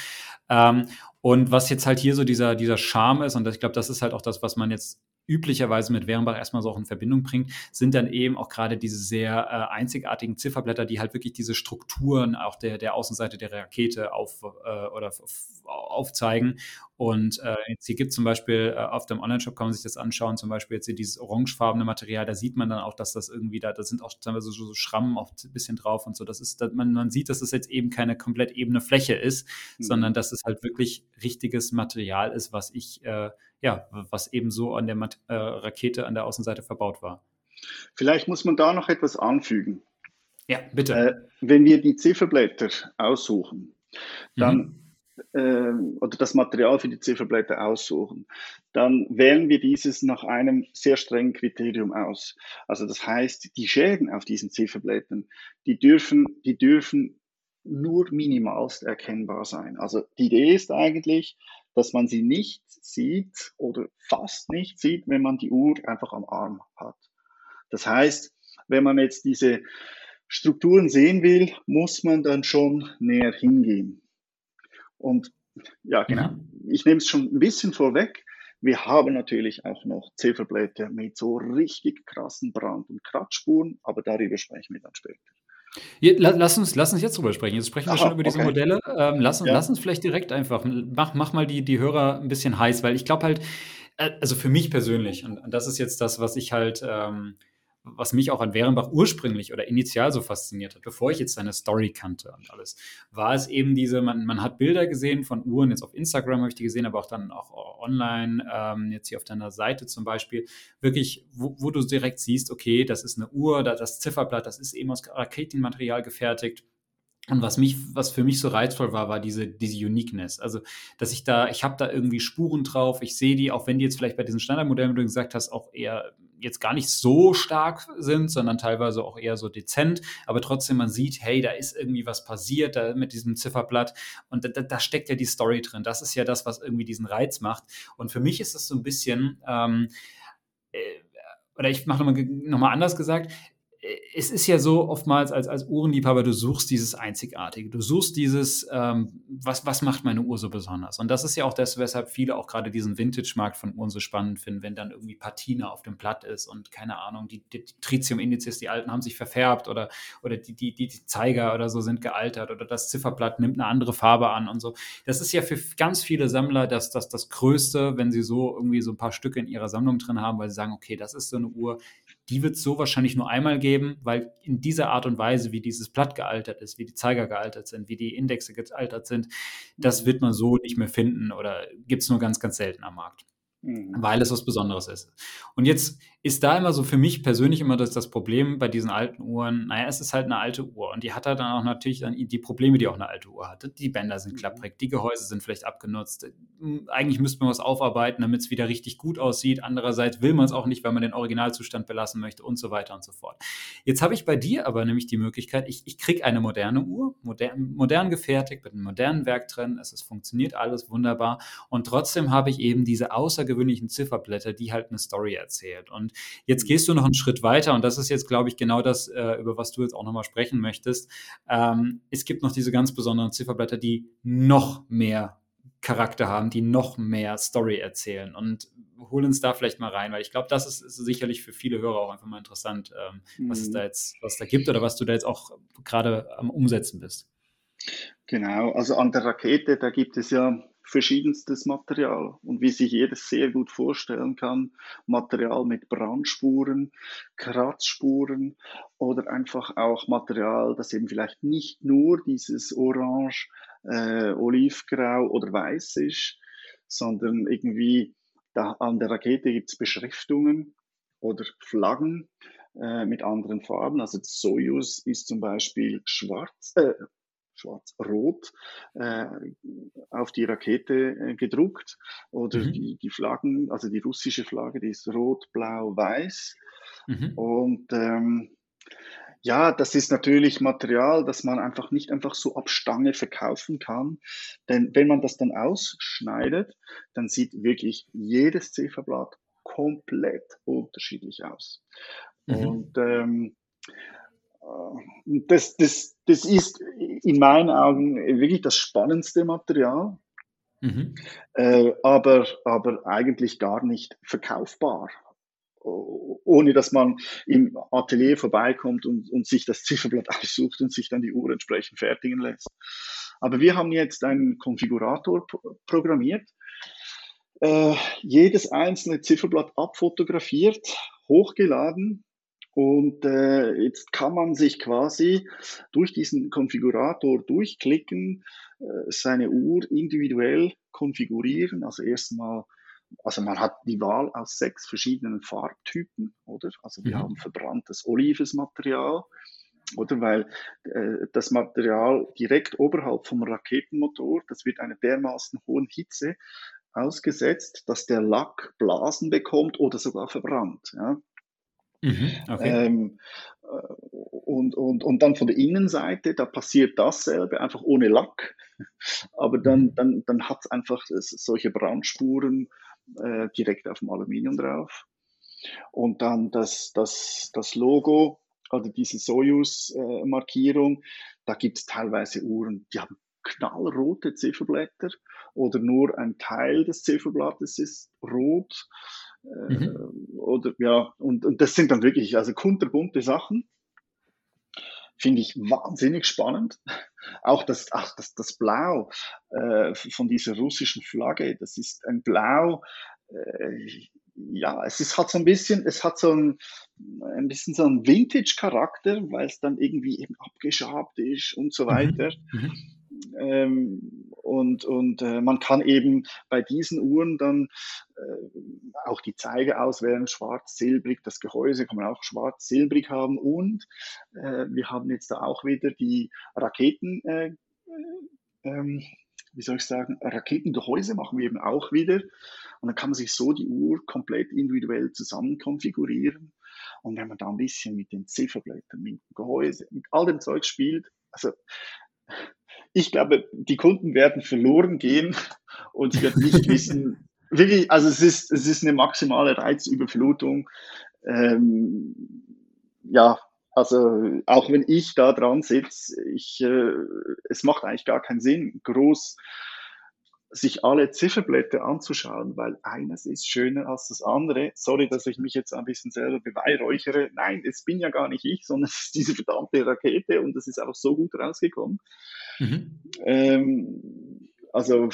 Ähm, und was jetzt halt hier so dieser, dieser Charme ist, und ich glaube, das ist halt auch das, was man jetzt üblicherweise mit Wernbach erstmal so auch in Verbindung bringt, sind dann eben auch gerade diese sehr äh, einzigartigen Zifferblätter, die halt wirklich diese Strukturen auch der, der Außenseite der Rakete auf, äh, oder aufzeigen. Und äh, jetzt hier gibt es zum Beispiel äh, auf dem Online-Shop, kann man sich das anschauen, zum Beispiel jetzt hier dieses orangefarbene Material, da sieht man dann auch, dass das irgendwie da, da sind auch teilweise so, so Schrammen auch ein bisschen drauf und so. Das ist, dass man, man sieht, dass das jetzt eben keine komplett ebene Fläche ist, mhm. sondern dass es halt wirklich richtiges Material ist, was ich äh, ja, was eben so an der äh, Rakete an der Außenseite verbaut war. Vielleicht muss man da noch etwas anfügen. Ja, bitte. Äh, wenn wir die Zifferblätter aussuchen, dann mhm. Äh, oder das Material für die Zifferblätter aussuchen, dann wählen wir dieses nach einem sehr strengen Kriterium aus. Also das heißt, die Schäden auf diesen Zifferblättern, die dürfen, die dürfen nur minimalst erkennbar sein. Also die Idee ist eigentlich, dass man sie nicht sieht oder fast nicht sieht, wenn man die Uhr einfach am Arm hat. Das heißt, wenn man jetzt diese Strukturen sehen will, muss man dann schon näher hingehen. Und ja, genau. Mhm. Ich nehme es schon ein bisschen vorweg. Wir haben natürlich auch noch Zifferblätter mit so richtig krassen Brand- und Kratzspuren, aber darüber sprechen wir dann später. Lass uns lass uns jetzt drüber sprechen. Jetzt sprechen wir schon über diese okay. Modelle. Ähm, lass Ja. lass uns vielleicht direkt einfach mach mach mal die die Hörer ein bisschen heiß, weil ich glaube halt äh, also für mich persönlich und und das ist jetzt das, was ich halt, ähm was mich auch an Werenbach ursprünglich oder initial so fasziniert hat, bevor ich jetzt seine Story kannte und alles, war es eben diese, man, man hat Bilder gesehen von Uhren, jetzt auf Instagram habe ich die gesehen, aber auch dann auch online, ähm, jetzt hier auf deiner Seite zum Beispiel, wirklich, wo, wo du direkt siehst, okay, das ist eine Uhr, das Zifferblatt, das ist eben aus Raketenmaterial gefertigt und was mich, was für mich so reizvoll war, war diese, diese Uniqueness. Also, dass ich da, ich habe da irgendwie Spuren drauf, ich sehe die, auch wenn die jetzt vielleicht bei diesen Standardmodellen, wie du gesagt hast, auch eher jetzt gar nicht so stark sind, sondern teilweise auch eher so dezent, aber trotzdem man sieht, hey, da ist irgendwie was passiert da mit diesem Zifferblatt und da, da steckt ja die Story drin. Das ist ja das, was irgendwie diesen Reiz macht. Und für mich ist das so ein bisschen, ähm, äh, oder ich mache nochmal noch mal anders gesagt, es ist ja so oftmals als, als Uhrenliebhaber, du suchst dieses Einzigartige, du suchst dieses, ähm, was, was macht meine Uhr so besonders? Und das ist ja auch das, weshalb viele auch gerade diesen Vintage-Markt von Uhren so spannend finden, wenn dann irgendwie Patina auf dem Blatt ist und keine Ahnung, die, die, die Tritium-Indizes, die alten haben sich verfärbt oder, oder die, die, die Zeiger oder so sind gealtert oder das Zifferblatt nimmt eine andere Farbe an und so. Das ist ja für ganz viele Sammler das, das, das Größte, wenn sie so irgendwie so ein paar Stücke in ihrer Sammlung drin haben, weil sie sagen, okay, das ist so eine Uhr, die wird es so wahrscheinlich nur einmal geben, weil in dieser Art und Weise, wie dieses Blatt gealtert ist, wie die Zeiger gealtert sind, wie die Indexe gealtert sind, das wird man so nicht mehr finden oder gibt es nur ganz, ganz selten am Markt. Mhm. Weil es was Besonderes ist. Und jetzt ist da immer so für mich persönlich immer das, das Problem bei diesen alten Uhren, naja, es ist halt eine alte Uhr und die hat halt dann auch natürlich dann die Probleme, die auch eine alte Uhr hatte. Die Bänder sind mhm. klapprig, die Gehäuse sind vielleicht abgenutzt. Eigentlich müsste man was aufarbeiten, damit es wieder richtig gut aussieht. Andererseits will man es auch nicht, weil man den Originalzustand belassen möchte und so weiter und so fort. Jetzt habe ich bei dir aber nämlich die Möglichkeit, ich, ich kriege eine moderne Uhr, modern, modern gefertigt, mit einem modernen Werk drin, es ist, funktioniert alles wunderbar und trotzdem habe ich eben diese außergewöhnlichen Zifferblätter, die halt eine Story erzählt. Und jetzt gehst du noch einen Schritt weiter und das ist jetzt, glaube ich, genau das, äh, über was du jetzt auch nochmal sprechen möchtest. Ähm, es gibt noch diese ganz besonderen Zifferblätter, die noch mehr Charakter haben, die noch mehr Story erzählen und hol uns da vielleicht mal rein, weil ich glaube, das ist, ist, sicherlich für viele Hörer auch einfach mal interessant, ähm, mhm. was es da jetzt, was da gibt oder was du da jetzt auch gerade am Umsetzen bist. Genau, also an der Rakete, da gibt es ja verschiedenstes Material und wie sich jedes sehr gut vorstellen kann, Material mit Brandspuren, Kratzspuren oder einfach auch Material, das eben vielleicht nicht nur dieses Orange, äh, Olivgrau oder Weiß ist, sondern irgendwie da an der Rakete gibt es Beschriftungen oder Flaggen äh, mit anderen Farben. Also Soyuz ist zum Beispiel schwarz, äh, schwarz-rot äh, auf die Rakete äh, gedruckt oder mhm. die, die Flaggen, also die russische Flagge, die ist rot, blau, weiß. Mhm. Und ähm, ja, das ist natürlich Material, das man einfach nicht einfach so ab Stange verkaufen kann. Denn wenn man das dann ausschneidet, dann sieht wirklich jedes Zifferblatt komplett unterschiedlich aus. Mhm. Und ähm, äh, das, das, das ist in meinen Augen wirklich das spannendste Material, mhm. äh, aber, aber eigentlich gar nicht verkaufbar. Ohne dass man im Atelier vorbeikommt und, und sich das Zifferblatt aussucht und sich dann die Uhr entsprechend fertigen lässt. Aber wir haben jetzt einen Konfigurator programmiert, äh, jedes einzelne Zifferblatt abfotografiert, hochgeladen und äh, jetzt kann man sich quasi durch diesen Konfigurator durchklicken, äh, seine Uhr individuell konfigurieren. Also erstmal, also man hat die Wahl aus sechs verschiedenen Farbtypen, oder? Also wir mhm. haben verbranntes olives Material, oder? Weil äh, das Material direkt oberhalb vom Raketenmotor, das wird einer dermaßen hohen Hitze ausgesetzt, dass der Lack Blasen bekommt oder sogar verbrannt. Ja? Mhm, okay. Ähm, äh, und, und, und dann von der Innenseite, da passiert dasselbe, einfach ohne Lack. Aber dann, mhm. dann, dann hat es einfach solche Brandspuren äh, direkt auf dem Aluminium drauf. Und dann das, das, das Logo, also diese Soyuz-Markierung, da gibt es teilweise Uhren, die haben knallrote Zifferblätter oder nur ein Teil des Zifferblattes ist rot. Mhm. Äh, oder ja, und, und das sind dann wirklich also kunterbunte Sachen. finde ich wahnsinnig spannend. Auch das, ach, das, das Blau äh, von dieser russischen Flagge, das ist ein Blau, äh, ja, es ist, hat so ein bisschen, es hat so ein, ein bisschen so einen Vintage-Charakter, weil es dann irgendwie eben abgeschabt ist und so mhm. weiter. Mhm. Ähm, und und äh, man kann eben bei diesen Uhren dann äh, auch die Zeiger auswählen, schwarz, silbrig, das Gehäuse kann man auch schwarz, silbrig haben und äh, wir haben jetzt da auch wieder die Raketen, äh, ähm, wie soll ich sagen, Raketengehäuse machen wir eben auch wieder. Und dann kann man sich so die Uhr komplett individuell zusammen konfigurieren und wenn man da ein bisschen mit den Zifferblättern, mit dem Gehäuse, mit all dem Zeug spielt, also ich glaube, die Kunden werden verloren gehen und sie werden nicht wissen, wirklich, also es ist, es ist eine maximale Reizüberflutung. Ähm, ja, also auch wenn ich da dran sitze, ich, äh, es macht eigentlich gar keinen Sinn, groß sich alle Zifferblätter anzuschauen, weil eines ist schöner als das andere. Sorry, dass ich mich jetzt ein bisschen selber beweihräuchere. Nein, es bin ja gar nicht ich, sondern es ist diese verdammte Rakete und das ist auch so gut rausgekommen. Mhm. Ähm, also,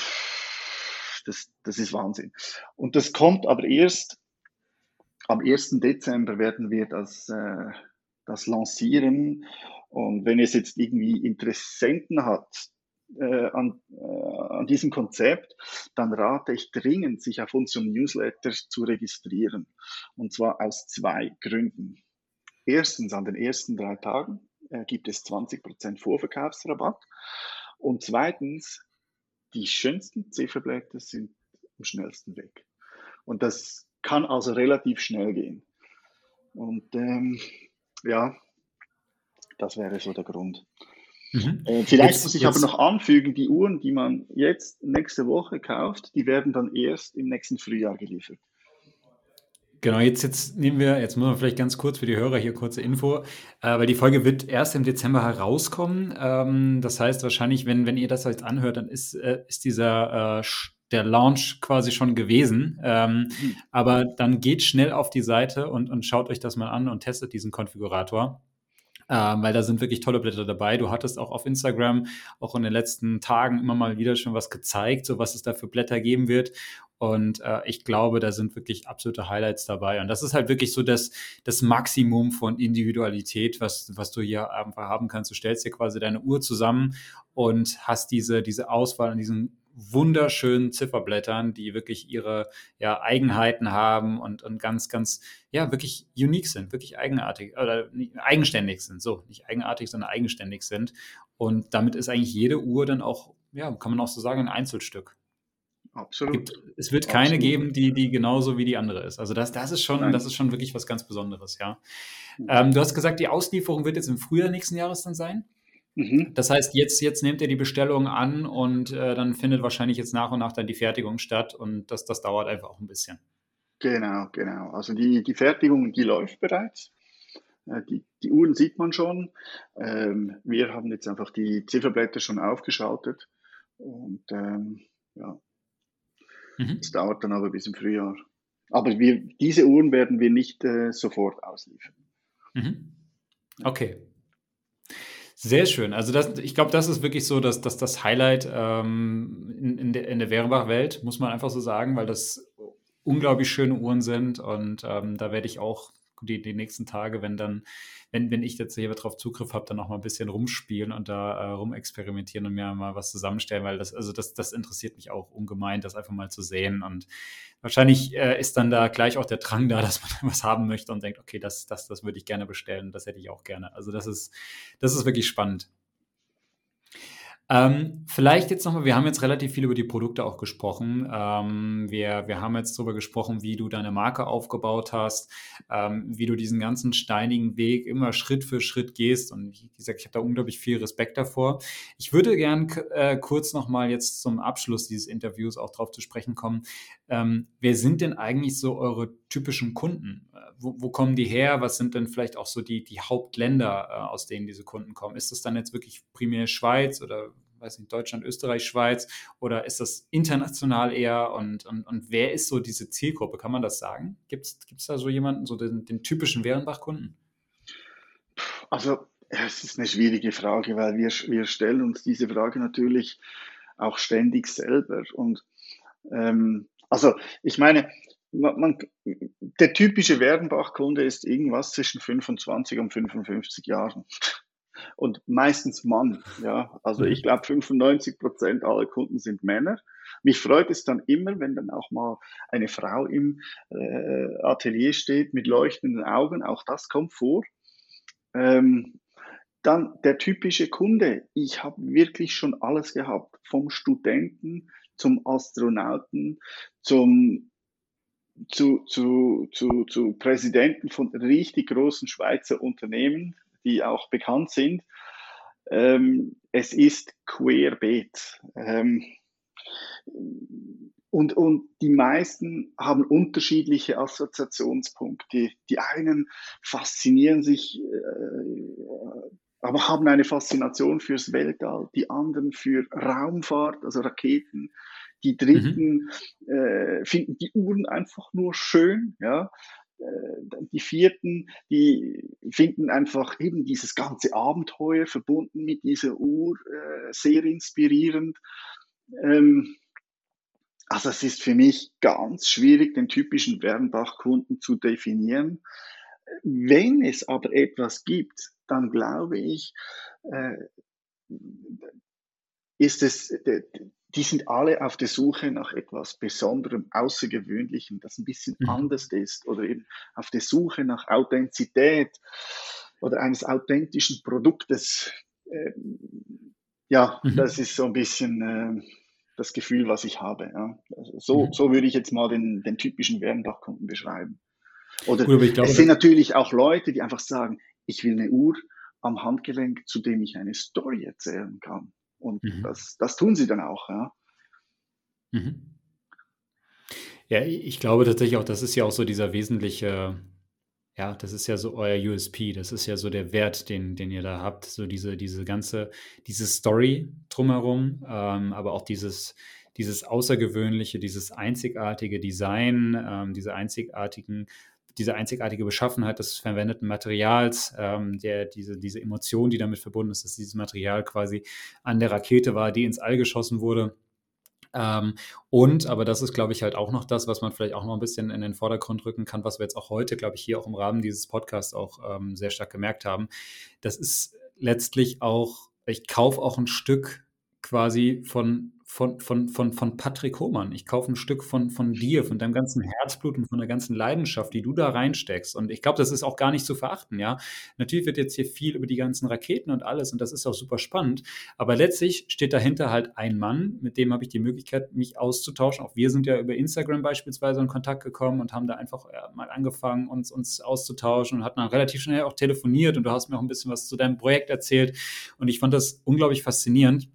das, das ist Wahnsinn. Und das kommt aber erst am 1. Dezember werden wir das, äh, das lancieren. Und wenn es jetzt irgendwie Interessenten hat, äh, an, äh, an diesem Konzept, dann rate ich dringend, sich auf unserem Newsletter zu registrieren. Und zwar aus zwei Gründen. Erstens, an den ersten drei Tagen äh, gibt es 20% Vorverkaufsrabatt. Und zweitens, die schönsten Zifferblätter sind am schnellsten weg. Und das kann also relativ schnell gehen. Und ähm, ja, das wäre so der Grund. Mhm. Äh, vielleicht jetzt, muss ich jetzt. aber noch anfügen, die Uhren, die man jetzt nächste Woche kauft, die werden dann erst im nächsten Frühjahr geliefert. Genau, jetzt, jetzt nehmen wir, jetzt müssen wir vielleicht ganz kurz für die Hörer hier kurze Info, äh, weil die Folge wird erst im Dezember herauskommen. Ähm, das heißt wahrscheinlich, wenn, wenn ihr das jetzt anhört, dann ist, äh, ist dieser äh, der Launch quasi schon gewesen. Ähm, mhm. Aber dann geht schnell auf die Seite und, und schaut euch das mal an und testet diesen Konfigurator ähm, weil da sind wirklich tolle Blätter dabei. Du hattest auch auf Instagram auch in den letzten Tagen immer mal wieder schon was gezeigt, so was es da für Blätter geben wird. Und äh, ich glaube, da sind wirklich absolute Highlights dabei. Und das ist halt wirklich so das, das Maximum von Individualität, was, was du hier einfach haben kannst. Du stellst dir quasi deine Uhr zusammen und hast diese, diese Auswahl an diesen wunderschönen Zifferblättern, die wirklich ihre ja, Eigenheiten haben und, und ganz, ganz, ja, wirklich unique sind, wirklich eigenartig oder eigenständig sind. So, nicht eigenartig, sondern eigenständig sind. Und damit ist eigentlich jede Uhr dann auch, ja, kann man auch so sagen, ein Einzelstück. Absolut. Gibt, es wird keine Absolut. geben, die, die genauso wie die andere ist. Also das, das ist schon, das ist schon wirklich was ganz Besonderes, ja. Hm. Ähm, du hast gesagt, die Auslieferung wird jetzt im Frühjahr nächsten Jahres dann sein? Mhm. Das heißt, jetzt, jetzt nehmt ihr die Bestellung an und äh, dann findet wahrscheinlich jetzt nach und nach dann die Fertigung statt und das, das dauert einfach auch ein bisschen. Genau, genau. Also die, die Fertigung, die läuft bereits. Äh, die, die Uhren sieht man schon. Ähm, wir haben jetzt einfach die Zifferblätter schon aufgeschaltet und ähm, ja, mhm. es dauert dann aber bis im Frühjahr. Aber wir, diese Uhren werden wir nicht äh, sofort ausliefern. Mhm. Okay, sehr schön. Also das, ich glaube, das ist wirklich so, dass, dass das Highlight ähm, in, in, der, in der Werenbach-Welt, muss man einfach so sagen, weil das unglaublich schöne Uhren sind und ähm, da werde ich auch die, die nächsten Tage, wenn dann, wenn, wenn ich jetzt hier darauf Zugriff habe, dann noch mal ein bisschen rumspielen und da äh, rumexperimentieren und mir mal was zusammenstellen, weil das, also das, das interessiert mich auch ungemein, das einfach mal zu sehen. Und wahrscheinlich äh, ist dann da gleich auch der Drang da, dass man was haben möchte und denkt, okay, das, das, das würde ich gerne bestellen, das hätte ich auch gerne. Also das ist, das ist wirklich spannend. Ähm, vielleicht jetzt nochmal, wir haben jetzt relativ viel über die Produkte auch gesprochen. Ähm, wir, wir haben jetzt darüber gesprochen, wie du deine Marke aufgebaut hast, ähm, wie du diesen ganzen steinigen Weg immer Schritt für Schritt gehst. Und wie gesagt, ich habe da unglaublich viel Respekt davor. Ich würde gern äh, kurz nochmal jetzt zum Abschluss dieses Interviews auch darauf zu sprechen kommen. Ähm, wer sind denn eigentlich so eure typischen Kunden? Äh, wo, wo, kommen die her? Was sind denn vielleicht auch so die, die Hauptländer, äh, aus denen diese Kunden kommen? Ist das dann jetzt wirklich primär Schweiz oder weiß nicht, Deutschland, Österreich, Schweiz oder ist das international eher und, und, und wer ist so diese Zielgruppe? Kann man das sagen? Gibt es da so jemanden, so den, den typischen Wehrenbach-Kunden? Also es ist eine schwierige Frage, weil wir, wir stellen uns diese Frage natürlich auch ständig selber. Und ähm, also ich meine, man, der typische Werdenbach-Kunde ist irgendwas zwischen 25 und 55 Jahren. Und meistens Mann, ja. Also ich glaube, 95 Prozent aller Kunden sind Männer. Mich freut es dann immer, wenn dann auch mal eine Frau im äh, Atelier steht mit leuchtenden Augen. Auch das kommt vor. Ähm, dann der typische Kunde. Ich habe wirklich schon alles gehabt, vom Studenten zum Astronauten, zum zu, zu, zu, zu Präsidenten von richtig großen Schweizer Unternehmen, die auch bekannt sind. Ähm, es ist querbeet. Ähm, und, und die meisten haben unterschiedliche Assoziationspunkte. Die einen faszinieren sich, äh, aber haben eine Faszination fürs Weltall, die anderen für Raumfahrt, also Raketen, die mhm. Dritten mhm. äh, finden die Uhren einfach nur schön, ja. Äh, die Vierten, die finden einfach eben dieses ganze Abenteuer verbunden mit dieser Uhr äh, sehr inspirierend. Ähm, also es ist für mich ganz schwierig, den typischen Wernbach-Kunden zu definieren. Wenn es aber etwas gibt, dann glaube ich, äh, ist es die sind alle auf der Suche nach etwas Besonderem, Außergewöhnlichem, das ein bisschen mhm. anders ist oder eben auf der Suche nach Authentizität oder eines authentischen Produktes. Ähm, ja, mhm. das ist so ein bisschen äh, das Gefühl, was ich habe. Ja. Also so, mhm. so würde ich jetzt mal den, den typischen Wernbach-Kunden beschreiben. Oder Gut, glaube, es sind natürlich auch Leute, die einfach sagen, ich will eine Uhr am Handgelenk, zu dem ich eine Story erzählen kann. Und mhm. das, das tun sie dann auch, ja. Mhm. Ja, ich glaube tatsächlich auch, das ist ja auch so dieser wesentliche, ja, das ist ja so euer USP, das ist ja so der Wert, den, den ihr da habt, so diese, diese ganze, diese Story drumherum, ähm, aber auch dieses, dieses außergewöhnliche, dieses einzigartige Design, ähm, diese einzigartigen diese einzigartige Beschaffenheit des verwendeten Materials, ähm, der, diese, diese Emotion, die damit verbunden ist, dass dieses Material quasi an der Rakete war, die ins All geschossen wurde. Ähm, und, aber das ist, glaube ich, halt auch noch das, was man vielleicht auch noch ein bisschen in den Vordergrund rücken kann, was wir jetzt auch heute, glaube ich, hier auch im Rahmen dieses Podcasts auch ähm, sehr stark gemerkt haben. Das ist letztlich auch, ich kaufe auch ein Stück quasi von von, von, von, von Patrick Hohmann. Ich kaufe ein Stück von, von dir, von deinem ganzen Herzblut und von der ganzen Leidenschaft, die du da reinsteckst. Und ich glaube, das ist auch gar nicht zu verachten, ja. Natürlich wird jetzt hier viel über die ganzen Raketen und alles und das ist auch super spannend. Aber letztlich steht dahinter halt ein Mann, mit dem habe ich die Möglichkeit, mich auszutauschen. Auch wir sind ja über Instagram beispielsweise in Kontakt gekommen und haben da einfach ja, mal angefangen, uns, uns auszutauschen und hatten dann relativ schnell auch telefoniert und du hast mir auch ein bisschen was zu deinem Projekt erzählt. Und ich fand das unglaublich faszinierend.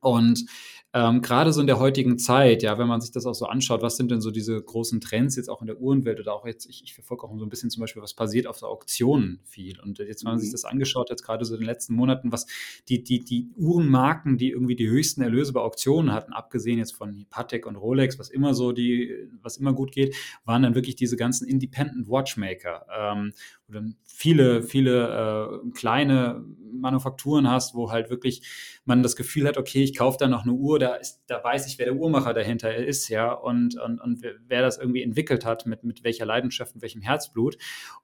Und ähm, Gerade so in der heutigen Zeit, ja, wenn man sich das auch so anschaut, was sind denn so diese großen Trends jetzt auch in der Uhrenwelt oder auch jetzt, ich, ich verfolge auch so ein bisschen zum Beispiel, was passiert auf der Auktionen viel. Und jetzt, wenn man sich mhm. das angeschaut hat, gerade so in den letzten Monaten, was die, die, die Uhrenmarken, die irgendwie die höchsten Erlöse bei Auktionen hatten, abgesehen jetzt von Patek und Rolex, was immer so die, was immer gut geht, waren dann wirklich diese ganzen Independent Watchmaker, ähm, wo dann viele, viele äh, kleine Manufakturen hast, wo halt wirklich man das Gefühl hat, okay, ich kaufe da noch eine Uhr, da, ist, da weiß ich, wer der Uhrmacher dahinter ist, ja, und, und, und wer das irgendwie entwickelt hat, mit, mit welcher Leidenschaft und welchem Herzblut.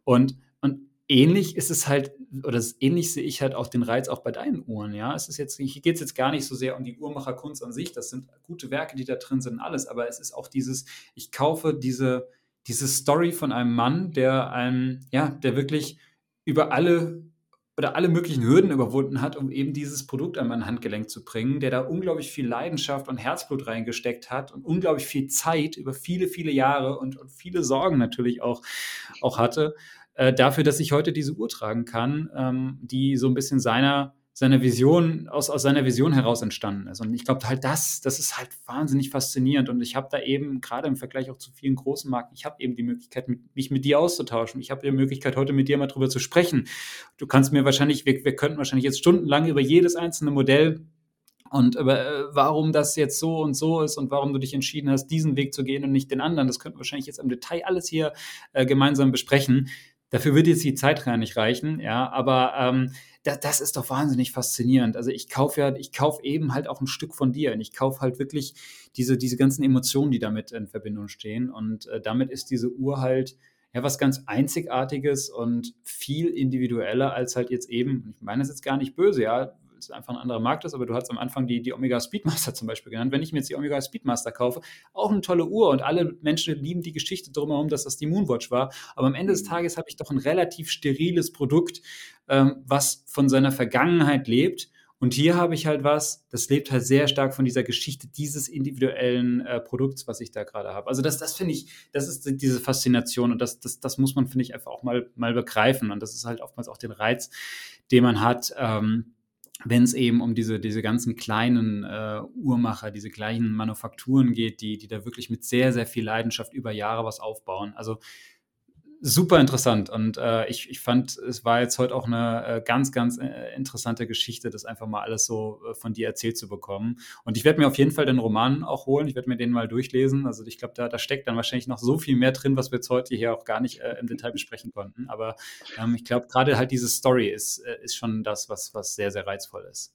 Und, und ähnlich ist es halt, oder ähnlich sehe ich halt auch den Reiz auch bei deinen Uhren, ja. Es ist jetzt, hier geht es jetzt gar nicht so sehr um die Uhrmacherkunst an sich, das sind gute Werke, die da drin sind, alles, aber es ist auch dieses, ich kaufe diese, diese Story von einem Mann, der einem, ja, der wirklich über alle oder alle möglichen Hürden überwunden hat, um eben dieses Produkt an mein Handgelenk zu bringen, der da unglaublich viel Leidenschaft und Herzblut reingesteckt hat und unglaublich viel Zeit über viele, viele Jahre und, und viele Sorgen natürlich auch, auch hatte, äh, dafür, dass ich heute diese Uhr tragen kann, ähm, die so ein bisschen seiner seiner Vision, aus, aus seiner Vision heraus entstanden ist. Und ich glaube halt das, das ist halt wahnsinnig faszinierend. Und ich habe da eben, gerade im Vergleich auch zu vielen großen Marken, ich habe eben die Möglichkeit, mich mit dir auszutauschen. Ich habe die Möglichkeit, heute mit dir mal drüber zu sprechen. Du kannst mir wahrscheinlich, wir, wir könnten wahrscheinlich jetzt stundenlang über jedes einzelne Modell und über, äh, warum das jetzt so und so ist und warum du dich entschieden hast, diesen Weg zu gehen und nicht den anderen. Das könnten wir wahrscheinlich jetzt im Detail alles hier äh, gemeinsam besprechen dafür wird jetzt die Zeit gar nicht reichen, ja, aber ähm, das, das ist doch wahnsinnig faszinierend. Also ich kaufe ja, ich kaufe eben halt auch ein Stück von dir und ich kaufe halt wirklich diese, diese ganzen Emotionen, die damit in Verbindung stehen und äh, damit ist diese Uhr halt ja was ganz Einzigartiges und viel individueller als halt jetzt eben, ich meine das jetzt gar nicht böse, ja, es einfach ein anderer Markt ist, aber du hast am Anfang die, die Omega Speedmaster zum Beispiel genannt. Wenn ich mir jetzt die Omega Speedmaster kaufe, auch eine tolle Uhr und alle Menschen lieben die Geschichte drumherum, dass das die Moonwatch war. Aber am Ende des mhm. Tages habe ich doch ein relativ steriles Produkt, ähm, was von seiner Vergangenheit lebt. Und hier habe ich halt was, das lebt halt sehr stark von dieser Geschichte dieses individuellen äh, Produkts, was ich da gerade habe. Also das, das finde ich, das ist diese Faszination und das, das, das muss man, finde ich, einfach auch mal, mal begreifen. Und das ist halt oftmals auch den Reiz, den man hat. Ähm, wenn es eben um diese, diese ganzen kleinen äh, Uhrmacher, diese kleinen Manufakturen geht, die, die da wirklich mit sehr, sehr viel Leidenschaft über Jahre was aufbauen. Also super interessant und äh, ich, ich fand, es war jetzt heute auch eine äh, ganz, ganz äh, interessante Geschichte, das einfach mal alles so äh, von dir erzählt zu bekommen. Und ich werde mir auf jeden Fall den Roman auch holen, ich werde mir den mal durchlesen. Also ich glaube, da, da steckt dann wahrscheinlich noch so viel mehr drin, was wir jetzt heute hier auch gar nicht äh, im Detail besprechen konnten. Aber ähm, ich glaube, gerade halt diese Story ist, äh, ist schon das, was, was sehr, sehr reizvoll ist.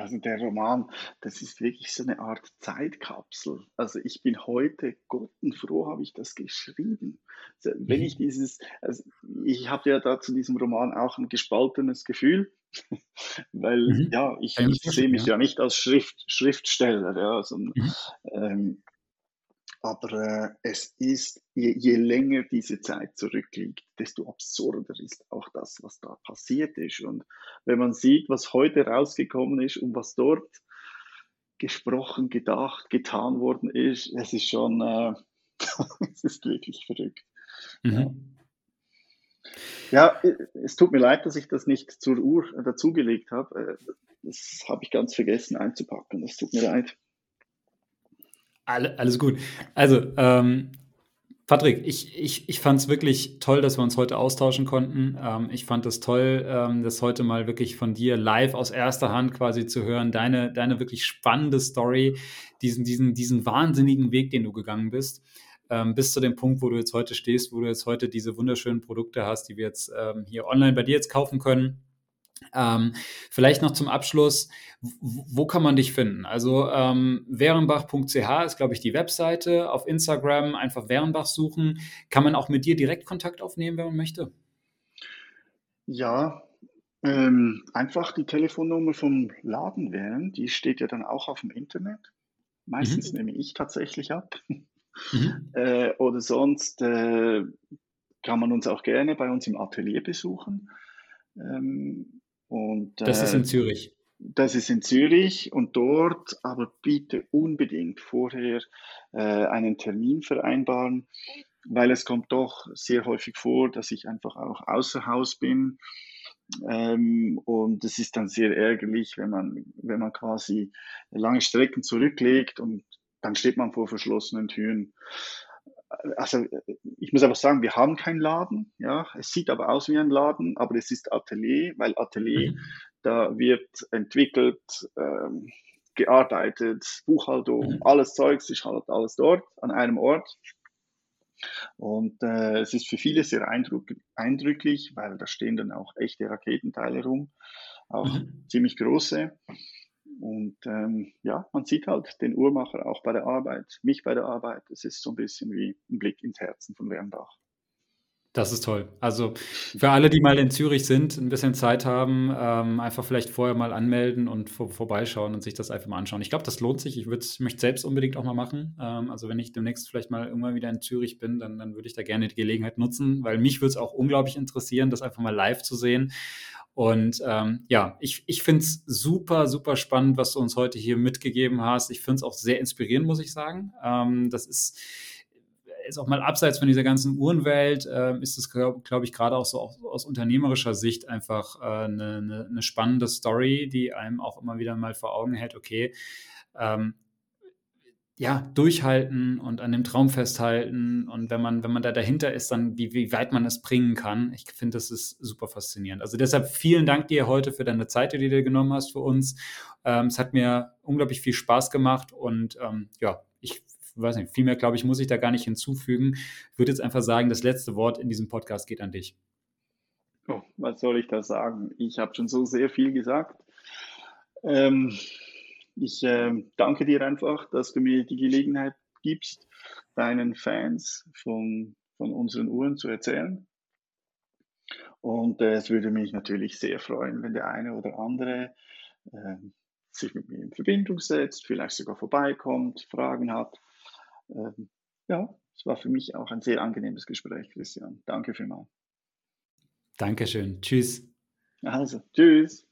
Also der Roman, das ist wirklich so eine Art Zeitkapsel. Also ich bin heute gottenfroh, habe ich das geschrieben. Also wenn mhm. ich dieses, also ich habe ja da zu diesem Roman auch ein gespaltenes Gefühl, weil mhm. ja, ich, ich sehe mich ja. ja nicht als Schrift, Schriftsteller, ja, also, mhm. ähm, aber äh, es ist, je, je, länger diese Zeit zurückliegt, desto absurder ist auch das, was da passiert ist. Und wenn man sieht, was heute rausgekommen ist und was dort gesprochen, gedacht, getan worden ist, es ist schon, äh, es ist wirklich verrückt. Mhm. Ja. ja. es tut mir leid, dass ich das nicht zur Uhr dazugelegt habe. Äh, das habe ich ganz vergessen einzupacken. Das tut mir leid. Alle, alles gut. Also, ähm, Patrick, ich, ich, ich fand es wirklich toll, dass wir uns heute austauschen konnten. Ähm, ich fand es toll, ähm, das heute mal wirklich von dir live aus erster Hand quasi zu hören. Deine, deine wirklich spannende Story, diesen, diesen, diesen wahnsinnigen Weg, den du gegangen bist. Ähm, bis zu dem Punkt, wo du jetzt heute stehst, wo du jetzt heute diese wunderschönen Produkte hast, die wir jetzt ähm, hier online bei dir jetzt kaufen können. Ähm, vielleicht noch zum Abschluss, wo kann man dich finden? Also ähm, wehrenbach.ch ist, glaube ich, die Webseite. Auf Instagram einfach Wehrenbach suchen. Kann man auch mit dir direkt Kontakt aufnehmen, wenn man möchte? Ja, ähm, einfach die Telefonnummer vom Laden wählen. Die steht ja dann auch auf dem Internet. Meistens mhm. nehme ich tatsächlich ab. Mhm. Äh, oder sonst äh, kann man uns auch gerne bei uns im Atelier besuchen. Ähm, und, das ist in äh, Zürich. Das ist in Zürich und dort aber bitte unbedingt vorher äh, einen Termin vereinbaren, weil es kommt doch sehr häufig vor, dass ich einfach auch außer Haus bin. Ähm, und es ist dann sehr ärgerlich, wenn man, wenn man quasi lange Strecken zurücklegt und dann steht man vor verschlossenen Türen also ich muss einfach sagen, wir haben keinen Laden, ja, es sieht aber aus wie ein Laden, aber es ist Atelier, weil Atelier, mhm. da wird entwickelt, ähm, gearbeitet, Buchhaltung, mhm. alles Zeugs ist halt alles dort, an einem Ort. Und äh, es ist für viele sehr eindrücklich, weil da stehen dann auch echte Raketenteile rum, auch mhm. ziemlich große. Und ähm, ja, man sieht halt den Uhrmacher auch bei der Arbeit, mich bei der Arbeit. Es ist so ein bisschen wie ein Blick ins Herzen von Wernbach. Das ist toll. Also für alle, die mal in Zürich sind, ein bisschen Zeit haben, ähm, einfach vielleicht vorher mal anmelden und vor, vorbeischauen und sich das einfach mal anschauen. Ich glaube, das lohnt sich. Ich möchte selbst unbedingt auch mal machen. Ähm, also wenn ich demnächst vielleicht mal irgendwann wieder in Zürich bin, dann, dann würde ich da gerne die Gelegenheit nutzen, weil mich würde es auch unglaublich interessieren, das einfach mal live zu sehen. Und ähm, ja, ich, ich finde es super, super spannend, was du uns heute hier mitgegeben hast. Ich finde es auch sehr inspirierend, muss ich sagen. Ähm, das ist, ist auch mal abseits von dieser ganzen Uhrenwelt, äh, ist es, glaube glaub ich, gerade auch so auch aus unternehmerischer Sicht einfach eine äh, ne, ne spannende Story, die einem auch immer wieder mal vor Augen hält, okay, ähm, ja, durchhalten und an dem Traum festhalten. Und wenn man, wenn man da dahinter ist, dann wie, wie weit man es bringen kann. Ich finde, das ist super faszinierend. Also deshalb vielen Dank dir heute für deine Zeit, die du dir genommen hast für uns. Ähm, es hat mir unglaublich viel Spaß gemacht und ähm, ja, ich weiß nicht, viel mehr, glaube ich, muss ich da gar nicht hinzufügen. Ich würde jetzt einfach sagen, das letzte Wort in diesem Podcast geht an dich. Oh, was soll ich da sagen? Ich habe schon so sehr viel gesagt. Ähm, ich äh, danke dir einfach, dass du mir die Gelegenheit gibst, deinen Fans von, von unseren Uhren zu erzählen. Und äh, es würde mich natürlich sehr freuen, wenn der eine oder andere äh, sich mit mir in Verbindung setzt, vielleicht sogar vorbeikommt, Fragen hat. Ähm, ja, es war für mich auch ein sehr angenehmes Gespräch, Christian. Danke vielmals. Dankeschön. Tschüss. Also, tschüss.